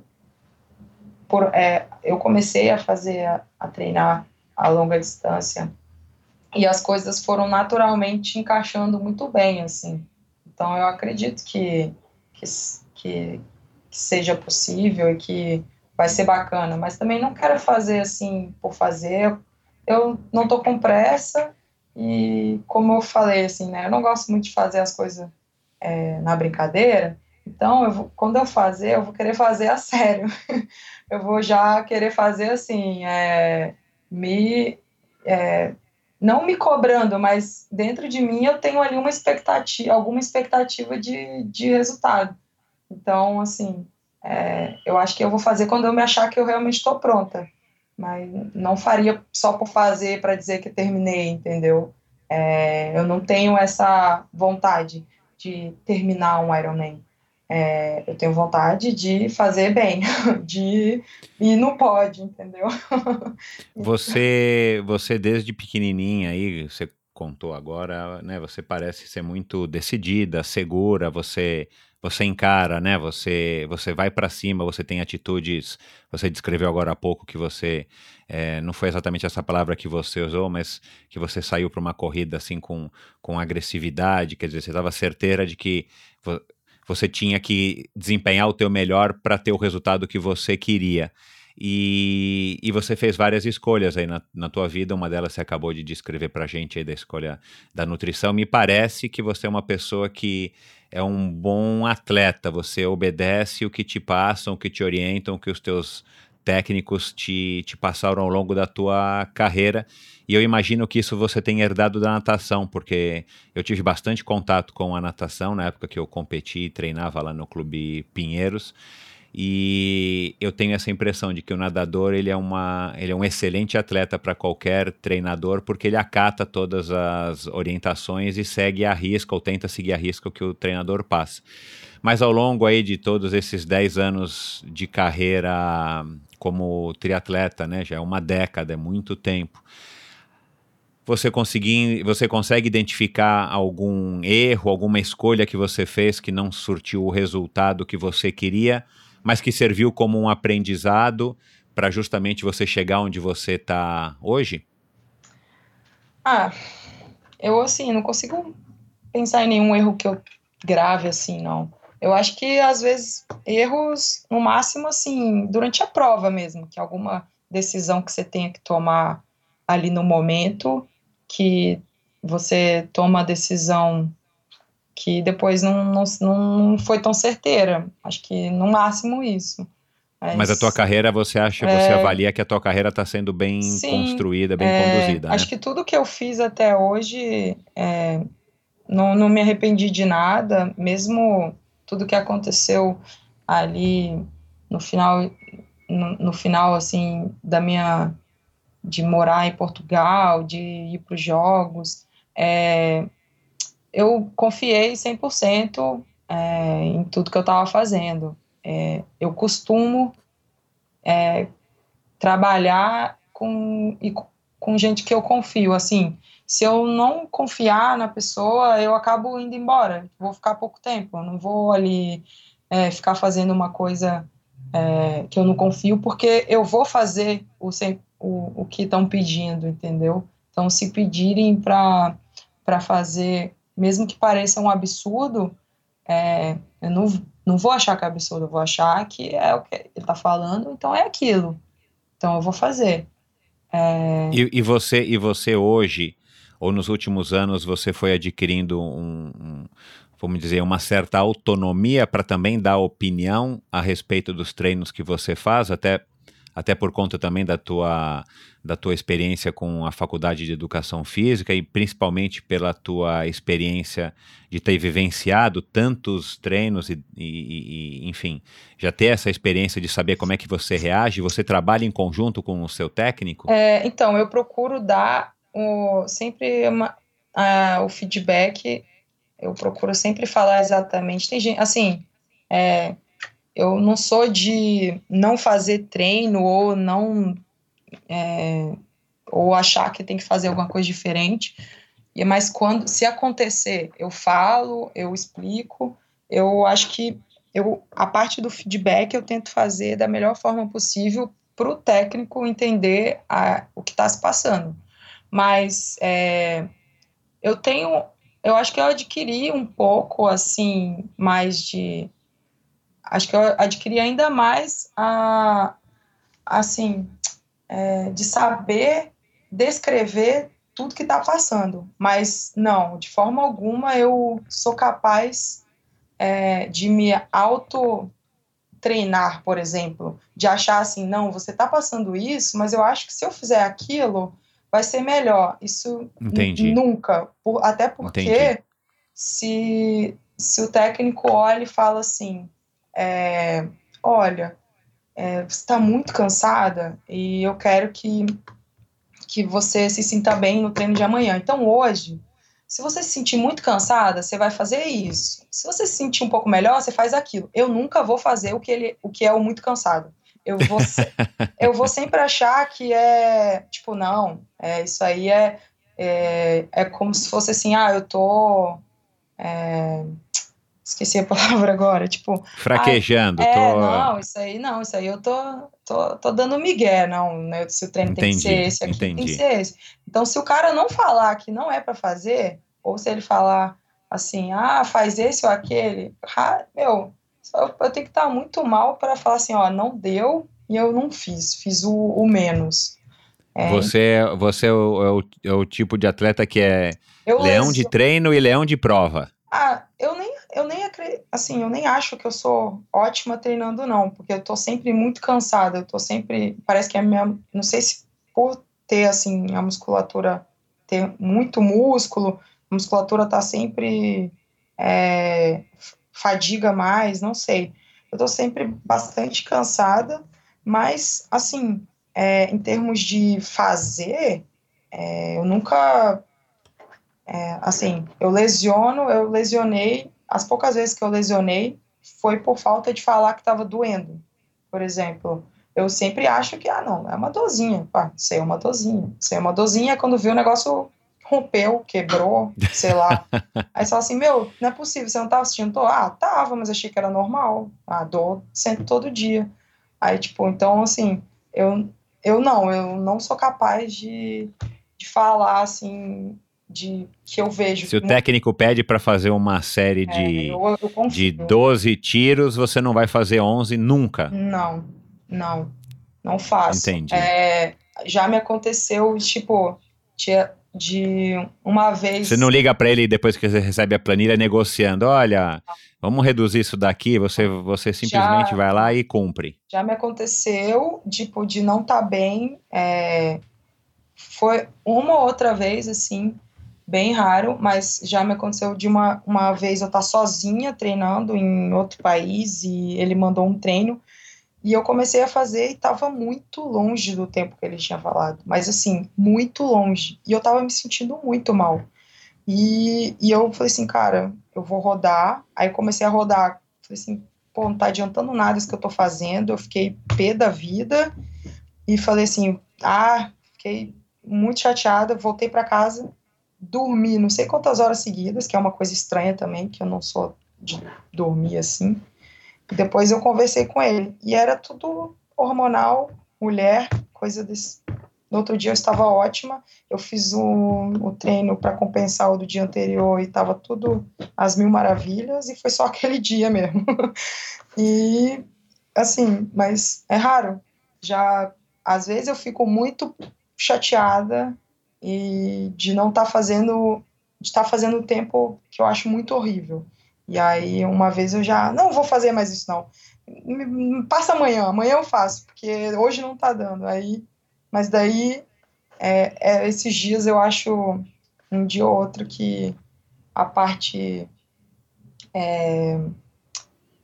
por, é, eu comecei a fazer, a, a treinar a longa distância e as coisas foram naturalmente encaixando muito bem, assim. Então, eu acredito que que, que, que seja possível e que vai ser bacana, mas também não quero fazer assim por fazer. Eu não estou com pressa e, como eu falei, assim, né, eu não gosto muito de fazer as coisas é, na brincadeira, Então, eu vou, quando eu fazer, eu vou querer fazer a sério. eu vou já querer fazer assim, é, me é, não me cobrando, mas dentro de mim eu tenho ali uma expectativa, alguma expectativa de, de resultado. Então, assim, é, eu acho que eu vou fazer quando eu me achar que eu realmente estou pronta. Mas não faria só por fazer para dizer que terminei, entendeu? É, eu não tenho essa vontade de terminar um Ironman. É, eu tenho vontade de fazer bem, de ir no pódio, entendeu? Você, você desde pequenininha aí, você contou agora, né? Você parece ser muito decidida, segura, você você encara, né? Você você vai para cima, você tem atitudes. Você descreveu agora há pouco que você é, não foi exatamente essa palavra que você usou, mas que você saiu para uma corrida assim com, com agressividade, quer dizer, você estava certeira de que você tinha que desempenhar o teu melhor para ter o resultado que você queria. E, e você fez várias escolhas aí na, na tua vida, uma delas você acabou de descrever para a gente aí da escolha da nutrição. Me parece que você é uma pessoa que é um bom atleta, você obedece o que te passam, o que te orientam, o que os teus técnicos te, te passaram ao longo da tua carreira. E eu imagino que isso você tem herdado da natação, porque eu tive bastante contato com a natação na época que eu competi e treinava lá no Clube Pinheiros. E eu tenho essa impressão de que o nadador ele é, uma, ele é um excelente atleta para qualquer treinador, porque ele acata todas as orientações e segue a risca, ou tenta seguir a risca o que o treinador passa. Mas ao longo aí de todos esses 10 anos de carreira como triatleta, né, já é uma década, é muito tempo. Você, conseguir, você consegue identificar algum erro, alguma escolha que você fez que não surtiu o resultado que você queria, mas que serviu como um aprendizado para justamente você chegar onde você está hoje? Ah, eu assim, não consigo pensar em nenhum erro que eu grave assim, não. Eu acho que às vezes erros, no máximo, assim, durante a prova mesmo, que alguma decisão que você tenha que tomar ali no momento, que você toma a decisão que depois não, não, não foi tão certeira. Acho que no máximo isso. Mas, Mas a tua carreira, você acha, é, você avalia que a tua carreira está sendo bem sim, construída, bem é, conduzida, Acho né? que tudo que eu fiz até hoje, é, não, não me arrependi de nada, mesmo tudo que aconteceu ali no final, no, no final, assim, da minha, de morar em Portugal, de ir para os jogos, é, eu confiei 100% é, em tudo que eu estava fazendo. É, eu costumo é, trabalhar com, e, com gente que eu confio, assim, se eu não confiar na pessoa, eu acabo indo embora. Vou ficar pouco tempo. Eu não vou ali é, ficar fazendo uma coisa é, que eu não confio, porque eu vou fazer o, o, o que estão pedindo, entendeu? Então, se pedirem para fazer, mesmo que pareça um absurdo, é, eu não, não vou achar que é absurdo, eu vou achar que é o que ele está falando, então é aquilo. Então, eu vou fazer. É... E, e, você, e você hoje ou nos últimos anos você foi adquirindo um, um vamos dizer, uma certa autonomia para também dar opinião a respeito dos treinos que você faz, até, até por conta também da tua, da tua experiência com a faculdade de educação física e principalmente pela tua experiência de ter vivenciado tantos treinos e, e, e, enfim, já ter essa experiência de saber como é que você reage, você trabalha em conjunto com o seu técnico? É, então, eu procuro dar o, sempre uma, a, o feedback, eu procuro sempre falar exatamente. Tem gente, assim, é, eu não sou de não fazer treino ou não. É, ou achar que tem que fazer alguma coisa diferente. Mas quando, se acontecer, eu falo, eu explico. Eu acho que eu, a parte do feedback eu tento fazer da melhor forma possível para o técnico entender a, o que está se passando mas é, eu tenho, eu acho que eu adquiri um pouco, assim, mais de, acho que eu adquiri ainda mais a, assim, é, de saber descrever tudo que está passando, mas não, de forma alguma eu sou capaz é, de me auto treinar, por exemplo, de achar assim, não, você está passando isso, mas eu acho que se eu fizer aquilo, vai ser melhor. Isso nunca, por, até porque Entendi. se, se o técnico olha e fala assim, é, olha, é, você está muito cansada e eu quero que, que você se sinta bem no treino de amanhã. Então hoje se você se sentir muito cansada, você vai fazer isso. Se você se sentir um pouco melhor, você faz aquilo. Eu nunca vou fazer o que, ele, o que é o muito cansado. Eu vou, eu vou sempre achar que é, tipo, não, é, isso aí é, é, é como se fosse assim, ah, eu tô. É, esqueci a palavra agora, tipo. Fraquejando. Ah, é, tô... não, isso aí não, isso aí eu tô, tô, tô dando migué, não, né? Se o treino entendi, tem que ser esse, aqui entendi. tem que ser esse. Então, se o cara não falar que não é para fazer, ou se ele falar assim, ah, faz esse ou aquele, ah, meu, eu tenho que estar muito mal para falar assim, ó, não deu e eu não fiz, fiz o, o menos. É, você você é o, é, o, é o, tipo de atleta que é leão de treino e leão de prova. Ah, eu nem, eu nem assim, eu nem acho que eu sou ótima treinando, não, porque eu tô sempre muito cansada, eu tô sempre, parece que a minha, não sei se por ter, assim, a musculatura, ter muito músculo, a musculatura tá sempre, é, fadiga mais, não sei. Eu tô sempre bastante cansada, mas, assim, é, em termos de fazer, é, eu nunca é, assim, eu lesiono, eu lesionei, as poucas vezes que eu lesionei foi por falta de falar que estava doendo. Por exemplo, eu sempre acho que, ah, não, é uma dorzinha. Ah, sei, é uma dorzinha. Sei, é uma dorzinha quando viu o negócio rompeu, quebrou, sei lá. Aí você fala assim, meu, não é possível, você não estava assistindo dor? Ah, tava, mas achei que era normal. Ah, dor sempre todo dia. Aí, tipo, então, assim, eu, eu não, eu não sou capaz de, de falar, assim, de que eu vejo. Se o técnico pede para fazer uma série é, de, eu, eu de 12 tiros, você não vai fazer 11 nunca? Não, não, não faço. Entendi. É, já me aconteceu, tipo, de, de uma vez. Você não liga para ele depois que você recebe a planilha negociando, olha, vamos reduzir isso daqui, você, você simplesmente já, vai lá e cumpre. Já me aconteceu, tipo, de não estar tá bem. É, foi uma outra vez, assim, bem raro, mas já me aconteceu de uma, uma vez eu estar tá sozinha treinando em outro país e ele mandou um treino e eu comecei a fazer e estava muito longe do tempo que ele tinha falado, mas assim, muito longe. E eu estava me sentindo muito mal. E, e eu falei assim, cara, eu vou rodar. Aí comecei a rodar. Falei assim, pô, não tá adiantando nada isso que eu tô fazendo. Eu fiquei pé da vida e falei assim, ah, fiquei muito chateada, voltei para casa dormi não sei quantas horas seguidas, que é uma coisa estranha também, que eu não sou de dormir assim. Depois eu conversei com ele, e era tudo hormonal, mulher, coisa desse. No outro dia eu estava ótima, eu fiz o, o treino para compensar o do dia anterior e estava tudo às mil maravilhas, e foi só aquele dia mesmo. e, assim, mas é raro. Já, às vezes eu fico muito chateada e de não estar tá fazendo, de estar tá fazendo tempo que eu acho muito horrível. E aí, uma vez eu já, não vou fazer mais isso não. Passa amanhã, amanhã eu faço, porque hoje não tá dando. Aí, mas daí, é, é, esses dias eu acho um dia ou outro que a parte é,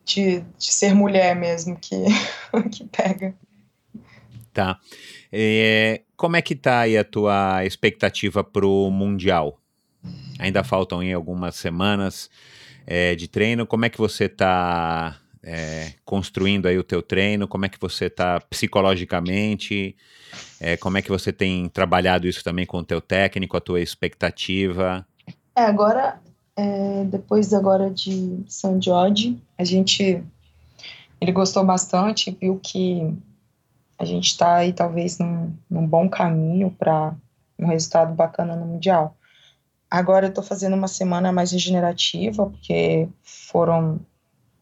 de, de ser mulher mesmo que, que pega. Tá. É, como é que tá aí a tua expectativa pro Mundial? Ainda faltam aí algumas semanas é, de treino. Como é que você está é, construindo aí o teu treino? Como é que você está psicologicamente? É, como é que você tem trabalhado isso também com o teu técnico, a tua expectativa? É, agora, é, depois agora de São Jorge, a gente, ele gostou bastante, viu que a gente está aí talvez num, num bom caminho para um resultado bacana no Mundial. Agora eu estou fazendo uma semana mais regenerativa, porque foram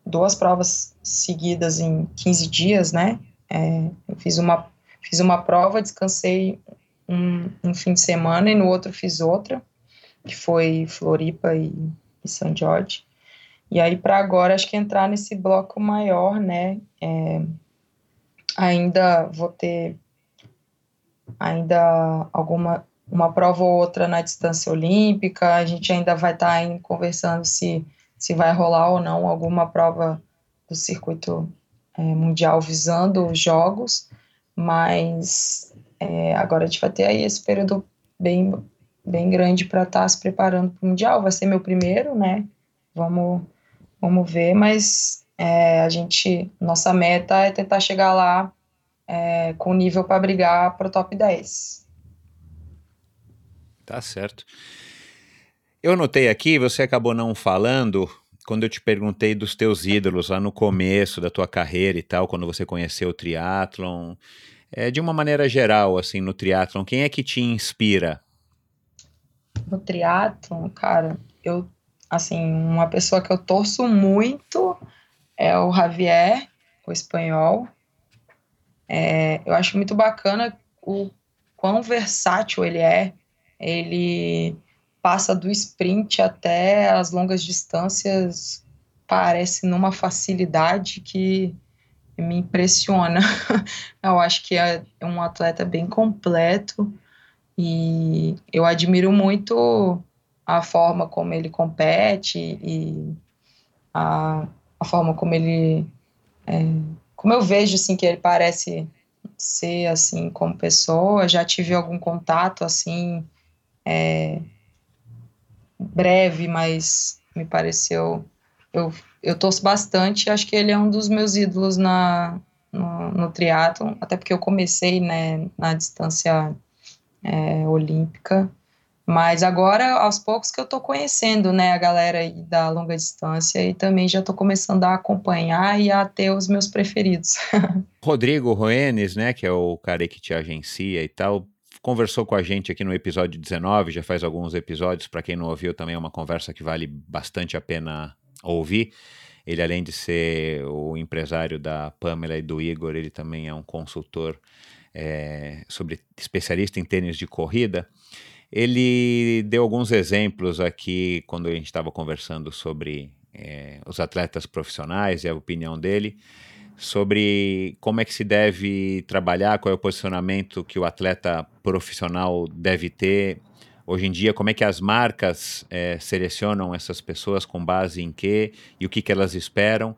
duas provas seguidas em 15 dias, né? É, eu fiz uma, fiz uma prova, descansei um, um, fim de semana e no outro fiz outra, que foi Floripa e, e São Jorge. E aí, para agora, acho que entrar nesse bloco maior, né? É, ainda vou ter ainda alguma uma prova ou outra na distância olímpica, a gente ainda vai estar tá conversando se, se vai rolar ou não alguma prova do circuito é, mundial visando os jogos, mas é, agora a gente vai ter aí esse período bem, bem grande para estar tá se preparando para o mundial, vai ser meu primeiro, né, vamos, vamos ver, mas é, a gente, nossa meta é tentar chegar lá é, com nível para brigar para o top 10. Tá certo. Eu notei aqui, você acabou não falando, quando eu te perguntei dos teus ídolos lá no começo da tua carreira e tal, quando você conheceu o triatlon, é, de uma maneira geral, assim, no triatlon, quem é que te inspira? No triatlon, cara, eu, assim, uma pessoa que eu torço muito é o Javier, o espanhol, é, eu acho muito bacana o quão versátil ele é. Ele passa do sprint até as longas distâncias, parece numa facilidade que me impressiona. eu acho que é um atleta bem completo e eu admiro muito a forma como ele compete e a, a forma como ele é, como eu vejo assim que ele parece ser assim como pessoa, já tive algum contato assim é, breve, mas me pareceu eu eu torço bastante, acho que ele é um dos meus ídolos na no, no triatlon, até porque eu comecei né, na distância é, olímpica mas agora, aos poucos que eu estou conhecendo, né, a galera da longa distância e também já estou começando a acompanhar e a ter os meus preferidos. Rodrigo Roenes, né, que é o cara que te agencia e tal, conversou com a gente aqui no episódio 19, já faz alguns episódios, para quem não ouviu, também é uma conversa que vale bastante a pena ouvir. Ele, além de ser o empresário da Pamela e do Igor, ele também é um consultor é, sobre especialista em tênis de corrida. Ele deu alguns exemplos aqui quando a gente estava conversando sobre é, os atletas profissionais e a opinião dele sobre como é que se deve trabalhar, qual é o posicionamento que o atleta profissional deve ter hoje em dia, como é que as marcas é, selecionam essas pessoas com base em quê e o que, que elas esperam.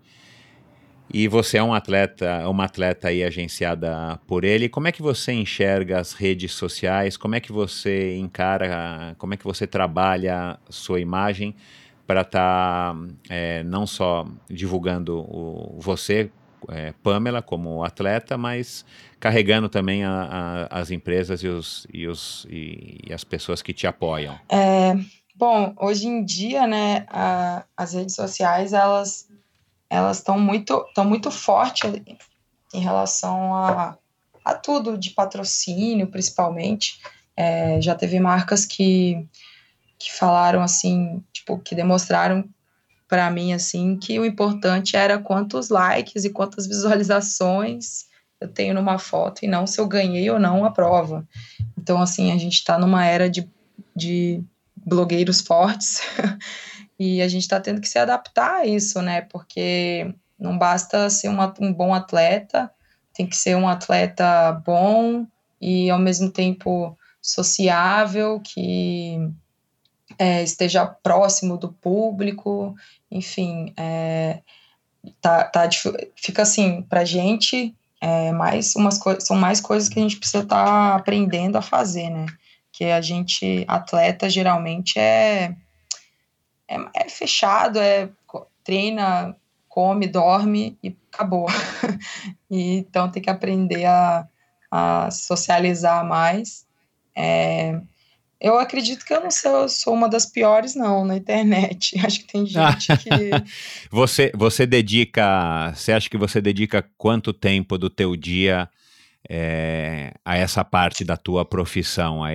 E você é um atleta, uma atleta aí agenciada por ele. Como é que você enxerga as redes sociais? Como é que você encara, como é que você trabalha sua imagem para estar tá, é, não só divulgando o, você, é, Pamela, como atleta, mas carregando também a, a, as empresas e, os, e, os, e, e, as pessoas que te apoiam? É, bom, hoje em dia, né, a, as redes sociais, elas elas estão muito, estão muito fortes em relação a, a tudo, de patrocínio, principalmente. É, já teve marcas que, que falaram assim, tipo, que demonstraram para mim assim que o importante era quantos likes e quantas visualizações eu tenho numa foto e não se eu ganhei ou não a prova. Então, assim, a gente está numa era de, de blogueiros fortes E a gente está tendo que se adaptar a isso, né? Porque não basta ser uma, um bom atleta, tem que ser um atleta bom e ao mesmo tempo sociável, que é, esteja próximo do público, enfim, é, tá, tá, fica assim, para gente, é, mais umas são mais coisas que a gente precisa estar tá aprendendo a fazer, né? Que a gente, atleta, geralmente é é, é fechado, é treina, come, dorme e acabou. e, então tem que aprender a, a socializar mais. É, eu acredito que eu não sou, sou uma das piores, não, na internet. Acho que tem gente que. você, você dedica. Você acha que você dedica quanto tempo do teu dia é, a essa parte da tua profissão, a,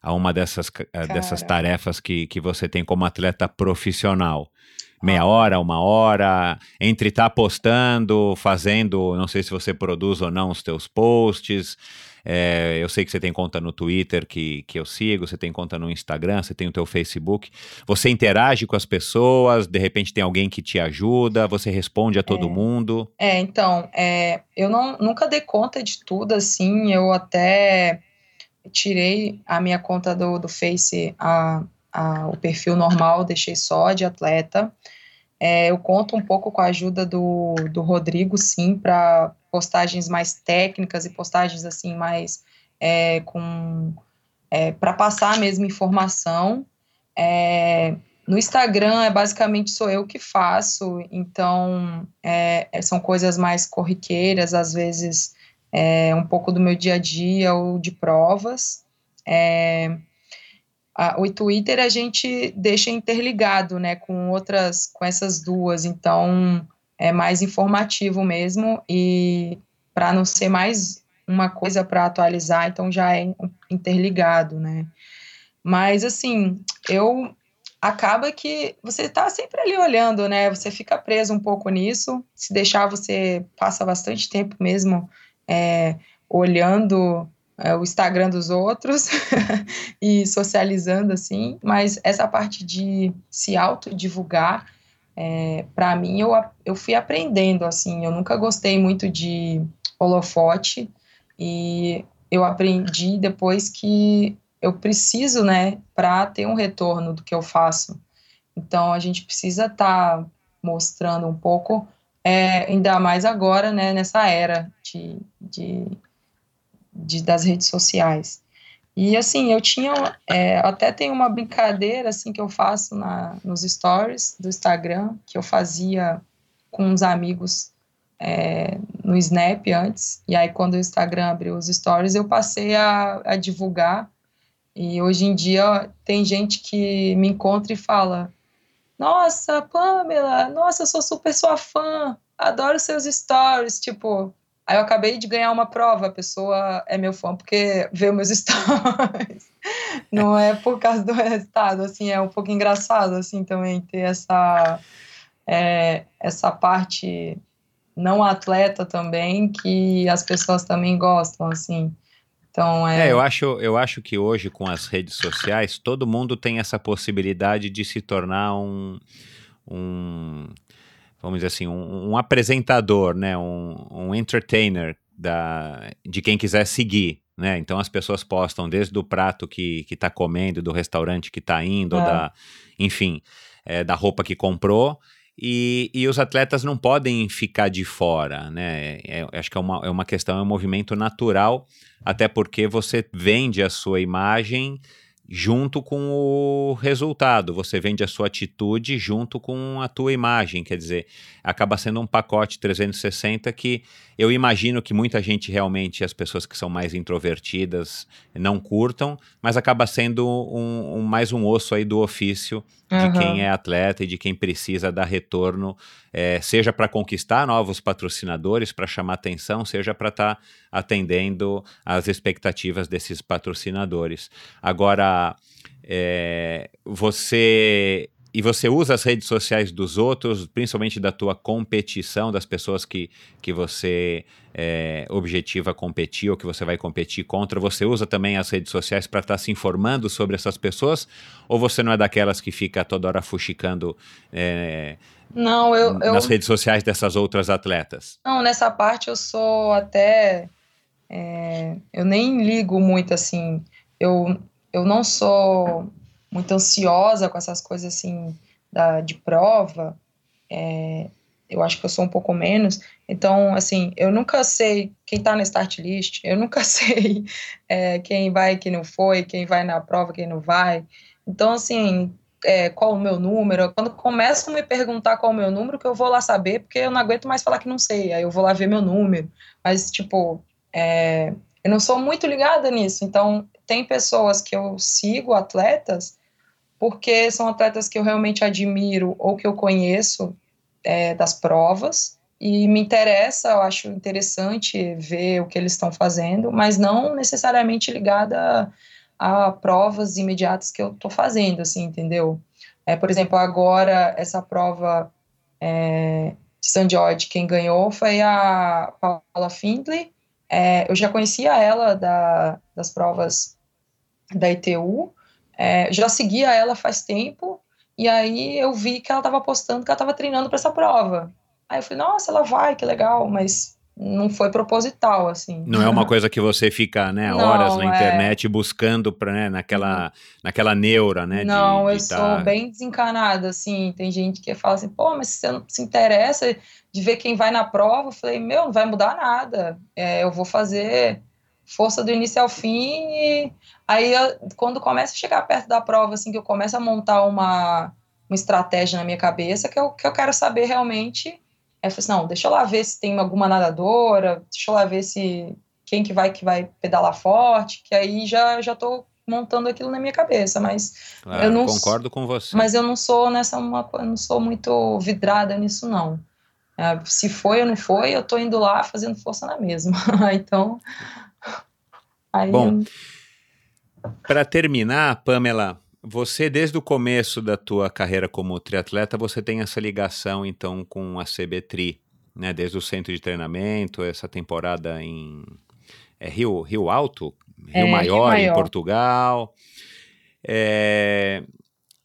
a uma dessas, dessas tarefas que, que você tem como atleta profissional? Meia hora, uma hora, entre estar tá postando, fazendo, não sei se você produz ou não os teus posts, É, eu sei que você tem conta no Twitter que, que eu sigo, você tem conta no Instagram, você tem o teu Facebook. Você interage com as pessoas, de repente tem alguém que te ajuda, você responde a todo é. mundo? É, então, é, eu não, nunca dei conta de tudo, assim, eu até tirei a minha conta do, do Face, a, a, o perfil normal, deixei só de atleta. É, eu conto um pouco com a ajuda do, do Rodrigo, sim, para postagens mais técnicas e postagens assim mais é, com é, para passar mesmo informação. É, no Instagram é basicamente sou eu que faço, então é, é, são coisas mais corriqueiras, às vezes é, um pouco do meu dia a dia ou de provas. A, o Twitter a gente deixa interligado, né, com outras, com essas duas, então é mais informativo mesmo e para não ser mais uma coisa para atualizar, então já é interligado, né? Mas assim, eu acaba que você está sempre ali olhando, né? Você fica preso um pouco nisso. Se deixar, você passa bastante tempo mesmo é, olhando é, o Instagram dos outros e socializando assim, mas essa parte de se autodivulgar, é, para mim, eu, eu fui aprendendo, assim, eu nunca gostei muito de holofote e eu aprendi depois que eu preciso, né, para ter um retorno do que eu faço. Então, a gente precisa estar tá mostrando um pouco, é, ainda mais agora, né, nessa era de, de de, das redes sociais. E assim, eu tinha, é, até tem uma brincadeira assim que eu faço na, nos stories do Instagram, que eu fazia com uns amigos é, no Snap antes, e aí quando o Instagram abriu os stories, eu passei a, a divulgar, e hoje em dia tem gente que me encontra e fala, nossa, Pamela, nossa, eu sou super sua fã, adoro seus stories, tipo, Aí eu acabei de ganhar uma prova, a pessoa é meu fã porque vê meus stories. Não é por causa do resultado, assim, é um pouco engraçado, assim, também ter essa, é, essa parte não atleta também, que as pessoas também gostam, assim. Então, é... é, eu, acho, eu acho que hoje, com as redes sociais, todo mundo tem essa possibilidade de se tornar um, um vamos dizer assim, um, um apresentador, né, um, um entertainer da, de quem quiser seguir. Né? Então as pessoas postam desde o prato que está comendo, do restaurante que está indo, é. da, enfim, é, da roupa que comprou. E, e, os atletas não podem ficar de fora, né? É, acho que é uma, é uma questão, é um movimento natural, até porque você vende a sua imagem junto com o resultado. Você vende a sua atitude junto com a tua imagem, quer dizer, acaba sendo um pacote 360 que eu imagino que muita gente realmente, as pessoas que são mais introvertidas, não curtam, mas acaba sendo um, um mais um osso aí do ofício de uhum. quem é atleta e de quem precisa dar retorno, é, seja para conquistar novos patrocinadores, para chamar atenção, seja para estar tá atendendo às expectativas desses patrocinadores. Agora, é, você e você usa as redes sociais dos outros, principalmente da tua competição, das pessoas que, que você é, objetiva competir ou que você vai competir contra, você usa também as redes sociais para estar tá se informando sobre essas pessoas? Ou você não é daquelas que fica toda hora fuxicando é, não, eu, nas redes sociais dessas outras atletas? Não, nessa parte eu sou até. É, eu nem ligo muito assim. Eu, eu não sou muito ansiosa com essas coisas assim da, de prova. É, eu acho que eu sou um pouco menos. Então, assim, eu nunca sei quem está na start list, eu nunca sei é, quem vai, quem não foi, quem vai na prova, quem não vai. Então, assim, é, qual o meu número? Quando começam a me perguntar qual o meu número, que eu vou lá saber, porque eu não aguento mais falar que não sei. Aí eu vou lá ver meu número. Mas, tipo, é, eu não sou muito ligada nisso. Então, tem pessoas que eu sigo, atletas, porque são atletas que eu realmente admiro ou que eu conheço é, das provas e me interessa, eu acho interessante ver o que eles estão fazendo, mas não necessariamente ligada a, provas imediatas que eu estou fazendo, assim, entendeu? É, por exemplo, agora essa prova é, de. George, quem ganhou foi a Paula Findlay é, eu já conhecia ela da, das provas da ITU, é, já seguia ela faz tempo, e aí eu vi que ela estava postando que ela estava treinando para essa prova. Aí eu falei, nossa, ela vai, que legal, mas não foi proposital, assim. Não é uma coisa que você fica, né, horas não, na é. internet é... buscando para, né, naquela, naquela neura, né? Não, de, de eu tá... sou bem desencanada, assim. Tem gente que fala assim, pô, mas você não se interessa de ver quem vai na prova? Eu falei, meu, não vai mudar nada. É, eu vou fazer força do início ao fim e aí eu, quando começa a chegar perto da prova, assim, que eu começo a montar uma, uma estratégia na minha cabeça, que eu, que eu quero saber realmente Aí eu falei assim, não, deixa eu lá ver se tem alguma nadadora, deixa eu lá ver se quem que vai que vai pedalar forte, que aí já já tô montando aquilo na minha cabeça, mas claro, eu não concordo com você. Mas eu não sou nessa uma, eu não sou muito vidrada nisso não. É, se foi ou não foi, eu tô indo lá fazendo força na mesma. então, aí Bom, para terminar, Pamela, você, desde o começo da tua carreira como triatleta, você tem essa ligação, então, com a CBTRI, né? Desde o centro de treinamento, essa temporada em é, Rio, Rio Alto, Rio, é, Maior, Rio Maior, em Portugal. É,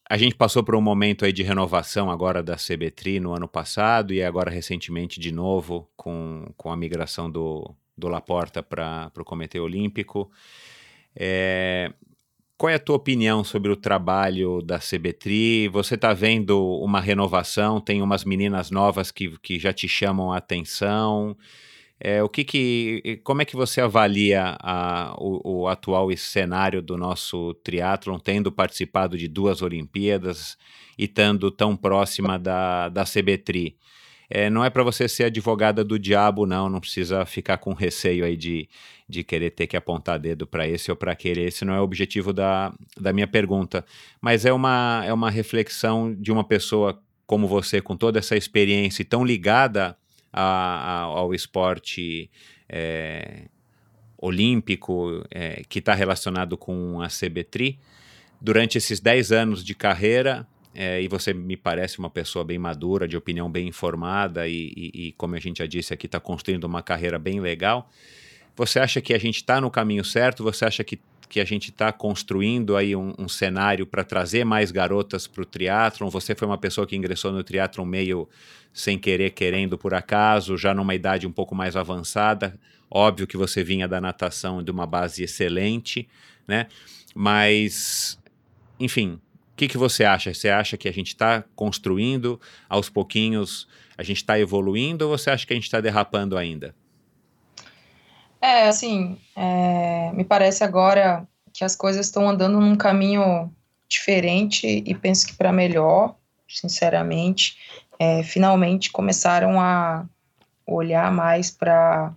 a gente passou por um momento aí de renovação agora da CBTRI no ano passado e agora recentemente de novo com, com a migração do, do Laporta para o Comitê Olímpico. É, qual é a tua opinião sobre o trabalho da CBTRI? Você está vendo uma renovação? Tem umas meninas novas que, que já te chamam a atenção? É, o que que, como é que você avalia a, o, o, atual cenário do nosso triatlon, tendo participado de duas Olimpíadas e estando tão próxima da, da CBTRI? É, não é para você ser advogada do diabo, não. Não precisa ficar com receio aí de, de querer ter que apontar dedo para esse ou para aquele. Esse não é o objetivo da, da minha pergunta. Mas é uma, é uma reflexão de uma pessoa como você, com toda essa experiência e tão ligada a, a, ao esporte é, olímpico é, que está relacionado com a CBTRI. Durante esses 10 anos de carreira, é, e você me parece uma pessoa bem madura, de opinião bem informada e, e, e como a gente já disse aqui, está construindo uma carreira bem legal. Você acha que a gente está no caminho certo? Você acha que, que a gente está construindo aí um, um cenário para trazer mais garotas para o triatlon? Você foi uma pessoa que ingressou no triatlon meio sem querer, querendo por acaso, já numa idade um pouco mais avançada. Óbvio que você vinha da natação de uma base excelente, né? Mas, enfim, o que, que você acha? Você acha que a gente está construindo aos pouquinhos, a gente está evoluindo ou você acha que a gente está derrapando ainda? É, assim, é, me parece agora que as coisas estão andando num caminho diferente e penso que para melhor, sinceramente. É, finalmente começaram a olhar mais para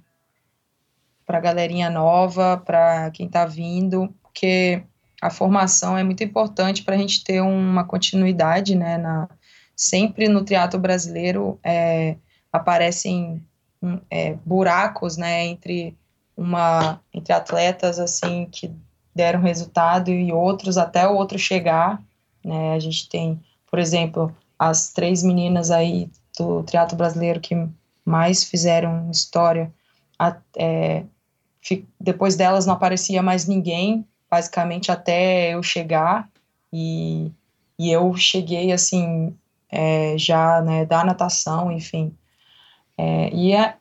para a galerinha nova, para quem está vindo, porque a formação é muito importante para a gente ter uma continuidade, né? Na, sempre no teatro brasileiro é, aparecem um, é, buracos, né? Entre uma entre atletas assim que deram resultado e outros até o outro chegar, né? A gente tem, por exemplo, as três meninas aí do teatro brasileiro que mais fizeram história. É, depois delas não aparecia mais ninguém basicamente até eu chegar e, e eu cheguei assim é, já né, da natação, enfim. É, e é,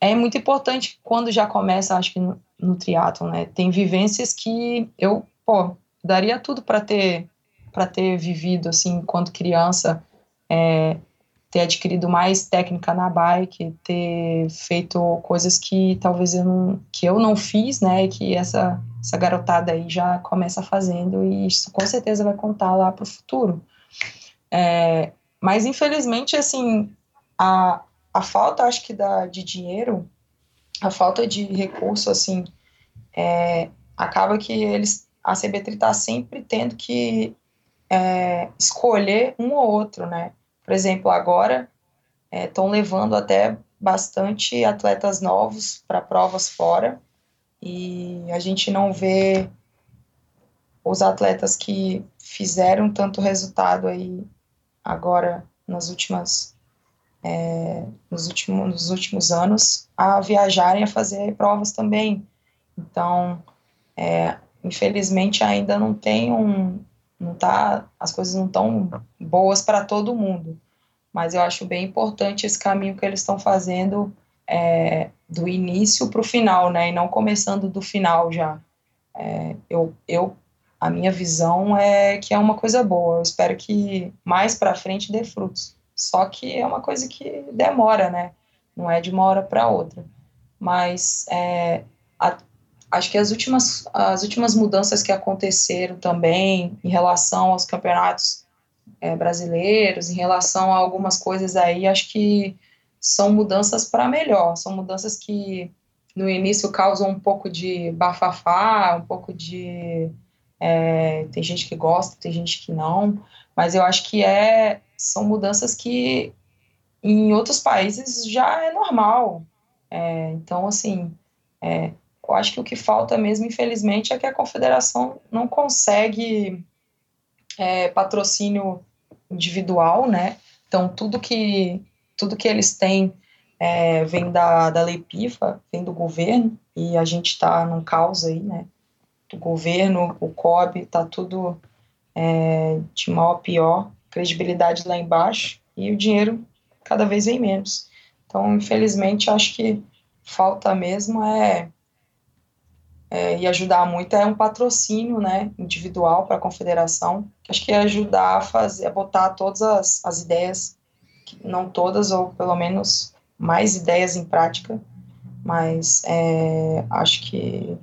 é muito importante quando já começa, acho que no, no triatlo, né? Tem vivências que eu, pô, daria tudo para ter para ter vivido assim enquanto criança, é, ter adquirido mais técnica na bike, ter feito coisas que talvez eu não, que eu não fiz, né? Que essa essa garotada aí já começa fazendo e isso com certeza vai contar lá para o futuro. É, mas infelizmente, assim, a, a falta, acho que da, de dinheiro, a falta de recurso, assim, é, acaba que eles, a CB3 está sempre tendo que é, escolher um ou outro, né? Por exemplo, agora estão é, levando até bastante atletas novos para provas fora, e a gente não vê os atletas que fizeram tanto resultado aí agora nas últimas é, nos, últimos, nos últimos anos a viajarem a fazer provas também. Então, é, infelizmente ainda não tem um, não tá, as coisas não estão boas para todo mundo. Mas eu acho bem importante esse caminho que eles estão fazendo é, do início para o final, né? E não começando do final já. É, eu, eu, a minha visão é que é uma coisa boa. Eu espero que mais para frente dê frutos. Só que é uma coisa que demora, né? Não é de uma hora para outra. Mas é, a, acho que as últimas, as últimas mudanças que aconteceram também em relação aos campeonatos é, brasileiros, em relação a algumas coisas aí, acho que são mudanças para melhor. São mudanças que no início causam um pouco de bafafá, um pouco de. É, tem gente que gosta, tem gente que não, mas eu acho que é são mudanças que em outros países já é normal. É, então, assim, é, eu acho que o que falta mesmo, infelizmente, é que a confederação não consegue é, patrocínio individual, né? Então, tudo que, tudo que eles têm é, vem da, da lei PIFA, vem do governo, e a gente está num caos aí, né? O governo, o COB, está tudo é, de mal a pior credibilidade lá embaixo e o dinheiro cada vez vem menos. Então, infelizmente, acho que falta mesmo é, é e ajudar muito é um patrocínio, né, individual para a confederação, acho que ia ajudar a fazer, a botar todas as, as ideias, não todas ou pelo menos mais ideias em prática, mas é, acho que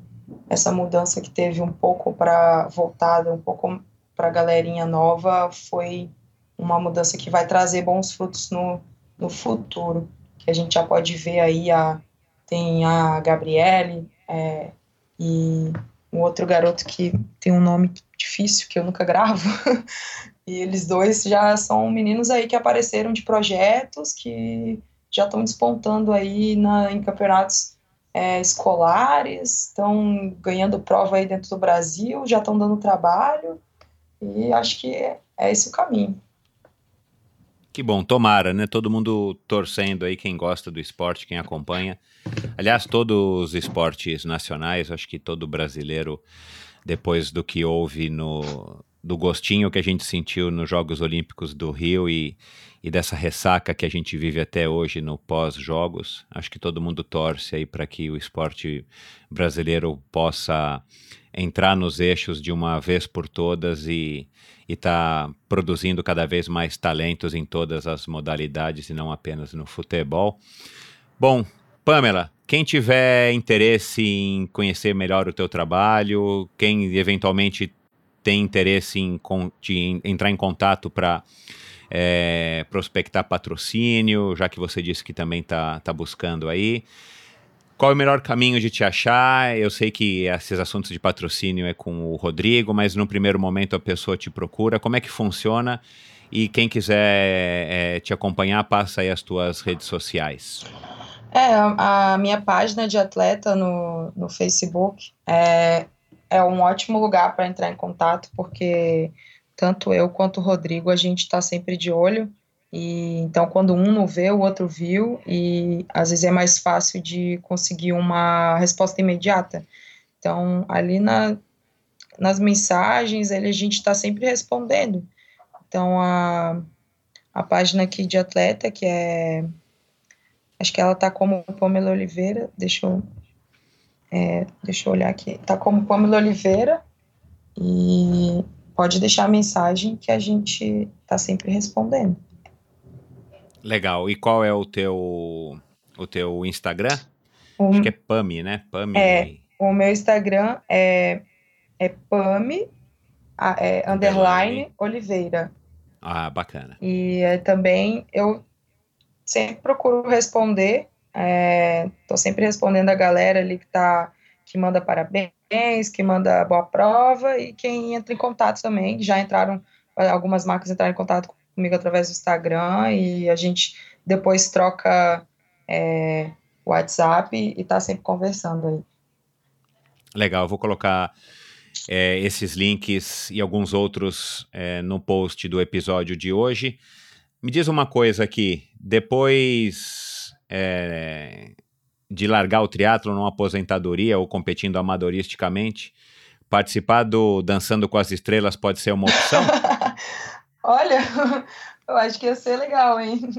essa mudança que teve um pouco para voltada um pouco para a galerinha nova foi uma mudança que vai trazer bons frutos no, no futuro, que a gente já pode ver aí, a, tem a Gabriele é, e um outro garoto que tem um nome difícil, que eu nunca gravo, e eles dois já são meninos aí que apareceram de projetos, que já estão despontando aí na, em campeonatos é, escolares, estão ganhando prova aí dentro do Brasil, já estão dando trabalho, e acho que é, é esse o caminho. Que bom, tomara, né? Todo mundo torcendo aí, quem gosta do esporte, quem acompanha. Aliás, todos os esportes nacionais, acho que todo brasileiro, depois do que houve no do gostinho que a gente sentiu nos Jogos Olímpicos do Rio e, e dessa ressaca que a gente vive até hoje no pós-jogos, acho que todo mundo torce aí para que o esporte brasileiro possa entrar nos eixos de uma vez por todas e está produzindo cada vez mais talentos em todas as modalidades e não apenas no futebol. Bom, Pamela, quem tiver interesse em conhecer melhor o teu trabalho, quem eventualmente tem interesse em, em entrar em contato para é, prospectar patrocínio, já que você disse que também está tá buscando aí, qual é o melhor caminho de te achar? Eu sei que esses assuntos de patrocínio é com o Rodrigo, mas no primeiro momento a pessoa te procura. Como é que funciona? E quem quiser é, te acompanhar, passa aí as tuas redes sociais. É, a minha página de atleta no, no Facebook é, é um ótimo lugar para entrar em contato, porque tanto eu quanto o Rodrigo, a gente está sempre de olho e então, quando um não vê, o outro viu, e às vezes é mais fácil de conseguir uma resposta imediata. Então, ali na, nas mensagens, ele, a gente está sempre respondendo. Então, a, a página aqui de atleta, que é. Acho que ela está como Pamela Oliveira, deixa eu, é, deixa eu olhar aqui. Está como Pamela Oliveira, e pode deixar a mensagem que a gente está sempre respondendo. Legal. E qual é o teu o teu Instagram? Acho que é Pami, né? Pami. É, o meu Instagram é, é Pami é, underline, underline Oliveira. Ah, bacana. E é, também eu sempre procuro responder. Estou é, sempre respondendo a galera ali que tá que manda parabéns, que manda boa prova e quem entra em contato também. Já entraram algumas marcas entraram em contato comigo através do Instagram e a gente depois troca é, WhatsApp e tá sempre conversando aí. Legal, eu vou colocar é, esses links e alguns outros é, no post do episódio de hoje. me diz uma coisa aqui. Depois é, de largar o triatlo numa aposentadoria ou competindo amadoristicamente, participar do Dançando com as Estrelas pode ser uma opção? Olha, eu acho que ia ser legal, hein?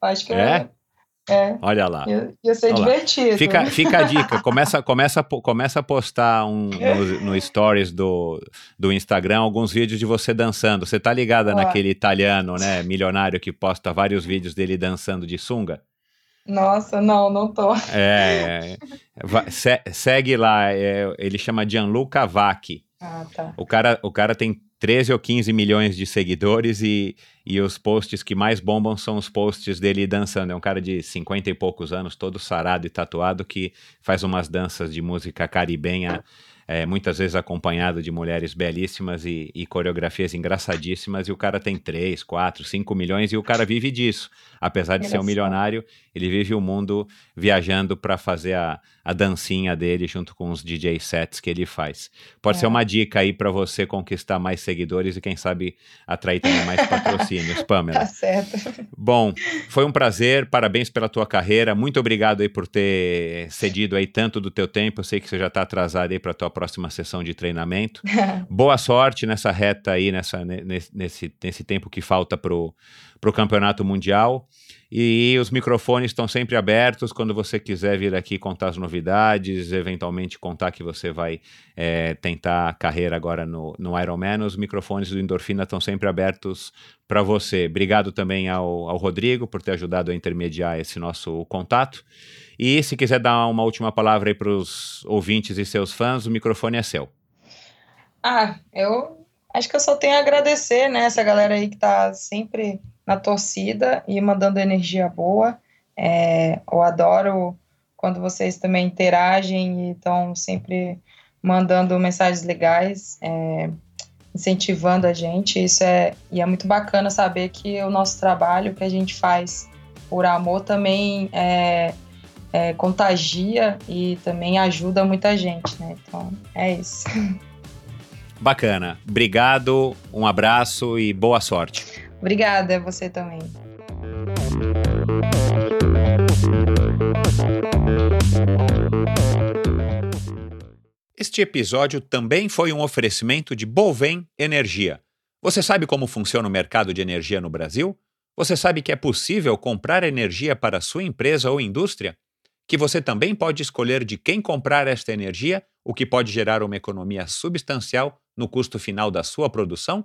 Eu acho que é. É. Olha lá. Ia, ia ser Olha divertido. Fica, fica a dica. Começa, começa, começa a postar um, no, no, stories do, do Instagram alguns vídeos de você dançando. Você tá ligada naquele italiano, né? Milionário que posta vários vídeos dele dançando de sunga? Nossa, não, não tô. É. é se, segue lá. É, ele chama Gianluca Vacchi. Ah, tá. O cara, o cara tem 13 ou 15 milhões de seguidores e, e os posts que mais bombam são os posts dele dançando. É um cara de 50 e poucos anos, todo sarado e tatuado, que faz umas danças de música caribenha é, muitas vezes acompanhado de mulheres belíssimas e, e, coreografias engraçadíssimas, e o cara tem 3, 4, 5 milhões, e o cara vive disso. Apesar de ser um milionário, ele vive o mundo viajando para fazer a, a dancinha dele junto com os DJ sets que ele faz. Pode é. ser uma dica aí para você conquistar mais seguidores e, quem sabe, atrair também mais patrocínios, Pamela. Tá certo. Bom, foi um prazer, parabéns pela tua carreira, muito obrigado aí por ter cedido aí tanto do teu tempo, eu sei que você já está atrasado aí para tua próxima sessão de treinamento. Boa sorte nessa reta aí, nessa, nesse, nesse tempo que falta para o Campeonato Mundial. E os microfones estão sempre abertos quando você quiser vir aqui contar as novidades, eventualmente contar que você vai é, tentar carreira agora no, no Ironman. Os microfones do Endorfina estão sempre abertos para você. Obrigado também ao, ao Rodrigo por ter ajudado a intermediar esse nosso contato. E se quiser dar uma última palavra aí para os ouvintes e seus fãs, o microfone é seu. Ah, eu acho que eu só tenho a agradecer, né, essa galera aí que está sempre na torcida e mandando energia boa. É, eu adoro quando vocês também interagem e estão sempre mandando mensagens legais, é, incentivando a gente. Isso é e é muito bacana saber que o nosso trabalho que a gente faz por amor também é, é, contagia e também ajuda muita gente, né? Então é isso. Bacana. Obrigado, um abraço e boa sorte. Obrigada, a você também. Este episódio também foi um oferecimento de Bovem Energia. Você sabe como funciona o mercado de energia no Brasil? Você sabe que é possível comprar energia para sua empresa ou indústria? Que você também pode escolher de quem comprar esta energia, o que pode gerar uma economia substancial no custo final da sua produção?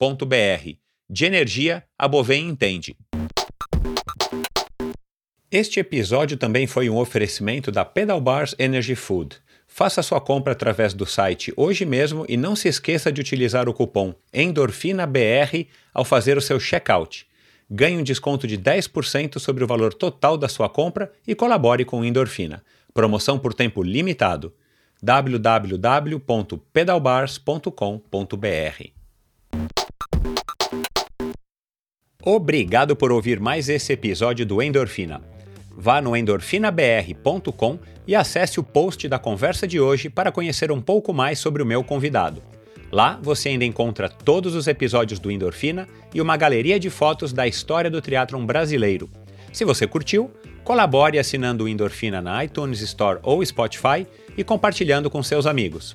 N.com de energia, a Bovem entende. Este episódio também foi um oferecimento da Pedal Bars Energy Food. Faça sua compra através do site hoje mesmo e não se esqueça de utilizar o cupom ENDORFINABR ao fazer o seu checkout. Ganhe um desconto de 10% sobre o valor total da sua compra e colabore com Endorfina. Promoção por tempo limitado. www.pedalbars.com.br Obrigado por ouvir mais esse episódio do Endorfina. Vá no endorfinabr.com e acesse o post da conversa de hoje para conhecer um pouco mais sobre o meu convidado. Lá você ainda encontra todos os episódios do Endorfina e uma galeria de fotos da história do teatro brasileiro. Se você curtiu, colabore assinando o Endorfina na iTunes Store ou Spotify e compartilhando com seus amigos.